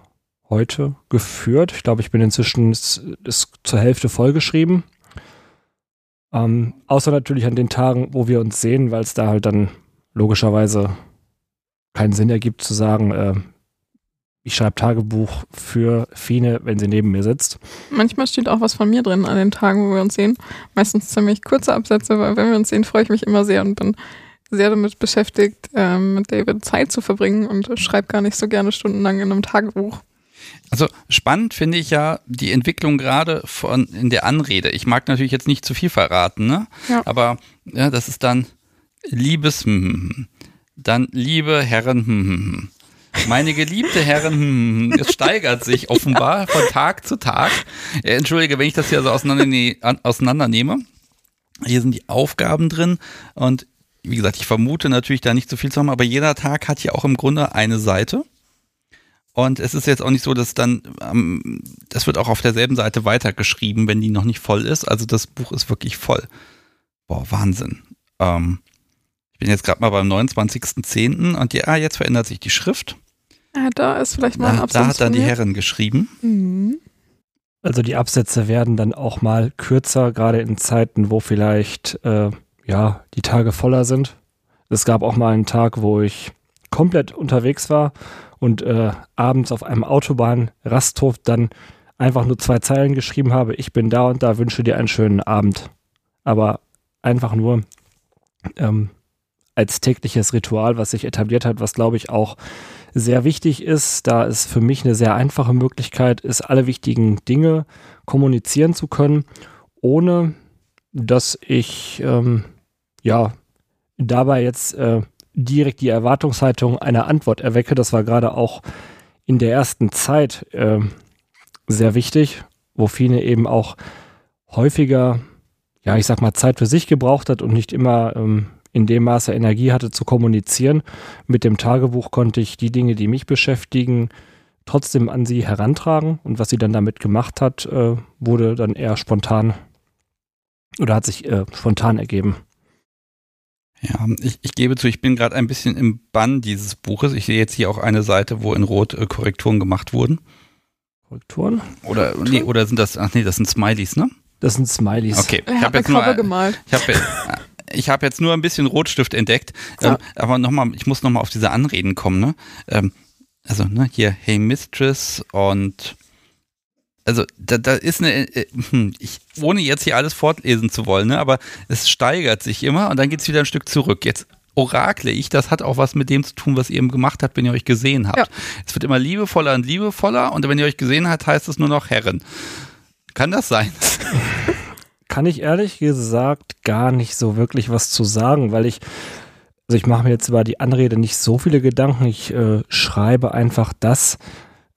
heute geführt. Ich glaube, ich bin inzwischen ist, ist zur Hälfte vollgeschrieben. Ähm, außer natürlich an den Tagen, wo wir uns sehen, weil es da halt dann logischerweise keinen Sinn ergibt zu sagen, äh, ich schreibe Tagebuch für Fine, wenn sie neben mir sitzt. Manchmal steht auch was von mir drin an den Tagen, wo wir uns sehen. Meistens ziemlich kurze Absätze, weil wenn wir uns sehen, freue ich mich immer sehr und bin sehr damit beschäftigt, ähm, mit David Zeit zu verbringen und schreibe gar nicht so gerne stundenlang in einem Tagebuch. Also spannend finde ich ja die Entwicklung gerade von in der Anrede. Ich mag natürlich jetzt nicht zu viel verraten, ne? Ja. Aber ja, das ist dann liebes, hm, hm, hm. dann liebe Herren. Meine geliebte Herren, es steigert sich offenbar von Tag zu Tag. Äh, Entschuldige, wenn ich das hier so auseinanderne auseinandernehme. Hier sind die Aufgaben drin und wie gesagt, ich vermute natürlich da nicht so viel zu haben, aber jeder Tag hat hier auch im Grunde eine Seite. Und es ist jetzt auch nicht so, dass dann, ähm, das wird auch auf derselben Seite weitergeschrieben, wenn die noch nicht voll ist. Also das Buch ist wirklich voll. Boah, Wahnsinn. Ähm, ich bin jetzt gerade mal beim 29.10. und ja, jetzt verändert sich die Schrift. Ja, da ist vielleicht mal ein Da, Absatz da hat dann die. Herren geschrieben. Mhm. Also die Absätze werden dann auch mal kürzer, gerade in Zeiten, wo vielleicht äh, ja die Tage voller sind. Es gab auch mal einen Tag, wo ich komplett unterwegs war und äh, abends auf einem Autobahnrasthof dann einfach nur zwei Zeilen geschrieben habe. Ich bin da und da, wünsche dir einen schönen Abend. Aber einfach nur ähm, als tägliches Ritual, was sich etabliert hat, was glaube ich auch sehr wichtig ist, da es für mich eine sehr einfache Möglichkeit ist, alle wichtigen Dinge kommunizieren zu können, ohne dass ich ähm, ja dabei jetzt äh, direkt die Erwartungshaltung einer Antwort erwecke. Das war gerade auch in der ersten Zeit äh, sehr wichtig, wo Fine eben auch häufiger, ja, ich sag mal, Zeit für sich gebraucht hat und nicht immer ähm, in dem Maße Energie hatte zu kommunizieren. Mit dem Tagebuch konnte ich die Dinge, die mich beschäftigen, trotzdem an sie herantragen und was sie dann damit gemacht hat, äh, wurde dann eher spontan oder hat sich äh, spontan ergeben. Ja, ich, ich gebe zu, ich bin gerade ein bisschen im Bann dieses Buches. Ich sehe jetzt hier auch eine Seite, wo in Rot äh, Korrekturen gemacht wurden. Korrekturen? Oder, nee, oder sind das, ach nee, das sind Smileys, ne? Das sind Smileys. Okay, ich habe jetzt nur, Krabbe gemalt. ich habe ich hab jetzt nur ein bisschen Rotstift entdeckt. So. Ähm, aber nochmal, ich muss nochmal auf diese Anreden kommen, ne? Ähm, also, ne, hier, hey Mistress und also da, da ist eine, äh, hm, ich, ohne jetzt hier alles fortlesen zu wollen, ne, aber es steigert sich immer und dann geht es wieder ein Stück zurück. Jetzt orakle ich, das hat auch was mit dem zu tun, was ihr eben gemacht habt, wenn ihr euch gesehen habt. Ja. Es wird immer liebevoller und liebevoller und wenn ihr euch gesehen habt, heißt es nur noch Herren. Kann das sein? Kann ich ehrlich gesagt gar nicht so wirklich was zu sagen, weil ich, also ich mache mir jetzt über die Anrede nicht so viele Gedanken. Ich äh, schreibe einfach das,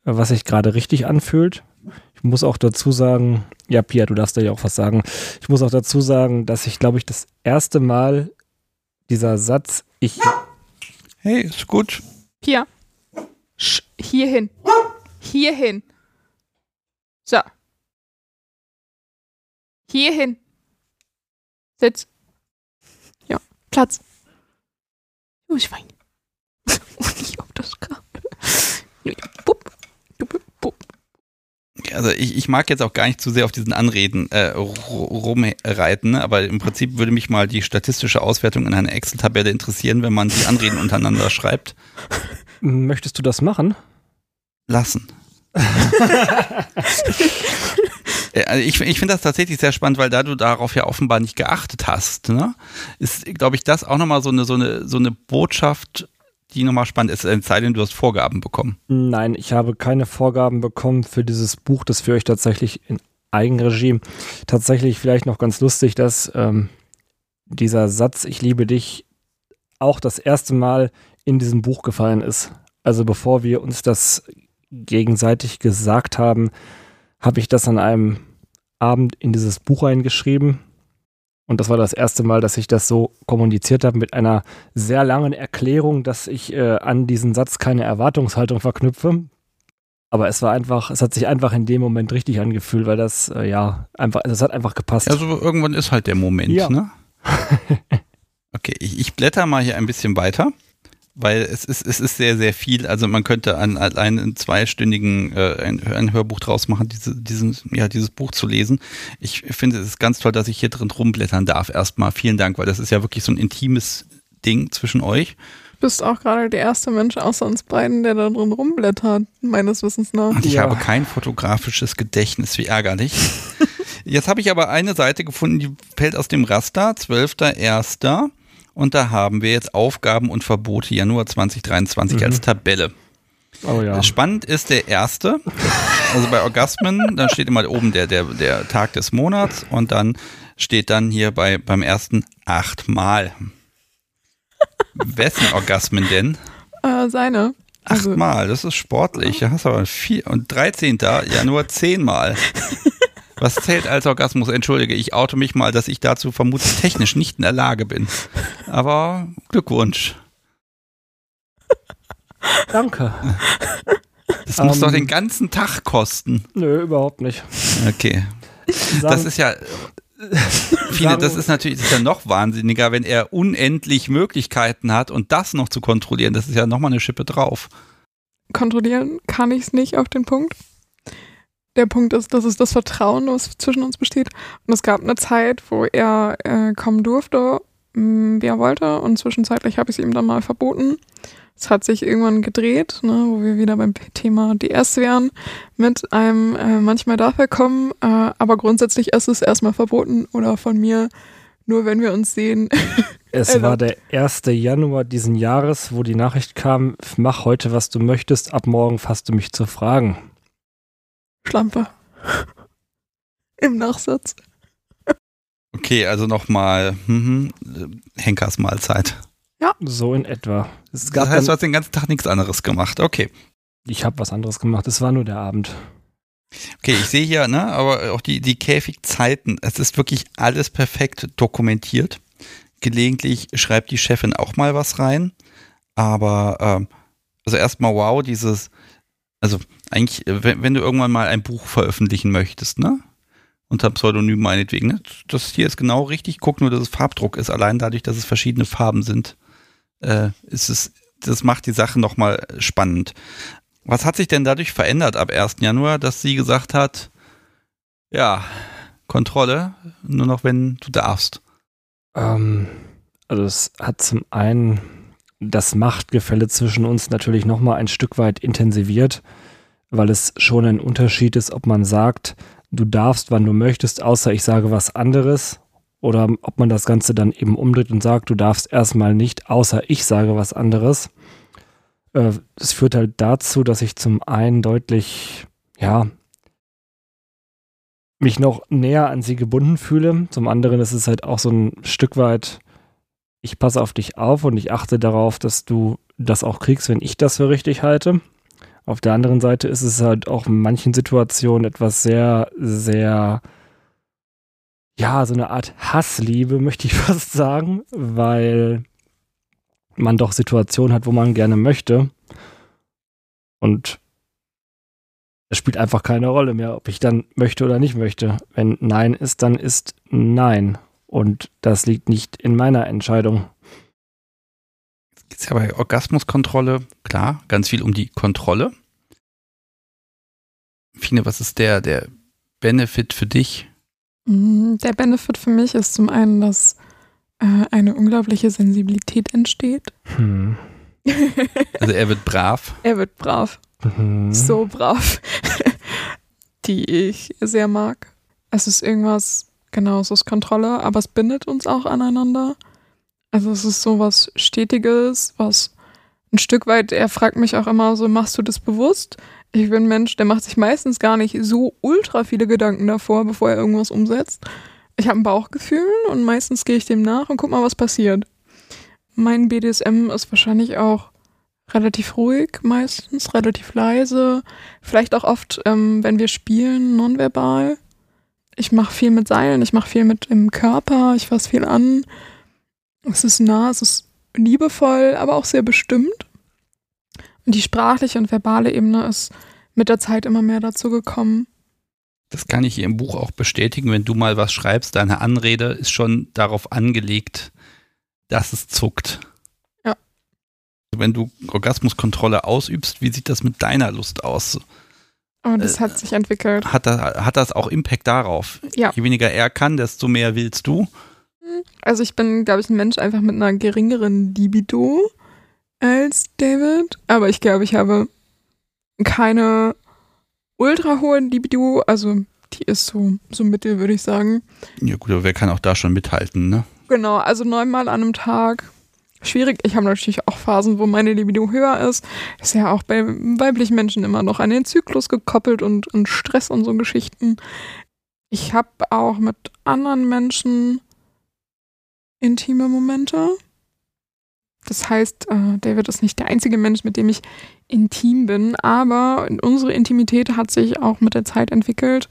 äh, was sich gerade richtig anfühlt. Ich muss auch dazu sagen, ja, Pia, du darfst da ja auch was sagen. Ich muss auch dazu sagen, dass ich, glaube ich, das erste Mal dieser Satz, ich, Hey, ist gut. Pia. Sch hierhin. Hierhin. So. Hierhin. Sitz. Ja, Platz. Oh, Schwein. Und ich auf das Kabel. Bupp. Also ich, ich mag jetzt auch gar nicht zu sehr auf diesen Anreden äh, ru- rumreiten, ne? aber im Prinzip würde mich mal die statistische Auswertung in einer Excel-Tabelle interessieren, wenn man die Anreden untereinander schreibt. möchtest du das machen? Lassen. Äh, also ich ich finde das tatsächlich sehr spannend, weil da du darauf ja offenbar nicht geachtet hast, ne, ist, glaube ich, das auch nochmal so eine, so, eine, so eine Botschaft, die nochmal spannend ist, es sei denn, du hast Vorgaben bekommen. Nein, ich habe keine Vorgaben bekommen für dieses Buch. Das führe ich tatsächlich in Eigenregie. Tatsächlich vielleicht noch ganz lustig, dass ähm, dieser Satz, ich liebe dich, auch das erste Mal in diesem Buch gefallen ist. Also bevor wir uns das gegenseitig gesagt haben, habe ich das an einem Abend in dieses Buch eingeschrieben. Und das war das erste Mal, dass ich das so kommuniziert habe mit einer sehr langen Erklärung, dass ich äh, an diesen Satz keine Erwartungshaltung verknüpfe. Aber es war einfach, es hat sich einfach in dem Moment richtig angefühlt, weil das, äh, ja, einfach, es hat einfach gepasst. Also irgendwann ist halt der Moment, Ja. ne? Okay, ich, ich blätter mal hier ein bisschen weiter, weil es ist, es ist sehr, sehr viel. Also man könnte an, allein einen zweistündigen äh, ein, ein Hörbuch draus machen, diese, diesen, ja, dieses Buch zu lesen. Ich finde es ist ganz toll, dass ich hier drin rumblättern darf. Erstmal vielen Dank, weil das ist ja wirklich so ein intimes Ding zwischen euch. Du bist auch gerade der erste Mensch außer uns beiden, der da drin rumblättert, meines Wissens nach. Und ich Ja. habe kein fotografisches Gedächtnis, wie ärgerlich. Jetzt habe ich aber eine Seite gefunden, die fällt aus dem Raster, 12.01. Und da haben wir jetzt Aufgaben und Verbote Januar 2023 Mhm. als Tabelle. oh ja. Spannend ist der erste. Also bei Orgasmen, dann steht immer oben der, der, der Tag des Monats und dann steht dann hier bei, beim ersten achtmal. Wessen Orgasmen denn? Äh, seine. Also, Achtmal, das ist sportlich. Da hast du aber vier und 13. Ja, nur zehnmal. Was zählt als Orgasmus? Entschuldige, ich oute mich mal, dass ich dazu vermutlich technisch nicht in der Lage bin. Aber Glückwunsch. Danke. Das muss Ähm, doch den ganzen Tag kosten. Nö, überhaupt nicht. Okay. Das ist ja. Viele, das ist natürlich das ist ja noch wahnsinniger, wenn er unendlich Möglichkeiten hat und das noch zu kontrollieren. Das ist ja nochmal eine Schippe drauf. kontrollieren kann ich es nicht auf den Punkt. Der Punkt ist, dass es das Vertrauen, was zwischen uns besteht. Und es gab eine Zeit, wo er äh, kommen durfte, mh, wie er wollte. Und zwischenzeitlich habe ich es ihm dann mal verboten. Es hat sich irgendwann gedreht, ne, wo wir wieder beim Thema DS wären, mit einem äh, manchmal darf er kommen, äh, aber grundsätzlich ist es erstmal verboten oder von mir, nur wenn wir uns sehen. Es Also- war der 1. Januar diesen Jahres, wo die Nachricht kam, mach heute, was du möchtest, ab morgen fasst du mich zu Fragen. Schlampe. Im Nachsatz. Okay, also nochmal hm, Henkers Mahlzeit. So in etwa. Es gab Das heißt, du hast den ganzen Tag nichts anderes gemacht. Okay. ich habe was anderes gemacht, es war nur der Abend. Okay, ich sehe hier, ne, aber auch die, die Käfigzeiten, es ist wirklich alles perfekt dokumentiert. Gelegentlich schreibt die Chefin auch mal was rein, aber ähm, also erstmal wow, dieses, also eigentlich, äh, wenn, wenn du irgendwann mal ein Buch veröffentlichen möchtest, ne, unter Pseudonym meinetwegen, ne, das hier ist genau richtig, guck nur, dass es Farbdruck ist, allein dadurch, dass es verschiedene Farben sind, äh, ist es, das macht die Sache nochmal spannend. Was hat sich denn dadurch verändert ab 1. Januar, dass sie gesagt hat, ja, Kontrolle, nur noch wenn du darfst? Ähm, also es hat zum einen das Machtgefälle zwischen uns natürlich nochmal ein Stück weit intensiviert, weil es schon ein Unterschied ist, ob man sagt, du darfst, wann du möchtest, außer ich sage was anderes, oder ob man das Ganze dann eben umdreht und sagt, du darfst erstmal nicht, außer ich sage was anderes. Äh, Das führt halt dazu, dass ich zum einen deutlich, ja, mich noch näher an sie gebunden fühle. Zum anderen ist es halt auch so ein Stück weit, ich passe auf dich auf und ich achte darauf, dass du das auch kriegst, wenn ich das für richtig halte. Auf der anderen Seite ist es halt auch in manchen Situationen etwas sehr, sehr, ja, so eine Art Hassliebe, möchte ich fast sagen, weil man doch Situationen hat, wo man gerne möchte. Und es spielt einfach keine Rolle mehr, ob ich dann möchte oder nicht möchte. Wenn Nein ist, dann ist Nein. Und das liegt nicht in meiner Entscheidung. Geht ja bei Orgasmuskontrolle, klar, ganz viel um die Kontrolle. Fine, was ist der, der Benefit für dich? Mm, Der Benefit für mich ist zum einen, dass äh, eine unglaubliche Sensibilität entsteht. Hm. Also er wird brav. er wird brav, Mhm. so brav, die ich sehr mag. Es ist irgendwas, genau, es ist Kontrolle, aber es bindet uns auch aneinander. Also es ist so was Stetiges, was ein Stück weit, er fragt mich auch immer so, machst du das bewusst? Ich bin ein Mensch, der macht sich meistens gar nicht so ultra viele Gedanken davor, bevor er irgendwas umsetzt. Ich habe ein Bauchgefühl und meistens gehe ich dem nach und guck mal, was passiert. Mein BDSM ist wahrscheinlich auch relativ ruhig, meistens relativ leise. Vielleicht auch oft, ähm, wenn wir spielen, nonverbal. Ich mache viel mit Seilen, ich mache viel mit dem Körper, ich fasse viel an. Es ist nah, es ist liebevoll, aber auch sehr bestimmt. Und die sprachliche und verbale Ebene ist mit der Zeit immer mehr dazu gekommen. Das kann ich im Buch auch bestätigen, wenn du mal was schreibst, deine Anrede ist schon darauf angelegt, dass es zuckt. Ja. Wenn du Orgasmuskontrolle ausübst, wie sieht das mit deiner Lust aus? Und das Äh, hat sich entwickelt. Hat das, hat das auch Impact darauf? Ja. Je weniger er kann, desto mehr willst du. Also ich bin, glaube ich, ein Mensch einfach mit einer geringeren Libido als David. Aber ich glaube, ich habe keine ultra hohe Libido. Also die ist so, so mittel, würde ich sagen. Ja gut, aber wer kann auch da schon mithalten, ne? Genau, also neunmal an einem Tag. Schwierig. Ich habe natürlich auch Phasen, wo meine Libido höher ist. Das ist ja auch bei weiblichen Menschen immer noch an den Zyklus gekoppelt und, und Stress und so Geschichten. Ich habe auch mit anderen Menschen intime Momente. Das heißt, äh, David ist nicht der einzige Mensch, mit dem ich intim bin, aber unsere Intimität hat sich auch mit der Zeit entwickelt.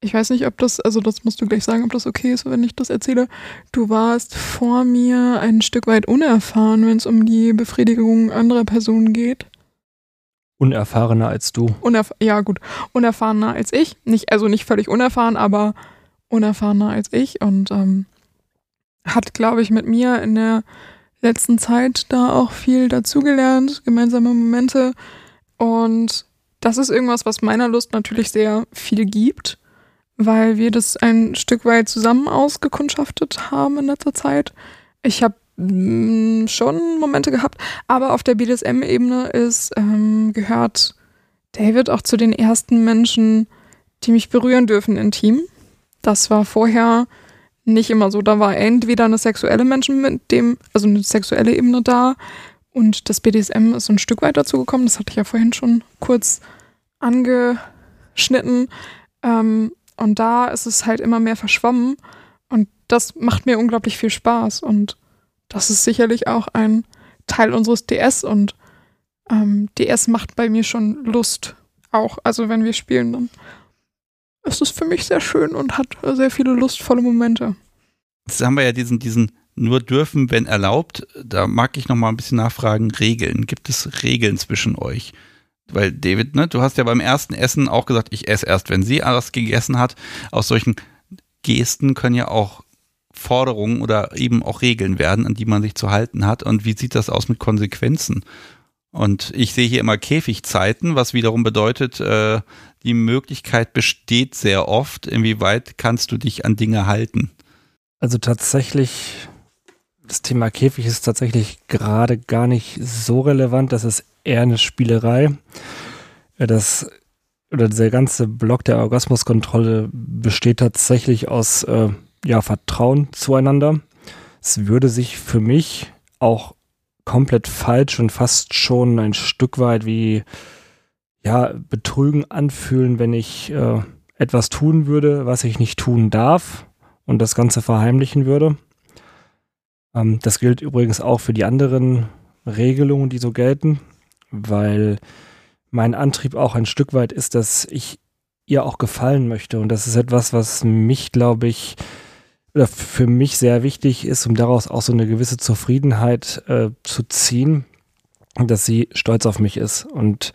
Ich weiß nicht, ob das, also das musst du gleich sagen, ob das okay ist, wenn ich das erzähle. Du warst vor mir ein Stück weit unerfahren, wenn es um die Befriedigung anderer Personen geht. Unerfahrener als du. Unerf ja, gut. Unerfahrener als ich. Nicht, also nicht völlig unerfahren, aber unerfahrener als ich. Und ähm, hat, glaube ich, mit mir in der letzten Zeit da auch viel dazugelernt, gemeinsame Momente. Und das ist irgendwas, was meiner Lust natürlich sehr viel gibt, weil wir das ein Stück weit zusammen ausgekundschaftet haben in letzter Zeit. Ich habe mm, schon Momente gehabt, aber auf der BDSM-Ebene ist ähm, gehört David auch zu den ersten Menschen, die mich berühren dürfen intim. Das war vorher nicht immer so. Da war entweder eine sexuelle Menschen mit dem, also eine sexuelle Ebene da und das BDSM ist ein Stück weit dazu gekommen. Das hatte ich ja vorhin schon kurz angeschnitten. Ähm, und da ist es halt immer mehr verschwommen und das macht mir unglaublich viel Spaß und das ist sicherlich auch ein Teil unseres DS und ähm, DS macht bei mir schon Lust auch. Also wenn wir spielen, dann es ist für mich sehr schön und hat sehr viele lustvolle Momente. Jetzt haben wir ja diesen, diesen nur dürfen, wenn erlaubt. Da mag ich noch mal ein bisschen nachfragen, Regeln. Gibt es Regeln zwischen euch? Weil David, ne, du hast ja beim ersten Essen auch gesagt, ich esse erst, wenn sie alles gegessen hat. Aus solchen Gesten können ja auch Forderungen oder eben auch Regeln werden, an die man sich zu halten hat. Und wie sieht das aus mit Konsequenzen? Und ich sehe hier immer Käfigzeiten, was wiederum bedeutet, äh, die Möglichkeit besteht sehr oft, inwieweit kannst du dich an Dinge halten. Also tatsächlich, das Thema Käfig ist tatsächlich gerade gar nicht so relevant. Das ist eher eine Spielerei. Das oder dieser ganze Block der Orgasmuskontrolle besteht tatsächlich aus äh, ja, Vertrauen zueinander. Es würde sich für mich auch komplett falsch und fast schon ein Stück weit wie ja, Betrügen anfühlen, wenn ich äh, etwas tun würde, was ich nicht tun darf und das Ganze verheimlichen würde. Ähm, das gilt übrigens auch für die anderen Regelungen, die so gelten, weil mein Antrieb auch ein Stück weit ist, dass ich ihr auch gefallen möchte. Und das ist etwas, was mich, glaube ich, oder für mich sehr wichtig ist, um daraus auch so eine gewisse Zufriedenheit äh, zu ziehen, dass sie stolz auf mich ist. Und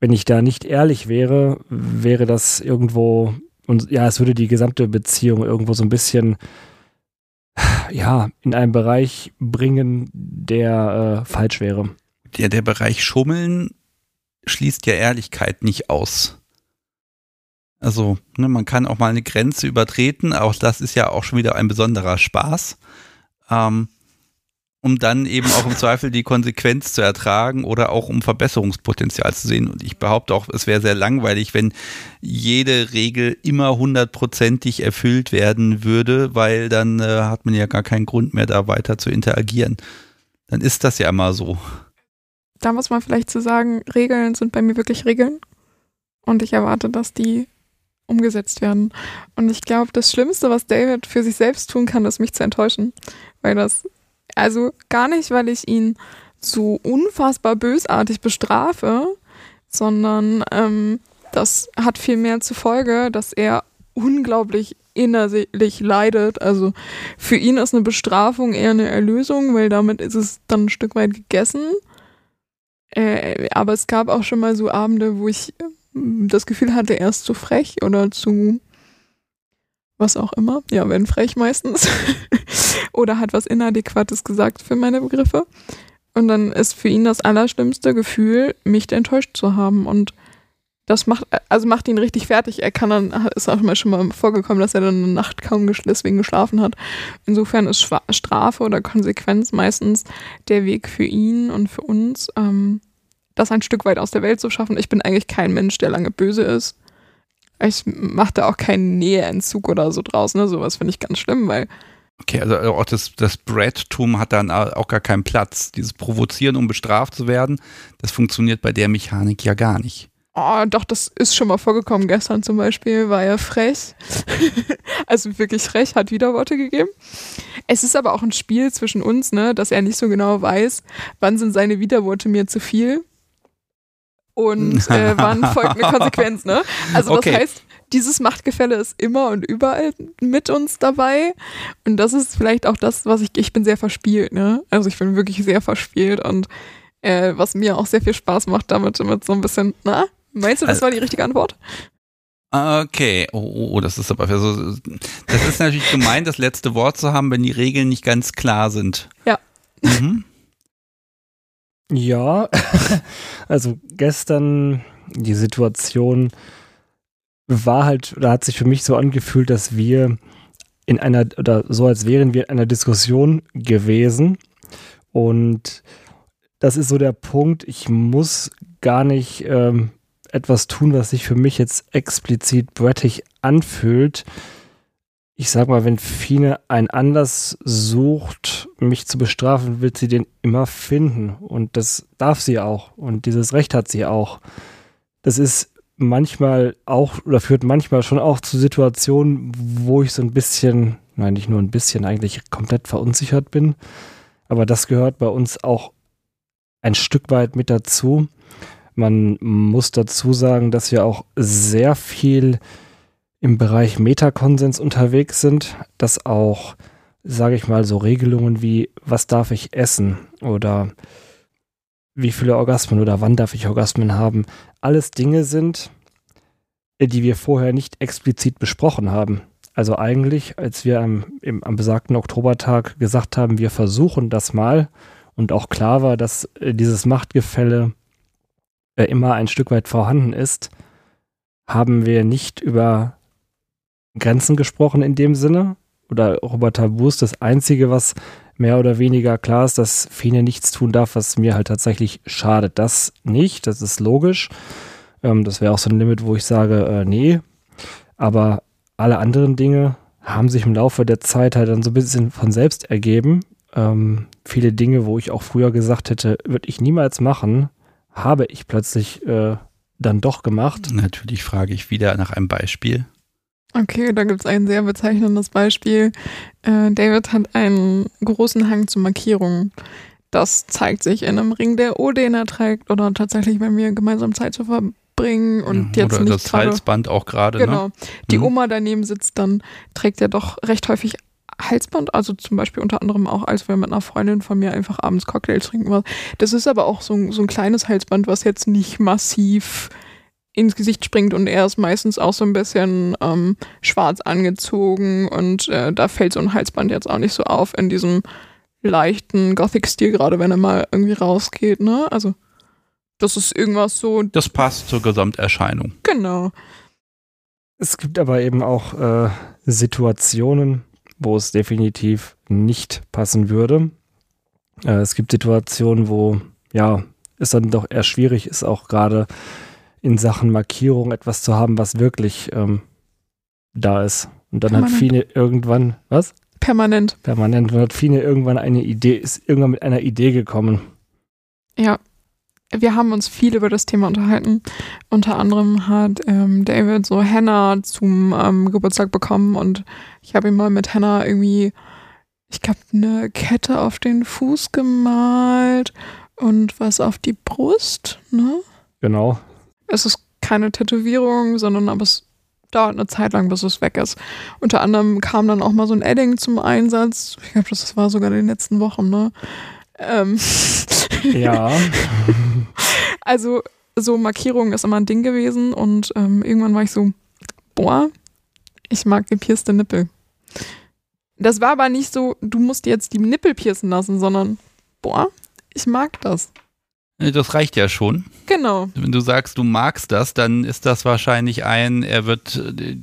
wenn ich da nicht ehrlich wäre, wäre das irgendwo, und ja, es würde die gesamte Beziehung irgendwo so ein bisschen, ja, in einen Bereich bringen, der äh, falsch wäre. Der, der Bereich Schummeln schließt ja Ehrlichkeit nicht aus. Also, ne, man kann auch mal eine Grenze übertreten, auch das ist ja auch schon wieder ein besonderer Spaß. Ähm, um dann eben auch im Zweifel die Konsequenz zu ertragen oder auch um Verbesserungspotenzial zu sehen. Und ich behaupte auch, es wäre sehr langweilig, wenn jede Regel immer hundertprozentig erfüllt werden würde, weil dann äh, hat man ja gar keinen Grund mehr, da weiter zu interagieren. Dann ist das ja immer so. Da muss man vielleicht zu sagen, Regeln sind bei mir wirklich Regeln. Und ich erwarte, dass die umgesetzt werden. Und ich glaube, das Schlimmste, was David für sich selbst tun kann, ist mich zu enttäuschen. Weil das also gar nicht, weil ich ihn so unfassbar bösartig bestrafe, sondern ähm, das hat viel mehr zur Folge, dass er unglaublich innerlich leidet. Also für ihn ist eine Bestrafung eher eine Erlösung, weil damit ist es dann ein Stück weit gegessen. Äh, aber es gab auch schon mal so Abende, wo ich das Gefühl hatte, er ist zu frech oder zu was auch immer. Ja, wenn frech meistens. Oder hat was Inadäquates gesagt für meine Begriffe. Und dann ist für ihn das allerschlimmste Gefühl, mich enttäuscht zu haben. Und das macht, also macht ihn richtig fertig. Er kann dann, ist auch mal schon mal vorgekommen, dass er dann eine Nacht kaum deswegen geschlafen hat. Insofern ist Strafe oder Konsequenz meistens der Weg für ihn und für uns, ähm, das ein Stück weit aus der Welt zu schaffen. Ich bin eigentlich kein Mensch, der lange böse ist. Ich mache da auch keinen Näheentzug oder so draus, ne? Sowas finde ich ganz schlimm, weil. Okay, also auch das, das Brattum hat dann auch gar keinen Platz. Dieses Provozieren, um bestraft zu werden, das funktioniert bei der Mechanik ja gar nicht. Oh, doch, das ist schon mal vorgekommen. Gestern zum Beispiel war er frech. also wirklich frech, hat Widerworte gegeben. Es ist aber auch ein Spiel zwischen uns, ne, dass er nicht so genau weiß, wann sind seine Widerworte mir zu viel und äh, wann folgt eine Konsequenz, ne? Also okay. das heißt, dieses Machtgefälle ist immer und überall mit uns dabei. Und das ist vielleicht auch das, was ich, ich bin sehr verspielt, ne? Also ich bin wirklich sehr verspielt und äh, was mir auch sehr viel Spaß macht, damit, damit so ein bisschen, na, Meinst du, das also, war die richtige Antwort? Okay, oh, oh, oh, das ist aber so, das ist natürlich gemein, das letzte Wort zu haben, wenn die Regeln nicht ganz klar sind. Ja. Mhm. Ja, also gestern die Situation war halt, oder hat sich für mich so angefühlt, dass wir in einer, oder so als wären wir in einer Diskussion gewesen. Und das ist so der Punkt, ich muss gar nicht ähm, etwas tun, was sich für mich jetzt explizit brettig anfühlt. Ich sag mal, wenn Fine einen Anlass sucht, mich zu bestrafen, wird sie den immer finden. Und das darf sie auch. Und dieses Recht hat sie auch. Das ist manchmal auch, oder führt manchmal schon auch zu Situationen, wo ich so ein bisschen, nein, nicht nur ein bisschen, eigentlich komplett verunsichert bin. Aber das gehört bei uns auch ein Stück weit mit dazu. Man muss dazu sagen, dass wir auch sehr viel im Bereich Metakonsens unterwegs sind, dass auch, sage ich mal, so Regelungen wie, was darf ich essen oder wie viele Orgasmen oder wann darf ich Orgasmen haben, alles Dinge sind, die wir vorher nicht explizit besprochen haben. Also eigentlich, als wir am, im, am besagten Oktobertag gesagt haben, wir versuchen das mal und auch klar war, dass äh, dieses Machtgefälle äh, immer ein Stück weit vorhanden ist, haben wir nicht über Grenzen gesprochen in dem Sinne oder auch über Tabus. Das Einzige, was mehr oder weniger klar ist, dass Fine nichts tun darf, was mir halt tatsächlich schadet. Das nicht, das ist logisch. Ähm, das wäre auch so ein Limit, wo ich sage, äh, nee. Aber alle anderen Dinge haben sich im Laufe der Zeit halt dann so ein bisschen von selbst ergeben. Ähm, viele Dinge, wo ich auch früher gesagt hätte, würde ich niemals machen, habe ich plötzlich äh, dann doch gemacht. Natürlich frage ich wieder nach einem Beispiel. Okay, da gibt es ein sehr bezeichnendes Beispiel. Äh, David hat einen großen Hang zu Markierungen. Das zeigt sich in einem Ring der O, den er trägt, oder tatsächlich, wenn wir gemeinsam Zeit zu verbringen und jetzt oder nicht das Halsband auch gerade. Ne? Genau. Ne? Die mhm. Oma daneben sitzt, dann trägt er doch recht häufig Halsband, also zum Beispiel unter anderem auch, als wir mit einer Freundin von mir einfach abends Cocktails trinken waren. Das ist aber auch so, ein, so ein kleines Halsband, was jetzt nicht massiv ins Gesicht springt und er ist meistens auch so ein bisschen ähm, schwarz angezogen und äh, da fällt so ein Halsband jetzt auch nicht so auf in diesem leichten Gothic-Stil, gerade wenn er mal irgendwie rausgeht, ne? Also das ist irgendwas so. Das passt zur Gesamterscheinung. Genau. Es gibt aber eben auch äh, Situationen, wo es definitiv nicht passen würde. Äh, es gibt Situationen, wo ja, es dann doch eher schwierig ist, auch gerade in Sachen Markierung etwas zu haben, was wirklich ähm, da ist. Und dann Permanent. hat Fine irgendwann, was? Permanent. Permanent. Und hat Fine irgendwann eine Idee, ist irgendwann mit einer Idee gekommen. Ja, wir haben uns viel über das Thema unterhalten. Unter anderem hat ähm, David so Hannah zum ähm, Geburtstag bekommen und ich habe ihm mal mit Hannah irgendwie, ich glaube, eine Kette auf den Fuß gemalt und was auf die Brust, ne? Genau. Es ist keine Tätowierung, sondern aber es dauert eine Zeit lang, bis es weg ist. Unter anderem kam dann auch mal so ein Edding zum Einsatz. Ich glaube, das war sogar in den letzten Wochen, ne? Ähm. Ja. also so Markierung ist immer ein Ding gewesen und ähm, irgendwann war ich so, boah, ich mag gepierste Nippel. Das war aber nicht so, du musst jetzt die Nippel piercen lassen, sondern boah, ich mag das. Das reicht ja schon. Genau. Wenn du sagst, du magst das, dann ist das wahrscheinlich ein, er wird äh,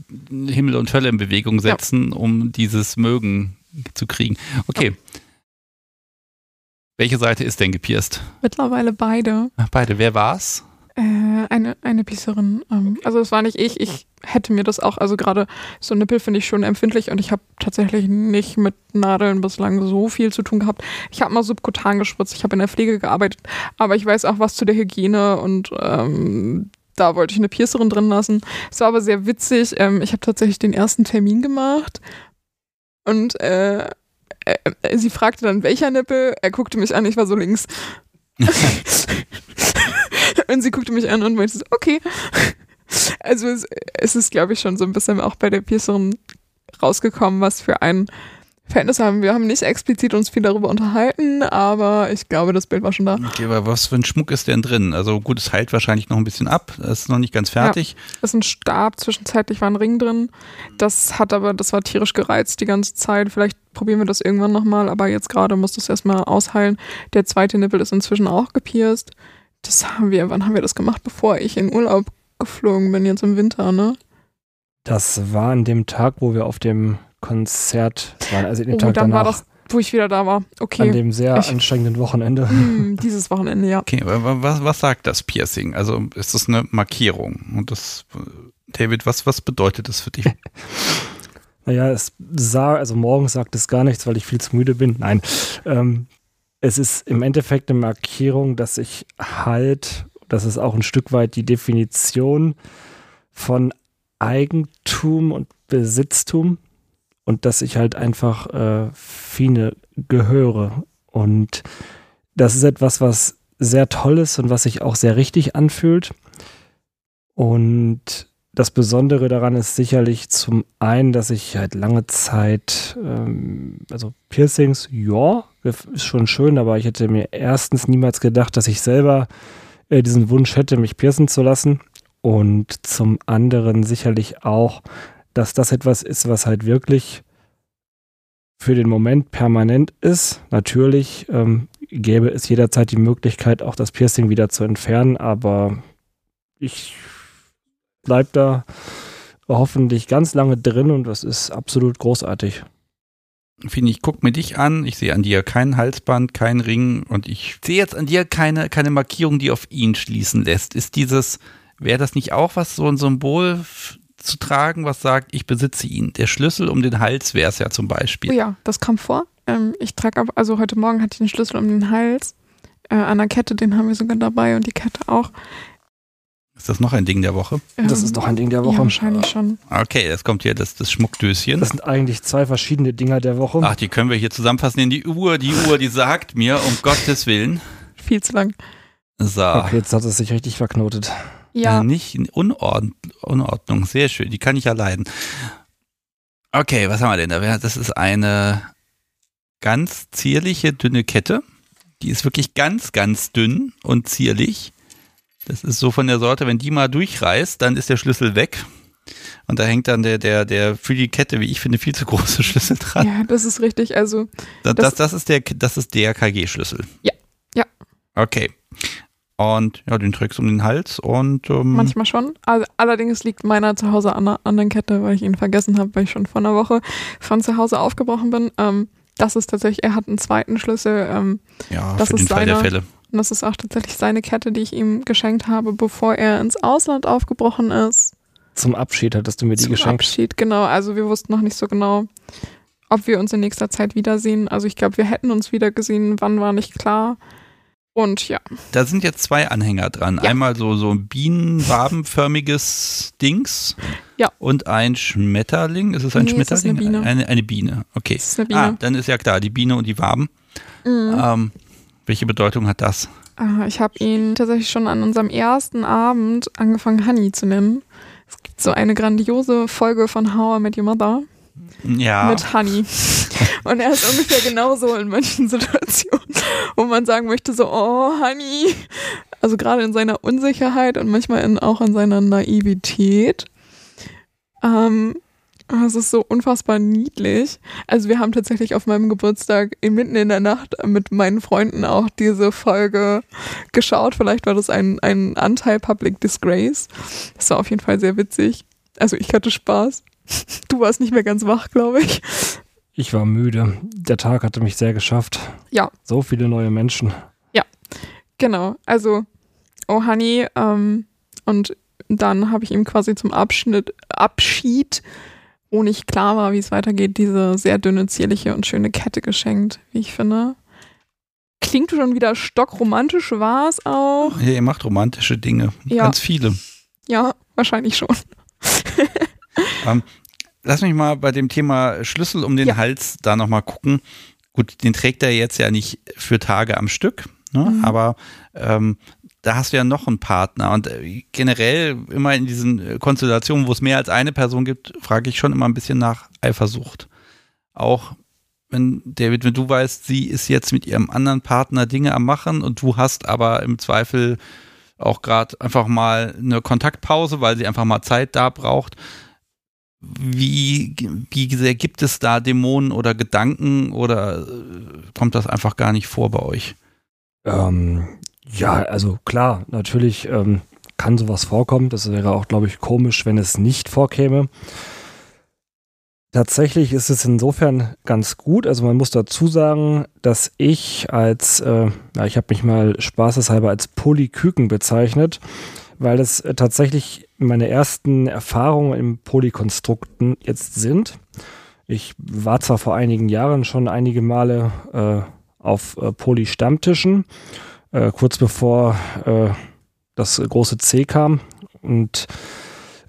Himmel und Hölle in Bewegung setzen, ja. um dieses Mögen zu kriegen. Okay. Ja. Welche Seite ist denn gepierst? Mittlerweile beide. Ach, beide. Wer war's? Äh, eine, eine Piercerin. Ähm, also es war nicht ich. Ich hätte mir das auch, also gerade so Nippel finde ich schon empfindlich und ich habe tatsächlich nicht mit Nadeln bislang so viel zu tun gehabt. Ich habe mal subkutan gespritzt, ich habe in der Pflege gearbeitet, aber ich weiß auch was zu der Hygiene und ähm, da wollte ich eine Piercerin drin lassen. Es war aber sehr witzig. Ähm, ich habe tatsächlich den ersten Termin gemacht und äh, äh, sie fragte dann, welcher Nippel. Er guckte mich an, ich war so links. und sie guckte mich an und meinte so, okay. Also es, es ist, glaube ich, schon so ein bisschen auch bei der Piercerin rausgekommen, was für ein Verhältnis haben. Wir haben nicht explizit uns viel darüber unterhalten, aber ich glaube, das Bild war schon da. Okay, aber was für ein Schmuck ist denn drin? Also gut, es heilt wahrscheinlich noch ein bisschen ab. Das ist noch nicht ganz fertig. Ja, ist ein Stab, zwischenzeitlich war ein Ring drin. Das hat aber, das war tierisch gereizt die ganze Zeit. Vielleicht probieren wir das irgendwann nochmal, aber jetzt gerade muss das erstmal ausheilen. Der zweite Nippel ist inzwischen auch gepierst. Das haben wir, wann haben wir das gemacht? Bevor ich in Urlaub geflogen bin, jetzt im Winter, ne? Das war an dem Tag, wo wir auf dem Konzert waren, also den oh, Tag dann danach. war das, wo ich wieder da war. Okay. An dem sehr ich, anstrengenden Wochenende. Hm, dieses Wochenende, ja. Okay, was, was sagt das Piercing? Also ist das eine Markierung? Und das, David, was, was bedeutet das für dich? naja, es sah, also morgens sagt es gar nichts, weil ich viel zu müde bin. Nein. Ähm, es ist im Endeffekt eine Markierung, dass ich halt, das ist auch ein Stück weit die Definition von Eigentum und Besitztum und dass ich halt einfach äh, Fine gehöre. Und das ist etwas, was sehr toll ist und was sich auch sehr richtig anfühlt. Und das Besondere daran ist sicherlich zum einen, dass ich halt lange Zeit, ähm, also Piercings, ja, ist schon schön, aber ich hätte mir erstens niemals gedacht, dass ich selber äh, diesen Wunsch hätte, mich piercen zu lassen. Und zum anderen sicherlich auch, dass das etwas ist, was halt wirklich für den Moment permanent ist. Natürlich ähm, gäbe es jederzeit die Möglichkeit, auch das Piercing wieder zu entfernen, aber ich bleibe da hoffentlich ganz lange drin und das ist absolut großartig. Finde ich, guck mir dich an. Ich sehe an dir kein Halsband, kein Ring und ich sehe jetzt an dir keine, keine Markierung, die auf ihn schließen lässt. Ist dieses Wäre das nicht auch was, so ein Symbol zu tragen, was sagt, ich besitze ihn? Der Schlüssel um den Hals wäre es ja zum Beispiel. Oh ja, das kam vor. Ähm, ich trage, also heute Morgen hatte ich den Schlüssel um den Hals. Äh, an der Kette, den haben wir sogar dabei und die Kette auch. Ist das noch ein Ding der Woche? Ähm, das ist noch ein Ding der Woche. Ja, wahrscheinlich schon. Okay, jetzt kommt hier das, das Schmuckdöschen. Das sind eigentlich zwei verschiedene Dinger der Woche. Ach, die können wir hier zusammenfassen in die Uhr. Die Uhr, die sagt mir, um Gottes Willen. Viel zu lang. So. Okay, jetzt hat es sich richtig verknotet. Ja. Äh, nicht in Unordnung, Unordnung. Sehr schön. Die kann ich ja leiden. Okay, was haben wir denn da? Das ist eine ganz zierliche, dünne Kette. Die ist wirklich ganz, ganz dünn und zierlich. Das ist so von der Sorte, wenn die mal durchreißt, dann ist der Schlüssel weg. Und da hängt dann der, der, der für die Kette, wie ich finde, viel zu große Schlüssel dran. Ja, das ist richtig. Also. Das, das, das ist der, das ist der KG-Schlüssel. Ja. Ja. Okay. Und ja, den trägst du um den Hals und. Ähm Manchmal schon. allerdings liegt meiner zu Hause an der anderen Kette, weil ich ihn vergessen habe, weil ich schon vor einer Woche von zu Hause aufgebrochen bin. Ähm, das ist tatsächlich, er hat einen zweiten Schlüssel. Ähm, ja, das für ist den Fall seine, der Fälle. Und das ist auch tatsächlich seine Kette, die ich ihm geschenkt habe, bevor er ins Ausland aufgebrochen ist. Zum Abschied hattest du mir die Zum geschenkt. Zum Abschied, genau. Also wir wussten noch nicht so genau, ob wir uns in nächster Zeit wiedersehen. Also ich glaube, wir hätten uns wieder gesehen. Wann war nicht klar. Und ja. Da sind jetzt zwei Anhänger dran. Ja. Einmal so, so ein bienenwabenförmiges Dings. Ja. Und ein Schmetterling. Ist es ein nee, Schmetterling? Ist eine, Biene. Eine, eine Biene. Okay. Ist eine Biene. Ah, dann ist ja klar, die Biene und die Waben. Mhm. Ähm, welche Bedeutung hat das? Ah, ich habe ihn tatsächlich schon an unserem ersten Abend angefangen, Honey zu nennen. Es gibt so eine grandiose Folge von How I Met Your Mother. Ja. Mit Honey. Und er ist ungefähr genauso in manchen Situationen, wo man sagen möchte, so, oh, Honey. Also gerade in seiner Unsicherheit und manchmal in, auch in seiner Naivität. Ähm, es ist so unfassbar niedlich. Also wir haben tatsächlich auf meinem Geburtstag mitten in der Nacht mit meinen Freunden auch diese Folge geschaut. Vielleicht war das ein, ein Anteil Public Disgrace. Das war auf jeden Fall sehr witzig. Also ich hatte Spaß. Du warst nicht mehr ganz wach, glaube ich. Ich war müde. Der Tag hatte mich sehr geschafft. Ja. So viele neue Menschen. Ja, genau. Also, oh Honey, ähm, und dann habe ich ihm quasi zum Abschnitt, Abschied, wo nicht klar war, wie es weitergeht, diese sehr dünne, zierliche und schöne Kette geschenkt, wie ich finde. Klingt schon wieder stockromantisch, war es auch. Ja, ihr macht romantische Dinge. Ja. Ganz viele. ja, wahrscheinlich schon. ähm, lass mich mal bei dem Thema Schlüssel um den ja. Hals da nochmal gucken. Gut, den trägt er jetzt ja nicht für Tage am Stück, ne? mhm. aber ähm, da hast du ja noch einen Partner. Und äh, generell immer in diesen äh, Konstellationen, wo es mehr als eine Person gibt, frage ich schon immer ein bisschen nach Eifersucht. Auch wenn, David, wenn du weißt, sie ist jetzt mit ihrem anderen Partner Dinge am Machen und du hast aber im Zweifel auch gerade einfach mal eine Kontaktpause, weil sie einfach mal Zeit da braucht. Wie, wie sehr gibt es da Dämonen oder Gedanken oder äh, kommt das einfach gar nicht vor bei euch? Ähm, ja, also klar, natürlich ähm, kann sowas vorkommen. Das wäre auch, glaube ich, komisch, wenn es nicht vorkäme. Tatsächlich ist es insofern ganz gut. Also man muss dazu sagen, dass ich als, äh, ja, ich habe mich mal spaßeshalber als Polyküken bezeichnet, weil es äh, tatsächlich meine ersten Erfahrungen im Polykonstrukten jetzt sind. Ich war zwar vor einigen Jahren schon einige Male äh, auf äh, Poly-Stammtischen, äh, kurz bevor äh, das große C kam und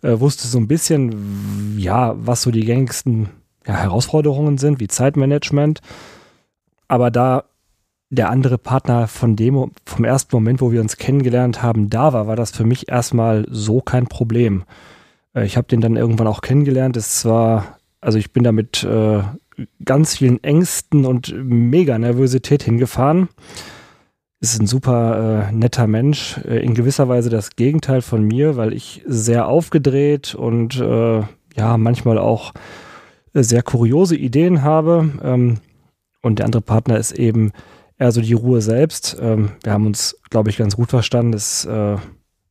äh, wusste so ein bisschen, ja, was so die gängigsten ja, Herausforderungen sind, wie Zeitmanagement. Aber da der andere Partner von dem, vom ersten Moment, wo wir uns kennengelernt haben, da war, war das für mich erstmal so kein Problem. Äh, ich habe den dann irgendwann auch kennengelernt. Es war, also ich bin da mit äh, ganz vielen Ängsten und mega Nervosität hingefahren ist ein super äh, netter Mensch. Äh, in gewisser Weise das Gegenteil von mir, weil ich sehr aufgedreht und äh, ja, manchmal auch äh, sehr kuriose Ideen habe. Ähm, und der andere Partner ist eben eher so die Ruhe selbst. Ähm, wir haben uns, glaube ich, ganz gut verstanden. Das, äh,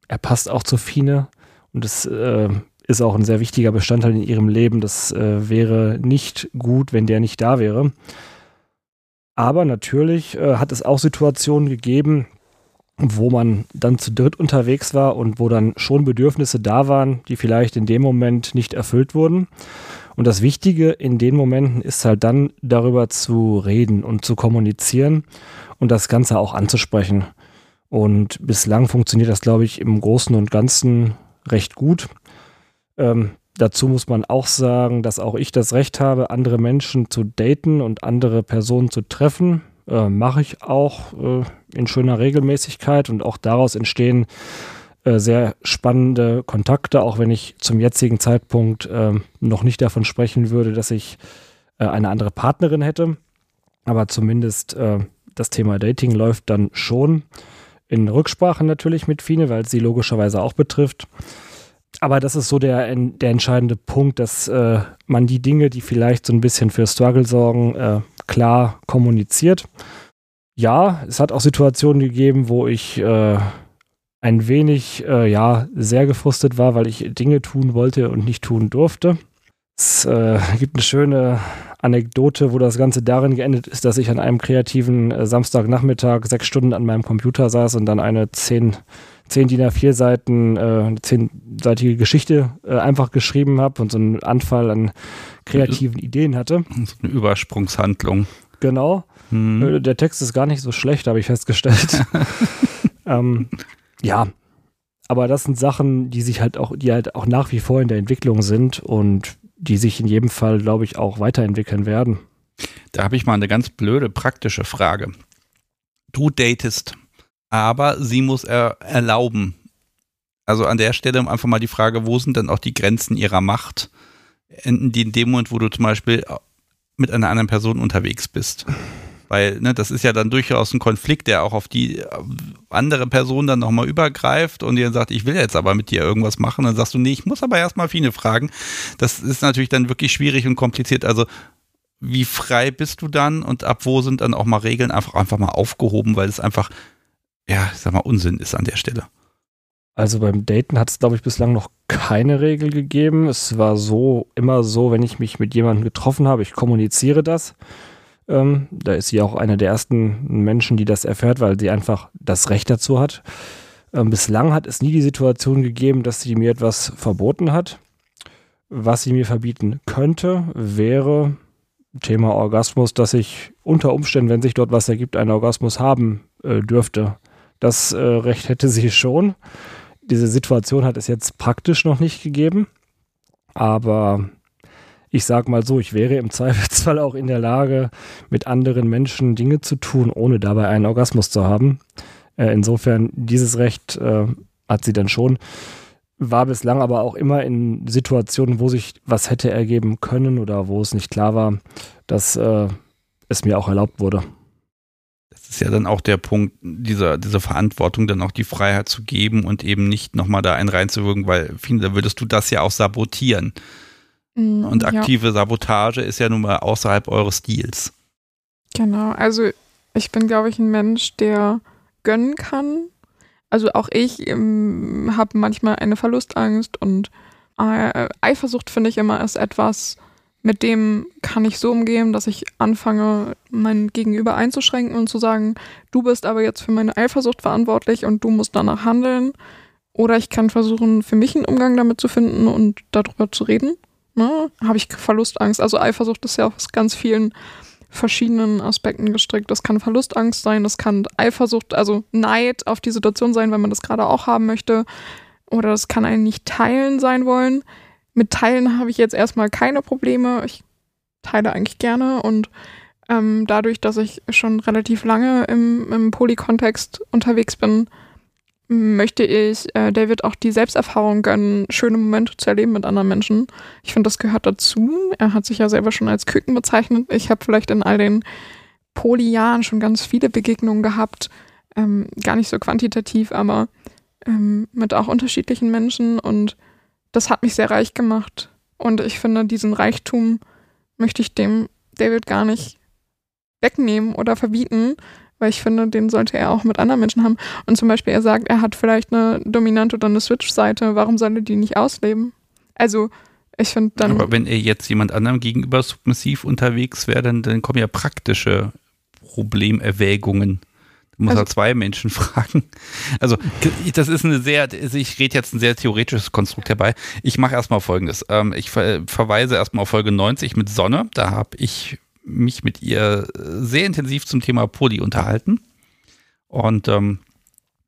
er passt auch zu Fine und es äh, ist auch ein sehr wichtiger Bestandteil in ihrem Leben. Das wäre nicht gut, wenn der nicht da wäre. Aber natürlich äh, hat es auch Situationen gegeben, wo man dann zu dritt unterwegs war und wo dann schon Bedürfnisse da waren, die vielleicht in dem Moment nicht erfüllt wurden. Und das Wichtige in den Momenten ist halt dann darüber zu reden und zu kommunizieren und das Ganze auch anzusprechen. Und bislang funktioniert das, glaube ich, im Großen und Ganzen recht gut. Ähm, Dazu muss man auch sagen, dass auch ich das Recht habe, andere Menschen zu daten und andere Personen zu treffen. Äh, Mache ich auch äh, in schöner Regelmäßigkeit und auch daraus entstehen äh, sehr spannende Kontakte, auch wenn ich zum jetzigen Zeitpunkt äh, noch nicht davon sprechen würde, dass ich äh, eine andere Partnerin hätte. Aber zumindest äh, das Thema Dating läuft dann schon in Rücksprache natürlich mit Fine, weil sie logischerweise auch betrifft aber das ist so der, der entscheidende Punkt, dass äh, man die Dinge, die vielleicht so ein bisschen für Struggle sorgen, äh, klar kommuniziert. Ja, es hat auch Situationen gegeben, wo ich äh, ein wenig, äh, ja, sehr gefrustet war, weil ich Dinge tun wollte und nicht tun durfte. Es äh, gibt eine schöne Anekdote, wo das Ganze darin geendet ist, dass ich an einem kreativen äh, Samstagnachmittag sechs Stunden an meinem Computer saß und dann eine zehn zehn DIN A4 Seiten, äh, zehnseitige Geschichte äh, einfach geschrieben habe und so einen Anfall an kreativen Ideen hatte. So eine Übersprungshandlung. Genau. Hm. Der Text ist gar nicht so schlecht, habe ich festgestellt. ähm, ja, aber das sind Sachen, die sich halt auch, die halt auch nach wie vor in der Entwicklung sind und die sich in jedem Fall, glaube ich, auch weiterentwickeln werden. Da habe ich mal eine ganz blöde praktische Frage. Du datest aber sie muss er erlauben. Also an der Stelle einfach mal die Frage, wo sind dann auch die Grenzen ihrer Macht? Enden die in dem Moment, wo du zum Beispiel mit einer anderen Person unterwegs bist? Weil ne, das ist ja dann durchaus ein Konflikt, der auch auf die andere Person dann nochmal übergreift und dir sagt, ich will jetzt aber mit dir irgendwas machen. Dann sagst du, nee, ich muss aber erstmal Fine fragen. Das ist natürlich dann wirklich schwierig und kompliziert. Also wie frei bist du dann und ab wo sind dann auch mal Regeln einfach, einfach mal aufgehoben, weil es einfach ja, ich sag mal, Unsinn ist an der Stelle. Also beim Daten hat es, glaube ich, bislang noch keine Regel gegeben. Es war so, immer so, wenn ich mich mit jemandem getroffen habe, ich kommuniziere das. Ähm, da ist sie auch eine der ersten Menschen, die das erfährt, weil sie einfach das Recht dazu hat. Ähm, bislang hat es nie die Situation gegeben, dass sie mir etwas verboten hat. Was sie mir verbieten könnte, wäre Thema Orgasmus, dass ich unter Umständen, wenn sich dort was ergibt, einen Orgasmus haben äh, dürfte. Das äh, Recht hätte sie schon. diese Situation hat es jetzt praktisch noch nicht gegeben, aber ich sag mal so, ich wäre im Zweifelsfall auch in der Lage, mit anderen Menschen Dinge zu tun, ohne dabei einen Orgasmus zu haben. Äh, insofern, dieses Recht äh, hat sie dann schon. War bislang aber auch immer in Situationen, wo sich was hätte ergeben können oder wo es nicht klar war, dass äh, es mir auch erlaubt wurde. Das ist ja dann auch der Punkt, dieser, diese Verantwortung, dann auch die Freiheit zu geben und eben nicht nochmal da einen reinzuwirken, weil da würdest du das ja auch sabotieren. Mm, und aktive ja. Sabotage ist ja nun mal außerhalb eures Stils. Genau, also ich bin, glaube ich, ein Mensch, der gönnen kann. Also auch ich ähm, habe manchmal eine Verlustangst und äh, Eifersucht finde ich immer ist etwas, mit dem kann ich so umgehen, dass ich anfange, mein Gegenüber einzuschränken und zu sagen, du bist aber jetzt für meine Eifersucht verantwortlich und du musst danach handeln. Oder ich kann versuchen, für mich einen Umgang damit zu finden und darüber zu reden. Ne? Habe ich Verlustangst. Also Eifersucht ist ja aus ganz vielen verschiedenen Aspekten gestrickt. Das kann Verlustangst sein, das kann Eifersucht, also Neid auf die Situation sein, wenn man das gerade auch haben möchte. Oder das kann einen nicht teilen sein wollen. Mit Teilen habe ich jetzt erstmal keine Probleme. Ich teile eigentlich gerne und ähm, dadurch, dass ich schon relativ lange im, im Poly-Kontext unterwegs bin, möchte ich äh, David auch die Selbsterfahrung gönnen, schöne Momente zu erleben mit anderen Menschen. Ich finde, das gehört dazu. Er hat sich ja selber schon als Küken bezeichnet. Ich habe vielleicht in all den Poly-Jahren schon ganz viele Begegnungen gehabt. Ähm, gar nicht so quantitativ, aber ähm, mit auch unterschiedlichen Menschen und das hat mich sehr reich gemacht. Und ich finde, diesen Reichtum möchte ich dem David gar nicht wegnehmen oder verbieten, weil ich finde, den sollte er auch mit anderen Menschen haben. Und zum Beispiel, er sagt, er hat vielleicht eine Dominante oder eine Switch-Seite, warum soll er die nicht ausleben? Also, ich finde dann. Aber wenn er jetzt jemand anderem gegenüber submissiv unterwegs wäre, dann, dann kommen ja praktische Problemerwägungen. Du musst also, halt zwei Menschen fragen. Also, das ist eine sehr, also ich rede jetzt ein sehr theoretisches Konstrukt herbei. Ich mache erstmal folgendes. Ähm, ich verweise erstmal auf Folge 90 mit Sonne. Da habe ich mich mit ihr sehr intensiv zum Thema Poly unterhalten. Und ähm,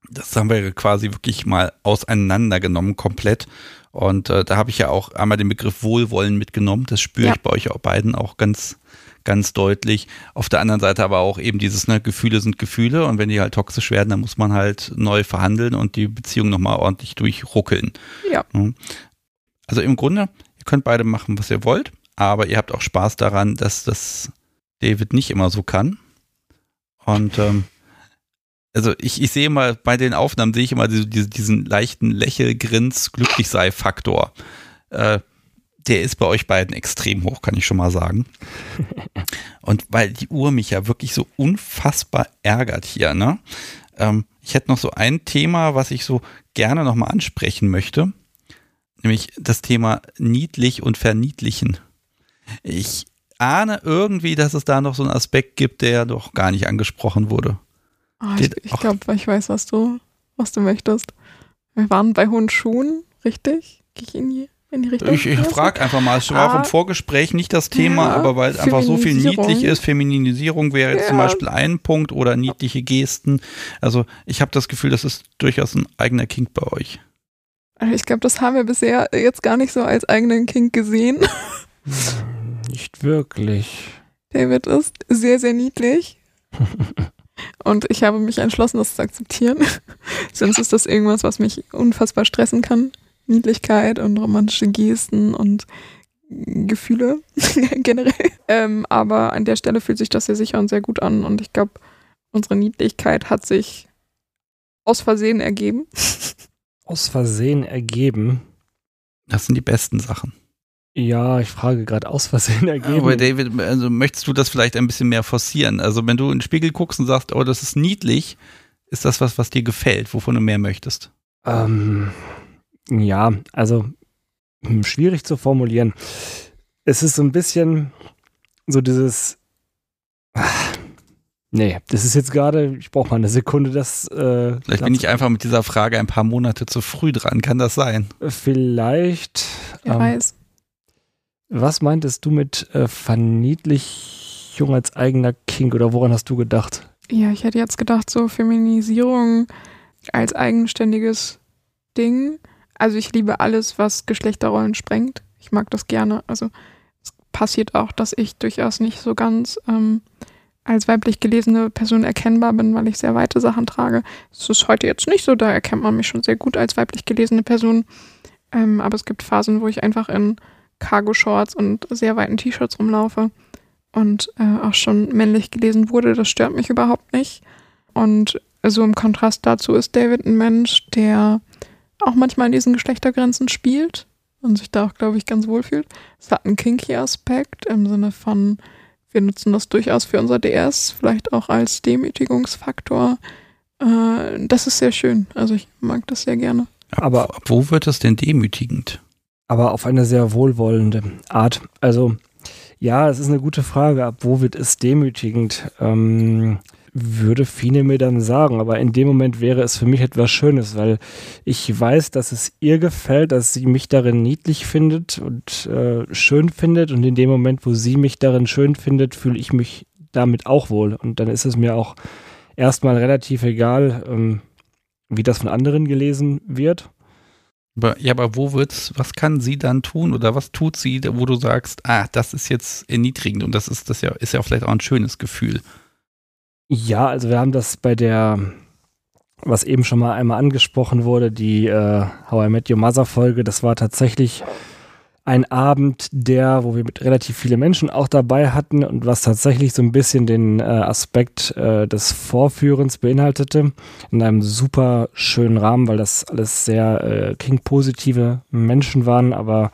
das haben wir quasi wirklich mal auseinandergenommen, komplett. Und äh, da habe ich ja auch einmal den Begriff Wohlwollen mitgenommen. Das spüre ja. ich bei euch auch beiden auch ganz, ganz deutlich. Auf der anderen Seite aber auch eben dieses, ne, Gefühle sind Gefühle und wenn die halt toxisch werden, dann muss man halt neu verhandeln und die Beziehung nochmal ordentlich durchruckeln. Ja. Also im Grunde, ihr könnt beide machen, was ihr wollt, aber ihr habt auch Spaß daran, dass das David nicht immer so kann. Und ähm, also ich, ich sehe mal bei den Aufnahmen sehe ich immer diesen, diesen leichten Lächelgrins, glücklich sei Faktor. Äh, der ist bei euch beiden extrem hoch, kann ich schon mal sagen. Und weil die Uhr mich ja wirklich so unfassbar ärgert hier, ne? Ähm, ich hätte noch so ein Thema, was ich so gerne nochmal ansprechen möchte. Nämlich das Thema niedlich und verniedlichen. Ich ahne irgendwie, dass es da noch so einen Aspekt gibt, der doch gar nicht angesprochen wurde. Oh, ich, ich glaube, ich weiß, was du, was du möchtest. Wir waren bei hohen Schuhen, richtig? Gehe ich in die in die Richtung? Ich, ich frage einfach mal, es war ah, im Vorgespräch nicht das Thema, ja, aber weil es einfach so viel niedlich ist, Feminisierung wäre jetzt ja. zum Beispiel ein Punkt oder niedliche Gesten. Also ich habe das Gefühl, das ist durchaus ein eigener Kink bei euch. Also ich glaube, das haben wir bisher jetzt gar nicht so als eigenen Kink gesehen. Nicht wirklich. David ist sehr, sehr niedlich. Und ich habe mich entschlossen, das zu akzeptieren. Sonst ist das irgendwas, was mich unfassbar stressen kann. Niedlichkeit und romantische Gesten und Gefühle generell. Ähm, aber an der Stelle fühlt sich das sehr sicher und sehr gut an. Und ich glaube, unsere Niedlichkeit hat sich aus Versehen ergeben. Aus Versehen ergeben? Das sind die besten Sachen. Ja, ich frage gerade aus Versehen ergeben. Aber David, also möchtest du das vielleicht ein bisschen mehr forcieren? Also wenn du in den Spiegel guckst und sagst, oh, das ist niedlich, ist das was, was dir gefällt, wovon du mehr möchtest? Ähm, ja, also hm, schwierig zu formulieren. Es ist so ein bisschen so dieses. Ach, nee, das ist jetzt gerade, ich brauche mal eine Sekunde, das. Äh, vielleicht bin ich einfach mit dieser Frage ein paar Monate zu früh dran, kann das sein? Vielleicht. Wer ähm, weiß. Was meintest du mit äh, Verniedlichung als eigener King oder woran hast du gedacht? Ja, ich hätte jetzt gedacht, so Feminisierung als eigenständiges Ding. Also ich liebe alles, was Geschlechterrollen sprengt. Ich mag das gerne. Also es passiert auch, dass ich durchaus nicht so ganz ähm, als weiblich gelesene Person erkennbar bin, weil ich sehr weite Sachen trage. Das ist heute jetzt nicht so, da erkennt man mich schon sehr gut als weiblich gelesene Person. Ähm, aber es gibt Phasen, wo ich einfach in Cargo-Shorts und sehr weiten T-Shirts rumlaufe und äh, auch schon männlich gelesen wurde. Das stört mich überhaupt nicht. Und so im Kontrast dazu ist David ein Mensch, der auch manchmal in diesen Geschlechtergrenzen spielt und sich da auch, glaube ich, ganz wohl fühlt. Es hat einen kinky Aspekt im Sinne von, wir nutzen das durchaus für unser DS, vielleicht auch als Demütigungsfaktor. Äh, das ist sehr schön. Also ich mag das sehr gerne. Aber ab wo wird es denn demütigend? Aber auf eine sehr wohlwollende Art. Also ja, es ist eine gute Frage. Ab wo wird es demütigend? Ähm, würde Fine mir dann sagen. Aber in dem Moment wäre es für mich etwas Schönes, weil ich weiß, dass es ihr gefällt, dass sie mich darin niedlich findet und äh, schön findet. Und in dem Moment, wo sie mich darin schön findet, fühle ich mich damit auch wohl. Und dann ist es mir auch erstmal relativ egal, ähm, wie das von anderen gelesen wird. Aber, ja, aber wo wird's, was kann sie dann tun oder was tut sie, wo du sagst, ah, das ist jetzt erniedrigend und das ist das ja, ist ja vielleicht auch ein schönes Gefühl. Ja, also wir haben das bei der, was eben schon mal einmal angesprochen wurde, die äh, How I Met Your Mother Folge, das war tatsächlich ein Abend, der, wo wir mit relativ viele Menschen auch dabei hatten und was tatsächlich so ein bisschen den äh, Aspekt äh, des Vorführens beinhaltete, in einem super schönen Rahmen, weil das alles sehr äh, King-positive Menschen waren, aber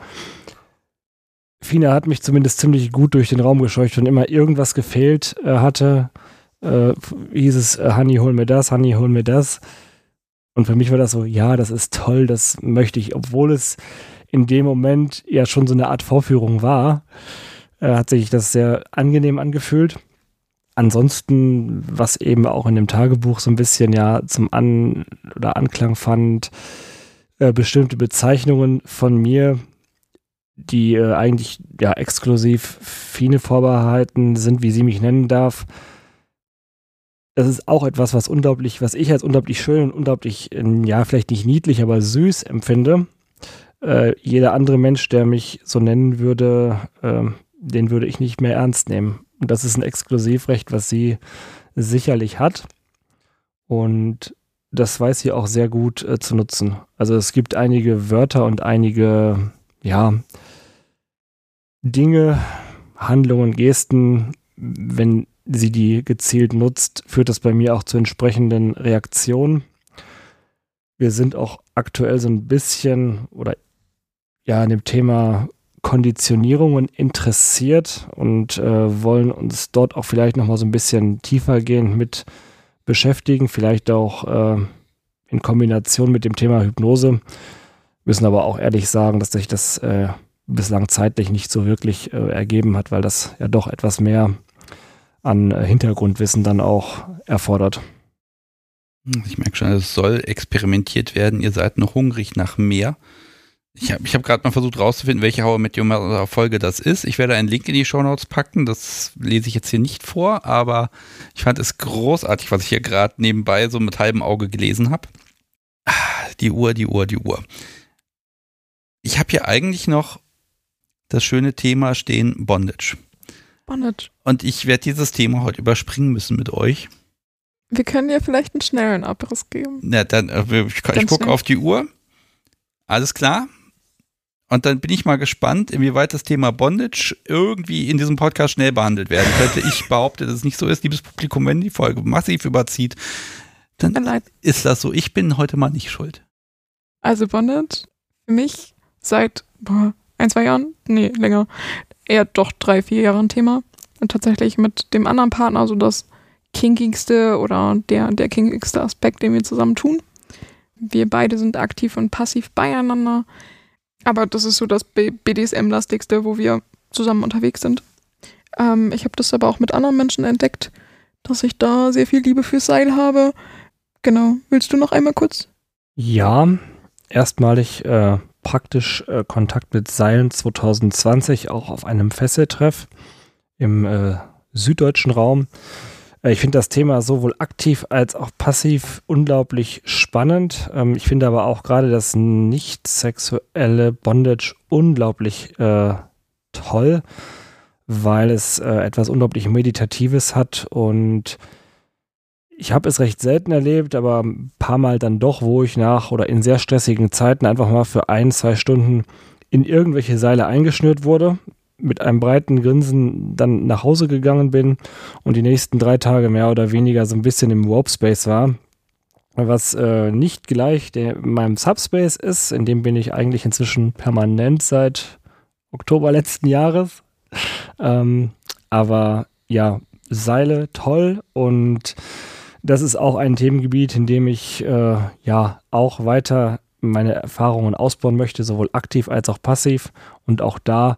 Fina hat mich zumindest ziemlich gut durch den Raum gescheucht und immer irgendwas gefehlt äh, hatte, äh, hieß es, äh, Honey, hol mir das, Honey, hol mir das. Und für mich war das so, ja, das ist toll, das möchte ich, obwohl es in dem Moment ja schon so eine Art Vorführung war, äh, hat sich das sehr angenehm angefühlt. Ansonsten, was eben auch in dem Tagebuch so ein bisschen ja zum An- oder Anklang fand, äh, bestimmte Bezeichnungen von mir, die äh, eigentlich ja exklusiv Fine vorbehalten sind, wie sie mich nennen darf. Das ist auch etwas, was unglaublich, was ich als unglaublich schön und unglaublich, ja, vielleicht nicht niedlich, aber süß empfinde äh, jeder andere Mensch, der mich so nennen würde, äh, den würde ich nicht mehr ernst nehmen. Und das ist ein Exklusivrecht, was sie sicherlich hat. Und das weiß sie auch sehr gut äh, zu nutzen. Also es gibt einige Wörter und einige, ja, Dinge, Handlungen, Gesten, wenn sie die gezielt nutzt, führt das bei mir auch zu entsprechenden Reaktionen. Wir sind auch aktuell so ein bisschen, oder ja an dem Thema Konditionierungen interessiert und äh, wollen uns dort auch vielleicht nochmal so ein bisschen tiefer gehen mit beschäftigen, vielleicht auch äh, in Kombination mit dem Thema Hypnose. Müssen aber auch ehrlich sagen, dass sich das äh, bislang zeitlich nicht so wirklich äh, ergeben hat, weil das ja doch etwas mehr an äh, Hintergrundwissen dann auch erfordert. Ich merke schon, es soll experimentiert werden. Ihr seid noch hungrig nach mehr. Ich habe ich hab gerade mal versucht rauszufinden, welche How I Met Your Mother Folge das ist. Ich werde einen Link in die Show Notes packen. Das lese ich jetzt hier nicht vor, aber ich fand es großartig, was ich hier gerade nebenbei so mit halbem Auge gelesen habe. Ah, die Uhr, die Uhr, die Uhr. Ich habe hier eigentlich noch das schöne Thema stehen, Bondage. Bondage. Und ich werde dieses Thema heute überspringen müssen mit euch. Wir können dir vielleicht einen schnellen Abriss geben. Ja, dann, äh, ich, ich gucke auf die Uhr. Alles klar. Und dann bin ich mal gespannt, inwieweit das Thema Bondage irgendwie in diesem Podcast schnell behandelt werden könnte. Ich behaupte, dass es nicht so ist, liebes Publikum, wenn die Folge massiv überzieht, dann ist das so. Ich bin heute mal nicht schuld. Also Bondage für mich seit boah, ein, zwei Jahren, nee, länger, eher doch drei, vier Jahre ein Thema. Und tatsächlich mit dem anderen Partner so das kinkigste oder der, der kinkigste Aspekt, den wir zusammen tun. Wir beide sind aktiv und passiv beieinander. Aber das ist so das BDSM-lastigste, wo wir zusammen unterwegs sind. Ähm, ich habe das aber auch mit anderen Menschen entdeckt, dass ich da sehr viel Liebe fürs Seil habe. Genau. Willst du noch einmal kurz? Ja, erstmalig äh, praktisch äh, Kontakt mit Seilen 2020, auch auf einem Fesseltreff im äh, süddeutschen Raum. Äh, ich finde das Thema sowohl aktiv als auch passiv unglaublich spannend. Ähm, ich finde aber auch gerade das nicht sexuelle Bondage unglaublich äh, toll, weil es äh, etwas unglaublich Meditatives hat und ich habe es recht selten erlebt, aber ein paar Mal dann doch, wo ich nach oder in sehr stressigen Zeiten einfach mal für ein, zwei Stunden in irgendwelche Seile eingeschnürt wurde, mit einem breiten Grinsen dann nach Hause gegangen bin und die nächsten drei Tage mehr oder weniger so ein bisschen im Warp Space war. Was äh, nicht gleich der, meinem Subspace ist, in dem bin ich eigentlich inzwischen permanent seit Oktober letzten Jahres. Ähm, aber ja, Seile toll und das ist auch ein Themengebiet, in dem ich äh, ja auch weiter meine Erfahrungen ausbauen möchte, sowohl aktiv als auch passiv. Und auch da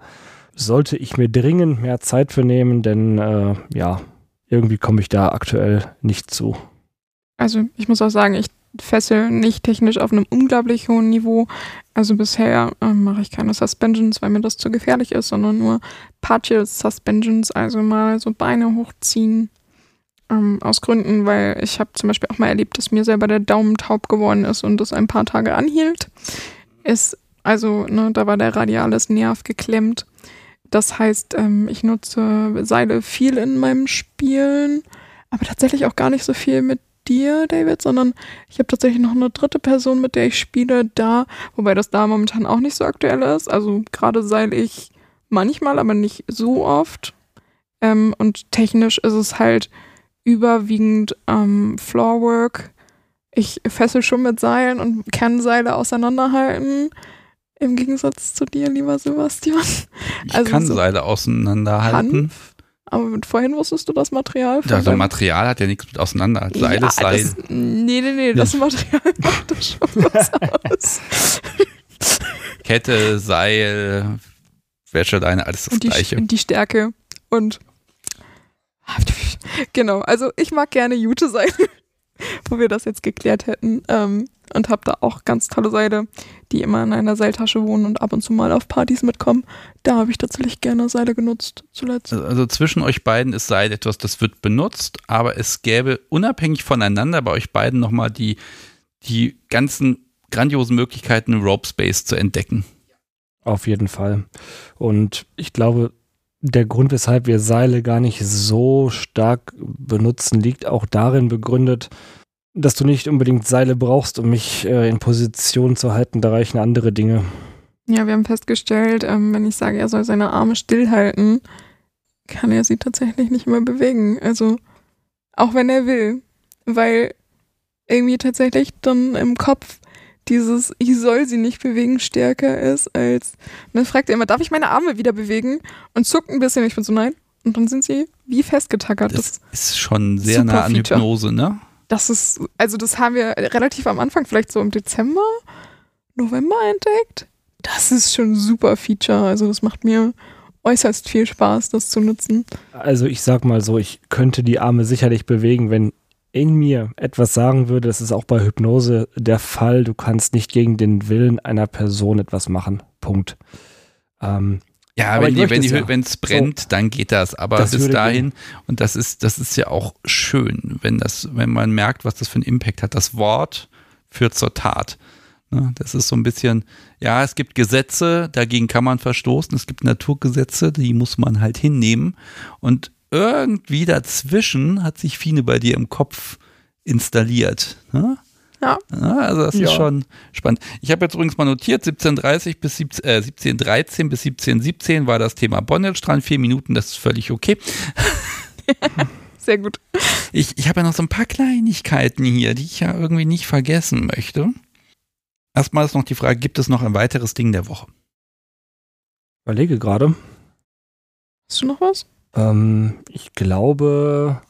sollte ich mir dringend mehr Zeit für nehmen, denn äh, ja, irgendwie komme ich da aktuell nicht zu. Also ich muss auch sagen, ich fessel nicht technisch auf einem unglaublich hohen Niveau. Also bisher ähm, mache ich keine Suspensions, weil mir das zu gefährlich ist, sondern nur Partial Suspensions, also mal so Beine hochziehen, ähm, aus Gründen, weil ich habe zum Beispiel auch mal erlebt, dass mir selber der Daumen taub geworden ist und das ein paar Tage anhielt. Ist, also, ne, da war der radiales Nerv geklemmt. Das heißt, ähm, ich nutze Seile viel in meinem Spielen, aber tatsächlich auch gar nicht so viel mit dir, David, sondern ich habe tatsächlich noch eine dritte Person, mit der ich spiele, da, wobei das da momentan auch nicht so aktuell ist. Also gerade seil ich manchmal, aber nicht so oft. Ähm, und technisch ist es halt überwiegend ähm, Floorwork. Ich fessel schon mit Seilen und kann Seile auseinanderhalten. Im Gegensatz zu dir, lieber Sebastian. Ich also kann so Seile auseinanderhalten. Hanf, aber vorhin wusstest du das Material. Von also Material hat ja nichts mit auseinander. Seil ja, ist Seil. Das, nee, nee, nee, das Material macht das schon was aus. Kette, Seil, Wäscheleine, alles das und die, Gleiche. Und die Stärke und Genau, also ich mag gerne Jute sein, wo wir das jetzt geklärt hätten. Ähm, und habe da auch ganz tolle Seile, die immer in einer Seiltasche wohnen und ab und zu mal auf Partys mitkommen. Da habe ich tatsächlich gerne Seile genutzt zuletzt. Also, also zwischen euch beiden ist Seil etwas, das wird benutzt, aber es gäbe unabhängig voneinander bei euch beiden nochmal die, die ganzen grandiosen Möglichkeiten, Rope Space zu entdecken. Auf jeden Fall. Und ich glaube, der Grund, weshalb wir Seile gar nicht so stark benutzen, liegt auch darin begründet, dass du nicht unbedingt Seile brauchst, um mich äh, in Position zu halten. Da reichen andere Dinge. Ja, wir haben festgestellt, ähm, wenn ich sage, er soll seine Arme stillhalten, kann er sie tatsächlich nicht mehr bewegen. Also, auch wenn er will. Weil irgendwie tatsächlich dann im Kopf dieses ich soll sie nicht bewegen stärker ist als und dann fragt er immer, darf ich meine Arme wieder bewegen? Und zuckt ein bisschen, ich bin so nein. Und dann sind sie wie festgetackert. Das, das ist schon sehr nah an Feature. Hypnose, ne? Das ist, also das haben wir relativ am Anfang, vielleicht so im Dezember, November entdeckt. Das ist schon ein super Feature. Also das macht mir äußerst viel Spaß, das zu nutzen. Also ich sag mal so, ich könnte die Arme sicherlich bewegen, wenn in mir etwas sagen würde, das ist auch bei Hypnose der Fall, du kannst nicht gegen den Willen einer Person etwas machen. Punkt. Ähm, ja, aber wenn die, wenn ja. es brennt, so, dann geht das. Aber das bis dahin, gehen. und das ist, das ist ja auch schön, wenn das, wenn man merkt, was das für einen Impact hat. Das Wort führt zur Tat. Ne, das ist so ein bisschen, ja, es gibt Gesetze, dagegen kann man verstoßen. Es gibt Naturgesetze, die muss man halt hinnehmen. Und irgendwie dazwischen hat sich Fine bei dir im Kopf installiert. Ne? Ja. ja. Also das ja. ist schon spannend. Ich habe jetzt übrigens mal notiert, 1730 bis 17, äh, 1713 bis 1717 war das Thema Bondage dran. Vier Minuten, das ist völlig okay. Sehr gut. Ich, ich habe ja noch so ein paar Kleinigkeiten hier, die ich ja irgendwie nicht vergessen möchte. Erstmal ist noch die Frage, gibt es noch ein weiteres Ding der Woche? Überlege gerade. Hast du noch was? Ähm, ich glaube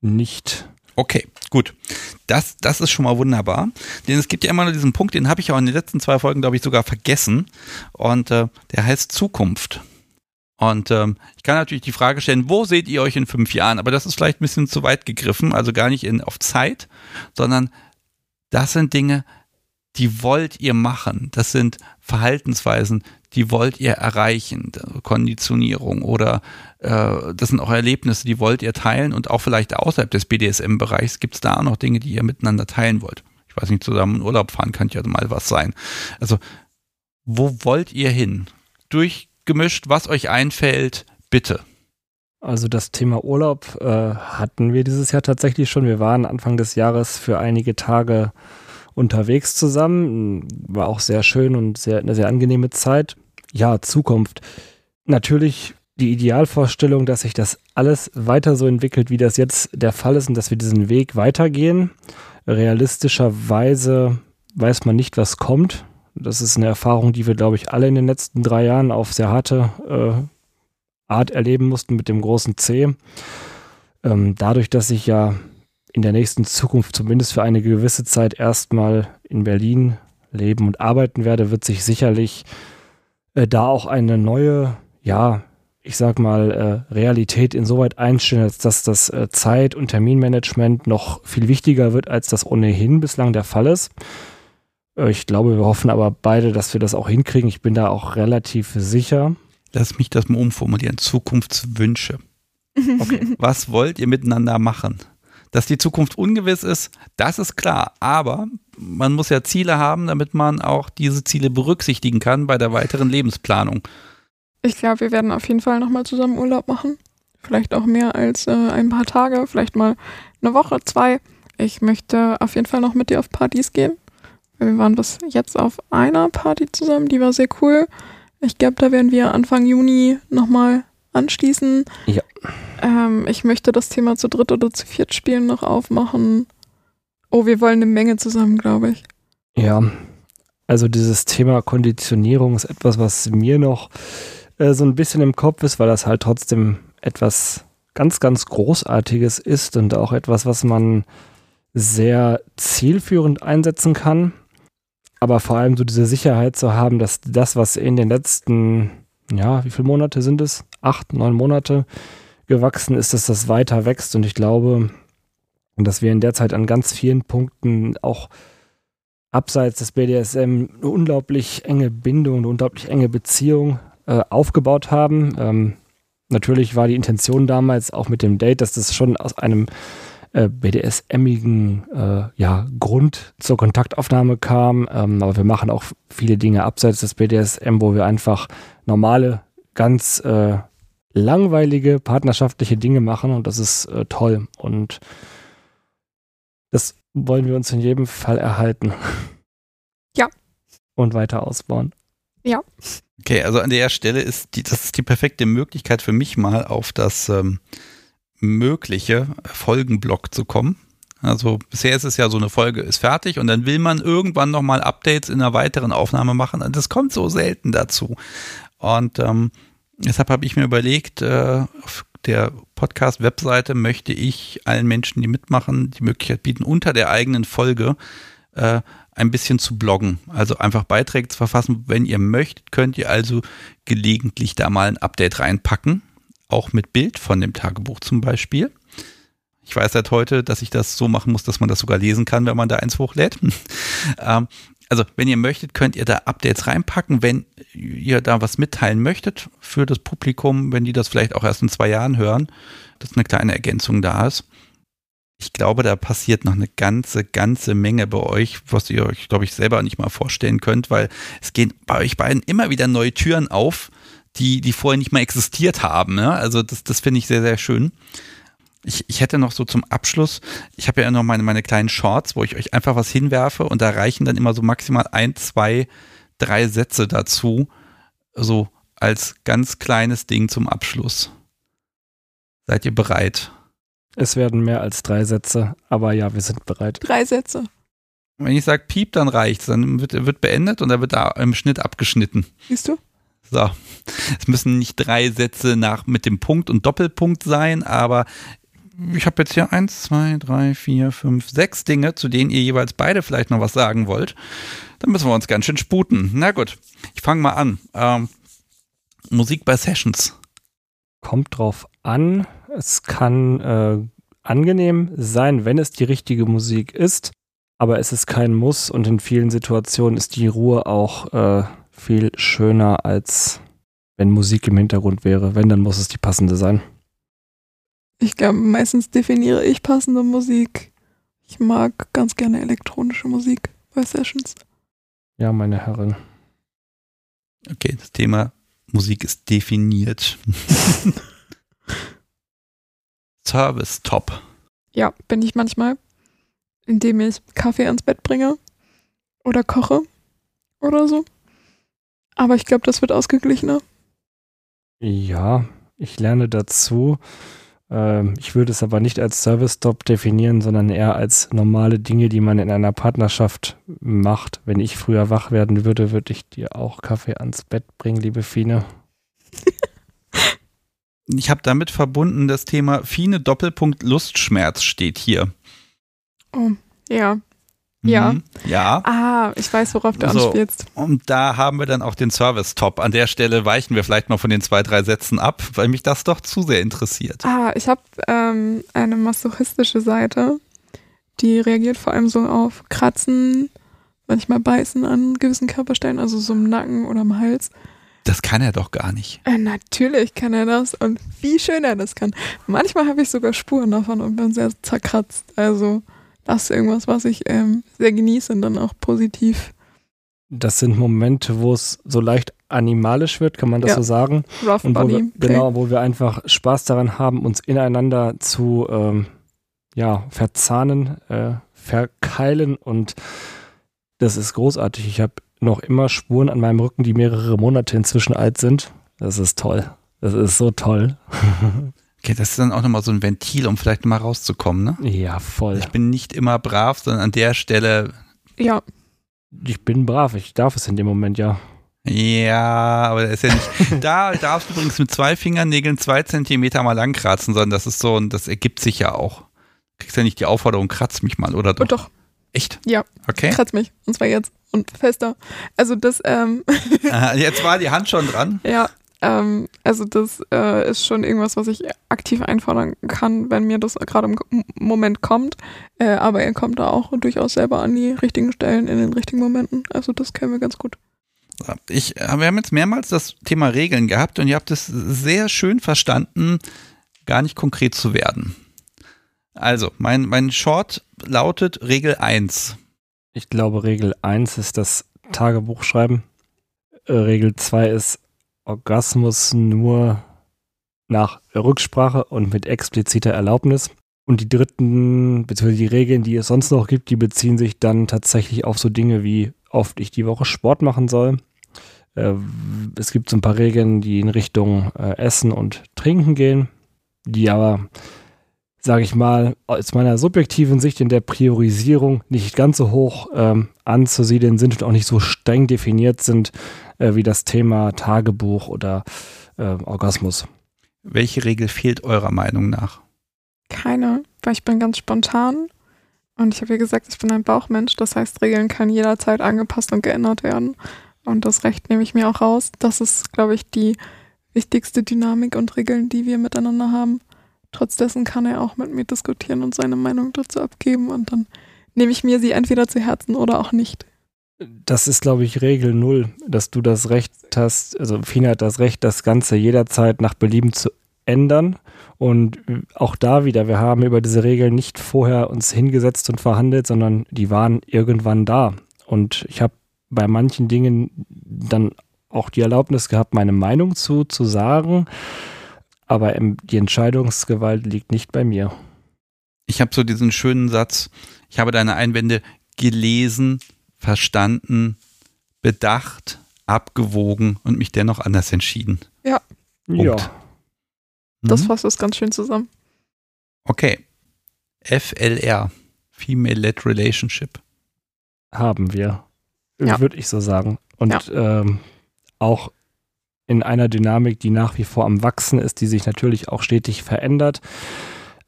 nicht. Okay, gut. Das, das ist schon mal wunderbar. Denn es gibt ja immer noch diesen Punkt, den habe ich auch in den letzten zwei Folgen, glaube ich, sogar vergessen. Und äh, der heißt Zukunft. Und ähm, ich kann natürlich die Frage stellen, wo seht ihr euch in fünf Jahren? Aber das ist vielleicht ein bisschen zu weit gegriffen, also gar nicht in, auf Zeit, sondern das sind Dinge, die wollt ihr machen. Das sind Verhaltensweisen, die wollt ihr erreichen. Konditionierung oder das sind auch Erlebnisse, die wollt ihr teilen und auch vielleicht außerhalb des BDSM-Bereichs gibt es da auch noch Dinge, die ihr miteinander teilen wollt. Ich weiß nicht, zusammen in Urlaub fahren kann ja mal was sein. Also, wo wollt ihr hin? Durchgemischt, was euch einfällt, bitte. Also das Thema Urlaub äh, hatten wir dieses Jahr tatsächlich schon. Wir waren Anfang des Jahres für einige Tage unterwegs zusammen. War auch sehr schön und sehr, eine sehr angenehme Zeit. Ja, Zukunft. Natürlich die Idealvorstellung, dass sich das alles weiter so entwickelt, wie das jetzt der Fall ist und dass wir diesen Weg weitergehen. Realistischerweise weiß man nicht, was kommt. Das ist eine Erfahrung, die wir, glaube ich, alle in den letzten drei Jahren auf sehr harte äh, Art erleben mussten mit dem großen C. Ähm, dadurch, dass ich ja in der nächsten Zukunft zumindest für eine gewisse Zeit erstmal in Berlin leben und arbeiten werde, wird sich sicherlich äh, da auch eine neue, ja, ich sag mal, äh, Realität insoweit einstellen, als dass das äh, Zeit- und Terminmanagement noch viel wichtiger wird, als das ohnehin bislang der Fall ist. Äh, ich glaube, wir hoffen aber beide, dass wir das auch hinkriegen. Ich bin da auch relativ sicher. Lass mich das mal umformulieren. Zukunftswünsche. Okay. Was wollt ihr miteinander machen? Dass die Zukunft ungewiss ist, das ist klar. Aber man muss ja Ziele haben, damit man auch diese Ziele berücksichtigen kann bei der weiteren Lebensplanung. Ich glaube, wir werden auf jeden Fall nochmal zusammen Urlaub machen. Vielleicht auch mehr als äh, ein paar Tage, vielleicht mal eine Woche, zwei. Ich möchte auf jeden Fall noch mit dir auf Partys gehen. Wir waren bis jetzt auf einer Party zusammen, die war sehr cool. Ich glaube, da werden wir Anfang Juni nochmal anschließen. Ja. Ähm, ich möchte das Thema zu dritt oder zu viert spielen noch aufmachen. Oh, wir wollen eine Menge zusammen, glaube ich. Ja, also dieses Thema Konditionierung ist etwas, was mir noch äh, so ein bisschen im Kopf ist, weil das halt trotzdem etwas ganz, ganz Großartiges ist und auch etwas, was man sehr zielführend einsetzen kann. Aber vor allem so diese Sicherheit zu haben, dass das, was in den letzten, ja, wie viele Monate sind es? Acht, neun Monate gewachsen ist, dass das weiter wächst. Und ich glaube, dass wir in der Zeit an ganz vielen Punkten auch abseits des BDSM eine unglaublich enge Bindung, eine unglaublich enge Beziehung äh, aufgebaut haben. Ähm, natürlich war die Intention damals auch mit dem Date, dass das schon aus einem äh, BDSM-igen äh, ja, Grund zur Kontaktaufnahme kam. Ähm, aber wir machen auch viele Dinge abseits des BDSM, wo wir einfach normale, ganz äh, langweilige partnerschaftliche Dinge machen und das ist äh, toll. Und das wollen wir uns in jedem Fall erhalten. Ja. Und weiter ausbauen. Ja. Okay, also an der Stelle ist die, das ist die perfekte Möglichkeit für mich mal auf das ähm, mögliche Folgenblock zu kommen. Also bisher ist es ja so, eine Folge ist fertig und dann will man irgendwann nochmal Updates in einer weiteren Aufnahme machen. Und das kommt so selten dazu. Und ähm, deshalb habe ich mir überlegt, äh, auf der Podcast-Webseite möchte ich allen Menschen, die mitmachen, die Möglichkeit bieten, unter der eigenen Folge äh, ein bisschen zu bloggen. Also einfach Beiträge zu verfassen. Wenn ihr möchtet, könnt ihr also gelegentlich da mal ein Update reinpacken. Auch mit Bild von dem Tagebuch zum Beispiel. Ich weiß seit heute, dass ich das so machen muss, dass man das sogar lesen kann, wenn man da eins hochlädt. ähm, also, wenn ihr möchtet, könnt ihr da Updates reinpacken. Wenn ihr da was mitteilen möchtet für das Publikum, wenn die das vielleicht auch erst in zwei Jahren hören, dass eine kleine Ergänzung da ist ich glaube, da passiert noch eine ganze, ganze Menge bei euch, was ihr euch, glaube ich, selber nicht mal vorstellen könnt, weil es gehen bei euch beiden immer wieder neue Türen auf, die, die vorher nicht mal existiert haben. Ne? Also das, das finde ich sehr, sehr schön. Ich, ich hätte noch so zum Abschluss, ich habe ja noch meine, meine kleinen Shorts, wo ich euch einfach was hinwerfe und da reichen dann immer so maximal ein, zwei, drei Sätze dazu, so als ganz kleines Ding zum Abschluss. Seid ihr bereit? Es werden mehr als drei Sätze, aber ja, wir sind bereit. Drei Sätze. Wenn ich sage Piep, dann reicht's. Dann wird, wird beendet und dann wird da im Schnitt abgeschnitten. Siehst du? So. Es müssen nicht drei Sätze nach mit dem Punkt und Doppelpunkt sein, aber ich habe jetzt hier eins, zwei, drei, vier, fünf, sechs Dinge, zu denen ihr jeweils beide vielleicht noch was sagen wollt. Dann müssen wir uns ganz schön sputen. Na gut, ich fange mal an. Ähm, Musik bei Sessions. Kommt drauf an. Es kann äh, angenehm sein, wenn es die richtige Musik ist. aber es ist kein Muss und in vielen Situationen ist die Ruhe auch äh, viel schöner, als wenn Musik im Hintergrund wäre. Wenn, dann muss es die passende sein. Ich glaube, meistens definiere ich passende Musik. Ich mag ganz gerne elektronische Musik bei Sessions. Ja, meine Herren. Okay, das Thema Musik ist definiert. Service Top. Ja, bin ich manchmal, indem ich Kaffee ans Bett bringe oder koche oder so. Aber ich glaube, das wird ausgeglichener. Ja, ich lerne dazu. Ähm, ich würde es aber nicht als Service-Stop definieren, sondern eher als normale Dinge, die man in einer Partnerschaft macht. Wenn ich früher wach werden würde, würde ich dir auch Kaffee ans Bett bringen, liebe Fine. Ich habe damit verbunden das Thema Fine Doppelpunkt Lustschmerz steht hier. Oh, ja. Ja. Mhm. Ja. Ah, ich weiß, worauf du So. anspielst. Und da haben wir dann auch den Service-Top. An der Stelle weichen wir vielleicht mal von den zwei, drei Sätzen ab, weil mich das doch zu sehr interessiert. Ah, ich habe ähm, eine masochistische Seite, die reagiert vor allem so auf Kratzen, manchmal Beißen an gewissen Körperstellen, also so im Nacken oder im Hals. Das kann er doch gar nicht. Äh, natürlich kann er das und wie schön er das kann. Manchmal habe ich sogar Spuren davon und bin sehr zerkratzt. Also das ist irgendwas, was ich ähm, sehr genieße und dann auch positiv Das sind Momente, wo es so leicht animalisch wird, kann man das Ja. so sagen? rough Und wo body. wir, genau, wo wir einfach Spaß daran haben, uns ineinander zu ähm, ja, verzahnen, äh, verkeilen und das ist großartig. Ich habe noch immer Spuren an meinem Rücken, die mehrere Monate inzwischen alt sind. Das ist toll. Das ist so toll. Okay, das ist dann auch nochmal so ein Ventil, um vielleicht mal rauszukommen, ne? Ja, voll. Ich bin nicht immer brav, sondern an der Stelle, Ja, Ich bin brav, ich darf es in dem Moment ja. ja, aber das ist ja nicht. da darfst du übrigens mit zwei Fingernägeln zwei Zentimeter mal lang kratzen, sondern das ist so, und das ergibt sich ja auch. Kriegst ja nicht die Aufforderung, kratz mich mal, oder doch? und doch, Echt? Ja. Okay. kratz mich. Und zwar jetzt. Und fester. Also das, ähm, Äh, jetzt war die Hand schon dran. ja, ähm, also das äh, ist schon irgendwas, was ich aktiv einfordern kann, wenn mir das gerade im Moment kommt. Äh, aber er kommt da auch durchaus selber an die richtigen Stellen in den richtigen Momenten. Also das kennen wir ganz gut. Ich, äh, wir haben jetzt mehrmals das Thema Regeln gehabt und ihr habt es sehr schön verstanden, gar nicht konkret zu werden. Also, mein, mein Short lautet Regel 1. Ich glaube, Regel 1 ist das Tagebuchschreiben. Äh, Regel 2 ist Orgasmus nur nach Rücksprache und mit expliziter Erlaubnis. Und die dritten, beziehungsweise die Regeln, die es sonst noch gibt, die beziehen sich dann tatsächlich auf so Dinge, wie oft ich die Woche Sport machen soll. Äh, es gibt so ein paar Regeln, die in Richtung äh, Essen und Trinken gehen, die aber sage ich mal, aus meiner subjektiven Sicht in der Priorisierung nicht ganz so hoch ähm, anzusiedeln sind und auch nicht so streng definiert sind äh, wie das Thema Tagebuch oder äh, Orgasmus. Welche Regel fehlt eurer Meinung nach? Keine, weil ich bin ganz spontan. Und ich habe ja gesagt, ich bin ein Bauchmensch. Das heißt, Regeln können jederzeit angepasst und geändert werden. Und das Recht nehme ich mir auch raus. Das ist, glaube ich, die wichtigste Dynamik und Regeln, die wir miteinander haben. Trotz dessen kann er auch mit mir diskutieren und seine Meinung dazu abgeben. Und dann nehme ich mir sie entweder zu Herzen oder auch nicht. Das ist, glaube ich, Regel null, dass du das Recht hast, also Fina hat das Recht, das Ganze jederzeit nach Belieben zu ändern. Und auch da wieder, wir haben über diese Regeln nicht vorher uns hingesetzt und verhandelt, sondern die waren irgendwann da. Und ich habe bei manchen Dingen dann auch die Erlaubnis gehabt, meine Meinung zu, zu sagen. Aber die Entscheidungsgewalt liegt nicht bei mir. Ich habe so diesen schönen Satz, ich habe deine Einwände gelesen, verstanden, bedacht, abgewogen und mich dennoch anders entschieden. Ja. Das Mhm. fasst es ganz schön zusammen. Okay. FLR, Female-Led Relationship. haben wir, Ja. würde ich so sagen. Und ähm, auch in einer Dynamik, die nach wie vor am Wachsen ist, die sich natürlich auch stetig verändert.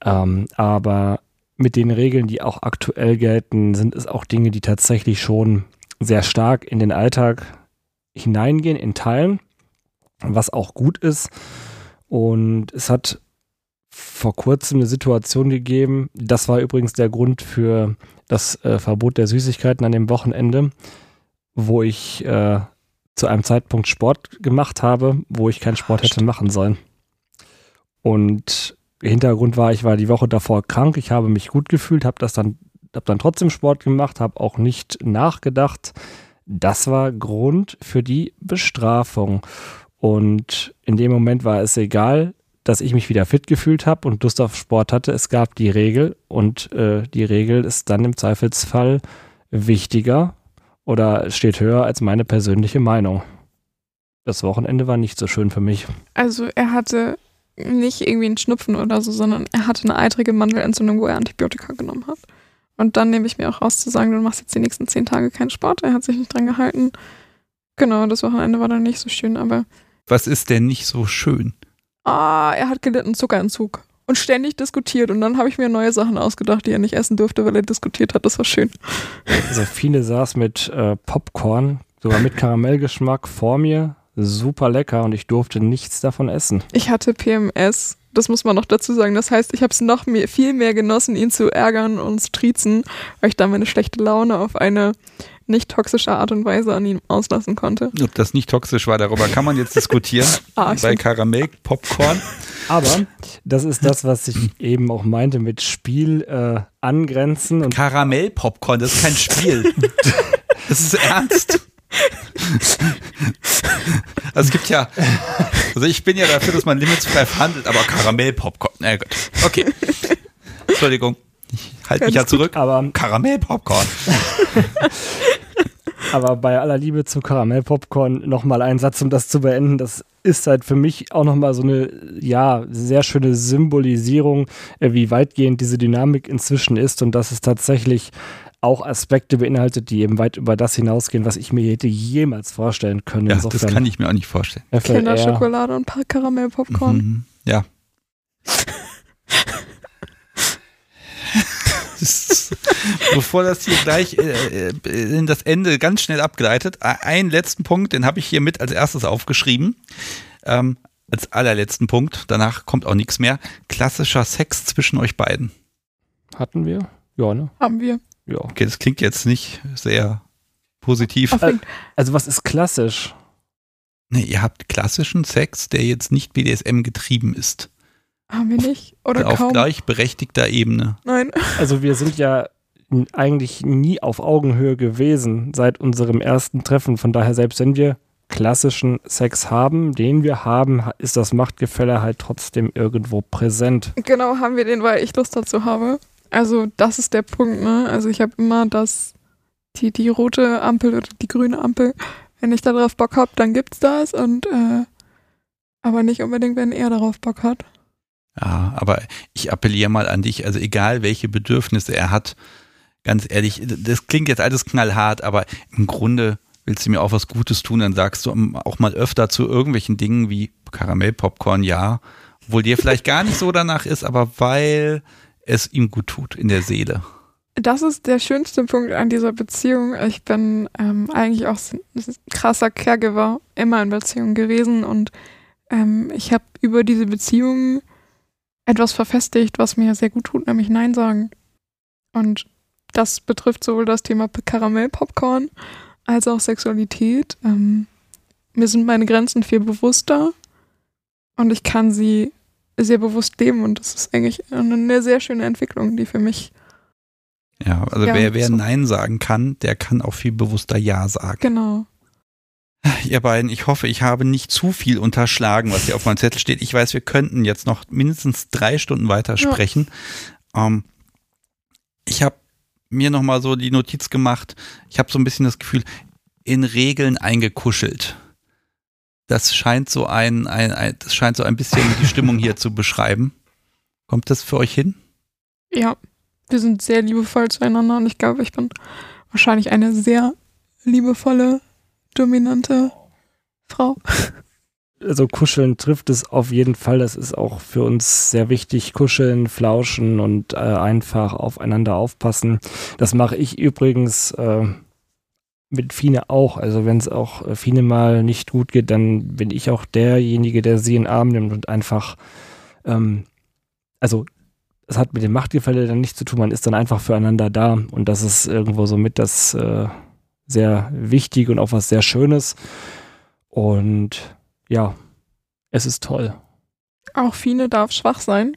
Ähm, aber mit den Regeln, die auch aktuell gelten, sind es auch Dinge, die tatsächlich schon sehr stark in den Alltag hineingehen, in Teilen, was auch gut ist. Und es hat vor kurzem eine Situation gegeben. Das war übrigens der Grund für das äh, Verbot der Süßigkeiten an dem Wochenende, wo ich äh, zu einem Zeitpunkt Sport gemacht habe, wo ich keinen Sport hätte machen sollen. Und Hintergrund war, ich war die Woche davor krank, ich habe mich gut gefühlt, habe das dann, habe dann trotzdem Sport gemacht, habe auch nicht nachgedacht. Das war Grund für die Bestrafung. Und in dem Moment war es egal, dass ich mich wieder fit gefühlt habe und Lust auf Sport hatte. Es gab die Regel und äh, die Regel ist dann im Zweifelsfall wichtiger oder steht höher als meine persönliche Meinung. Das Wochenende war nicht so schön für mich. Also er hatte nicht irgendwie einen Schnupfen oder so, sondern er hatte eine eitrige Mandelentzündung, wo er Antibiotika genommen hat. Und dann nehme ich mir auch raus zu sagen, du machst jetzt die nächsten zehn Tage keinen Sport. Er hat sich nicht dran gehalten. Genau, das Wochenende war dann nicht so schön, aber. Was ist denn nicht so schön? ah, er hat gelitten Zuckerentzug und ständig diskutiert und dann habe ich mir neue Sachen ausgedacht, die er nicht essen durfte, weil er diskutiert hat. Das war schön. Also Fine saß mit äh, Popcorn, sogar mit Karamellgeschmack vor mir, super lecker und ich durfte nichts davon essen. Ich hatte PMS. Das muss man noch dazu sagen. Das heißt, ich habe es noch mehr, viel mehr genossen, ihn zu ärgern und zu triezen, weil ich da meine schlechte Laune auf eine nicht toxische Art und Weise an ihm auslassen konnte. Ob das nicht toxisch war, darüber kann man jetzt diskutieren. ah, bei Karamell, Popcorn. Aber das ist das, was ich eben auch meinte mit Spiel äh, angrenzen. Und Karamell-Popcorn, das ist kein Spiel. das ist ernst. Also es gibt ja, also ich bin ja dafür, dass man limitsfrei verhandelt, aber Karamell-Popcorn, na gut, okay. Entschuldigung. Ich halte mich ja zurück. Aber Karamellpopcorn. aber bei aller Liebe zu Karamellpopcorn nochmal ein Satz, um das zu beenden. Das ist halt für mich auch nochmal so eine, ja, sehr schöne Symbolisierung, äh, wie weitgehend diese Dynamik inzwischen ist und dass es tatsächlich auch Aspekte beinhaltet, die eben weit über das hinausgehen, was ich mir hätte jemals vorstellen können. Ja, Insofern das kann ich mir auch nicht vorstellen. Kinderschokolade und Karamellpopcorn. Mhm, ja. Bevor das hier gleich äh, äh, in das Ende ganz schnell abgleitet, einen letzten Punkt, den habe ich hier mit als erstes aufgeschrieben. Ähm, als allerletzten Punkt. Danach kommt auch nichts mehr. Klassischer Sex zwischen euch beiden. Hatten wir? Ja, ne? Haben wir. Ja. Okay, das klingt jetzt nicht sehr positiv. Äh, also, was ist klassisch? Nee, ihr habt klassischen Sex, der jetzt nicht BDSM getrieben ist. Haben wir nicht? Oder auf kaum? gleichberechtigter Ebene. Nein. Also wir sind ja eigentlich nie auf Augenhöhe gewesen seit unserem ersten Treffen. Von daher, selbst wenn wir klassischen Sex haben, den wir haben, ist das Machtgefälle halt trotzdem irgendwo präsent. Genau, haben wir den, weil ich Lust dazu habe. Also das ist der Punkt, ne? Also ich habe immer das, die, die rote Ampel oder die grüne Ampel. Wenn ich darauf Bock habe, dann gibt's das und äh, aber nicht unbedingt, wenn er darauf Bock hat. Ja, aber ich appelliere mal an dich, also egal welche Bedürfnisse er hat, ganz ehrlich, das klingt jetzt alles knallhart, aber im Grunde willst du mir auch was Gutes tun, dann sagst du auch mal öfter zu irgendwelchen Dingen wie Karamellpopcorn, ja, obwohl dir vielleicht gar nicht so danach ist, aber weil es ihm gut tut in der Seele. Das ist der schönste Punkt an dieser Beziehung. Ich bin ähm, eigentlich auch ein krasser Caregiver, immer in Beziehung gewesen und ähm, ich habe über diese Beziehung etwas verfestigt, was mir sehr gut tut, nämlich Nein sagen. Und das betrifft sowohl das Thema Karamellpopcorn als auch Sexualität. Ähm, mir sind meine Grenzen viel bewusster und ich kann sie sehr bewusst leben und das ist eigentlich eine sehr schöne Entwicklung, die für mich. Ja, also ja, wer, wer so. Nein sagen kann, der kann auch viel bewusster Ja sagen. Genau. Ihr beiden, ich hoffe, ich habe nicht zu viel unterschlagen, was hier auf meinem Zettel steht. Ich weiß, wir könnten jetzt noch mindestens drei Stunden weiter sprechen. Ja. Ähm, ich habe mir noch mal so die Notiz gemacht. Ich habe so ein bisschen das Gefühl, in Regeln eingekuschelt. Das scheint so ein, ein, ein das scheint so ein bisschen die Stimmung hier zu beschreiben. Kommt das für euch hin? Ja, wir sind sehr liebevoll zueinander und ich glaube, ich bin wahrscheinlich eine sehr liebevolle dominante Frau. Also kuscheln trifft es auf jeden Fall. Das ist auch für uns sehr wichtig. Kuscheln, flauschen und äh, einfach aufeinander aufpassen. Das mache ich übrigens äh, mit Fine auch. Also wenn es auch äh, Fine mal nicht gut geht, dann bin ich auch derjenige, der sie in den Arm nimmt und einfach ähm, also es hat mit dem Machtgefälle dann nichts zu tun, man ist dann einfach füreinander da und das ist irgendwo so mit das äh, sehr wichtig und auch was sehr Schönes. Und ja, es ist toll. Auch Fine darf schwach sein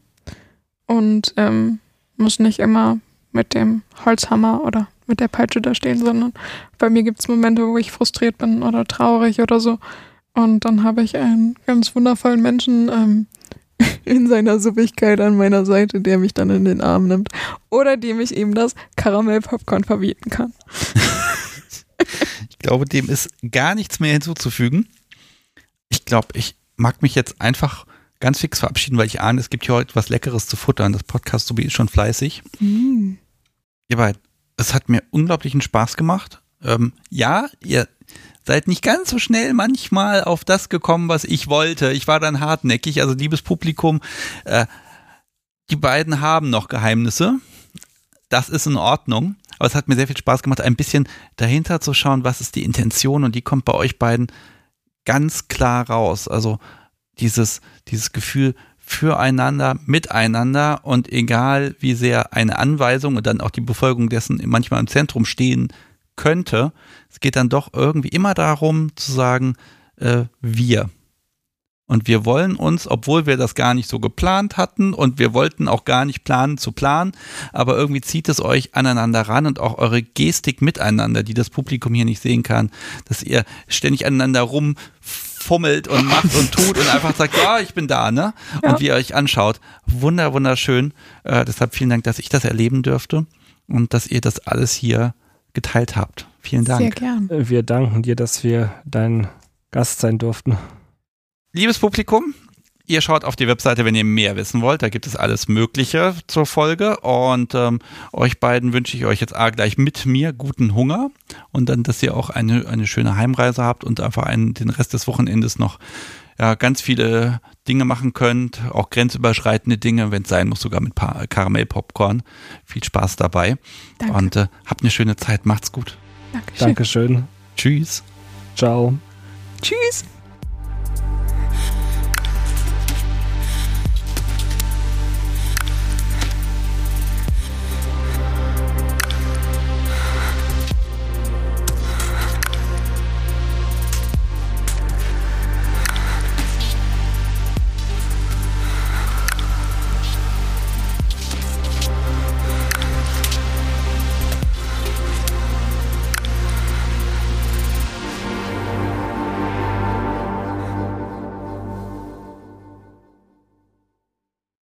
und ähm, muss nicht immer mit dem Holzhammer oder mit der Peitsche da stehen, sondern bei mir gibt es Momente, wo ich frustriert bin oder traurig oder so. Und dann habe ich einen ganz wundervollen Menschen ähm, in seiner Suppigkeit an meiner Seite, der mich dann in den Arm nimmt. Oder dem ich eben das Karamellpopcorn verbieten kann. ich glaube, dem ist gar nichts mehr hinzuzufügen. Ich glaube, ich mag mich jetzt einfach ganz fix verabschieden, weil ich ahne, es gibt hier heute was Leckeres zu futtern. Das Podcast ist schon fleißig. Mm. Ihr beiden, es hat mir unglaublichen Spaß gemacht. Ähm, ja, ihr seid nicht ganz so schnell manchmal auf das gekommen, was ich wollte. Ich war dann hartnäckig. Also, liebes Publikum, äh, die beiden haben noch Geheimnisse. Das ist in Ordnung. Aber es hat mir sehr viel Spaß gemacht, ein bisschen dahinter zu schauen, was ist die Intention und die kommt bei euch beiden ganz klar raus. Also dieses, dieses Gefühl füreinander, miteinander und egal wie sehr eine Anweisung und dann auch die Befolgung dessen manchmal im Zentrum stehen könnte, es geht dann doch irgendwie immer darum zu sagen, äh, wir. Und wir wollen uns, obwohl wir das gar nicht so geplant hatten und wir wollten auch gar nicht planen zu planen, aber irgendwie zieht es euch aneinander ran und auch eure Gestik miteinander, die das Publikum hier nicht sehen kann, dass ihr ständig aneinander rumfummelt und macht und tut und einfach sagt, ja, ich bin da, ne? Ja. Und wie ihr euch anschaut. Wunder, wunderschön. Äh, deshalb vielen Dank, dass ich das erleben dürfte und dass ihr das alles hier geteilt habt. Vielen Dank. Sehr gern. Wir danken dir, dass wir dein Gast sein durften. Liebes Publikum, ihr schaut auf die Webseite, wenn ihr mehr wissen wollt. Da gibt es alles Mögliche zur Folge. Und ähm, euch beiden wünsche ich euch jetzt A, gleich mit mir guten Hunger und dann, dass ihr auch eine, eine schöne Heimreise habt und einfach einen, den Rest des Wochenendes noch ja, ganz viele Dinge machen könnt, auch grenzüberschreitende Dinge, wenn es sein muss, sogar mit Karamellpopcorn. Viel Spaß dabei. Danke. Und äh, habt eine schöne Zeit. Macht's gut. Dankeschön. Dankeschön. Tschüss. Ciao. Tschüss.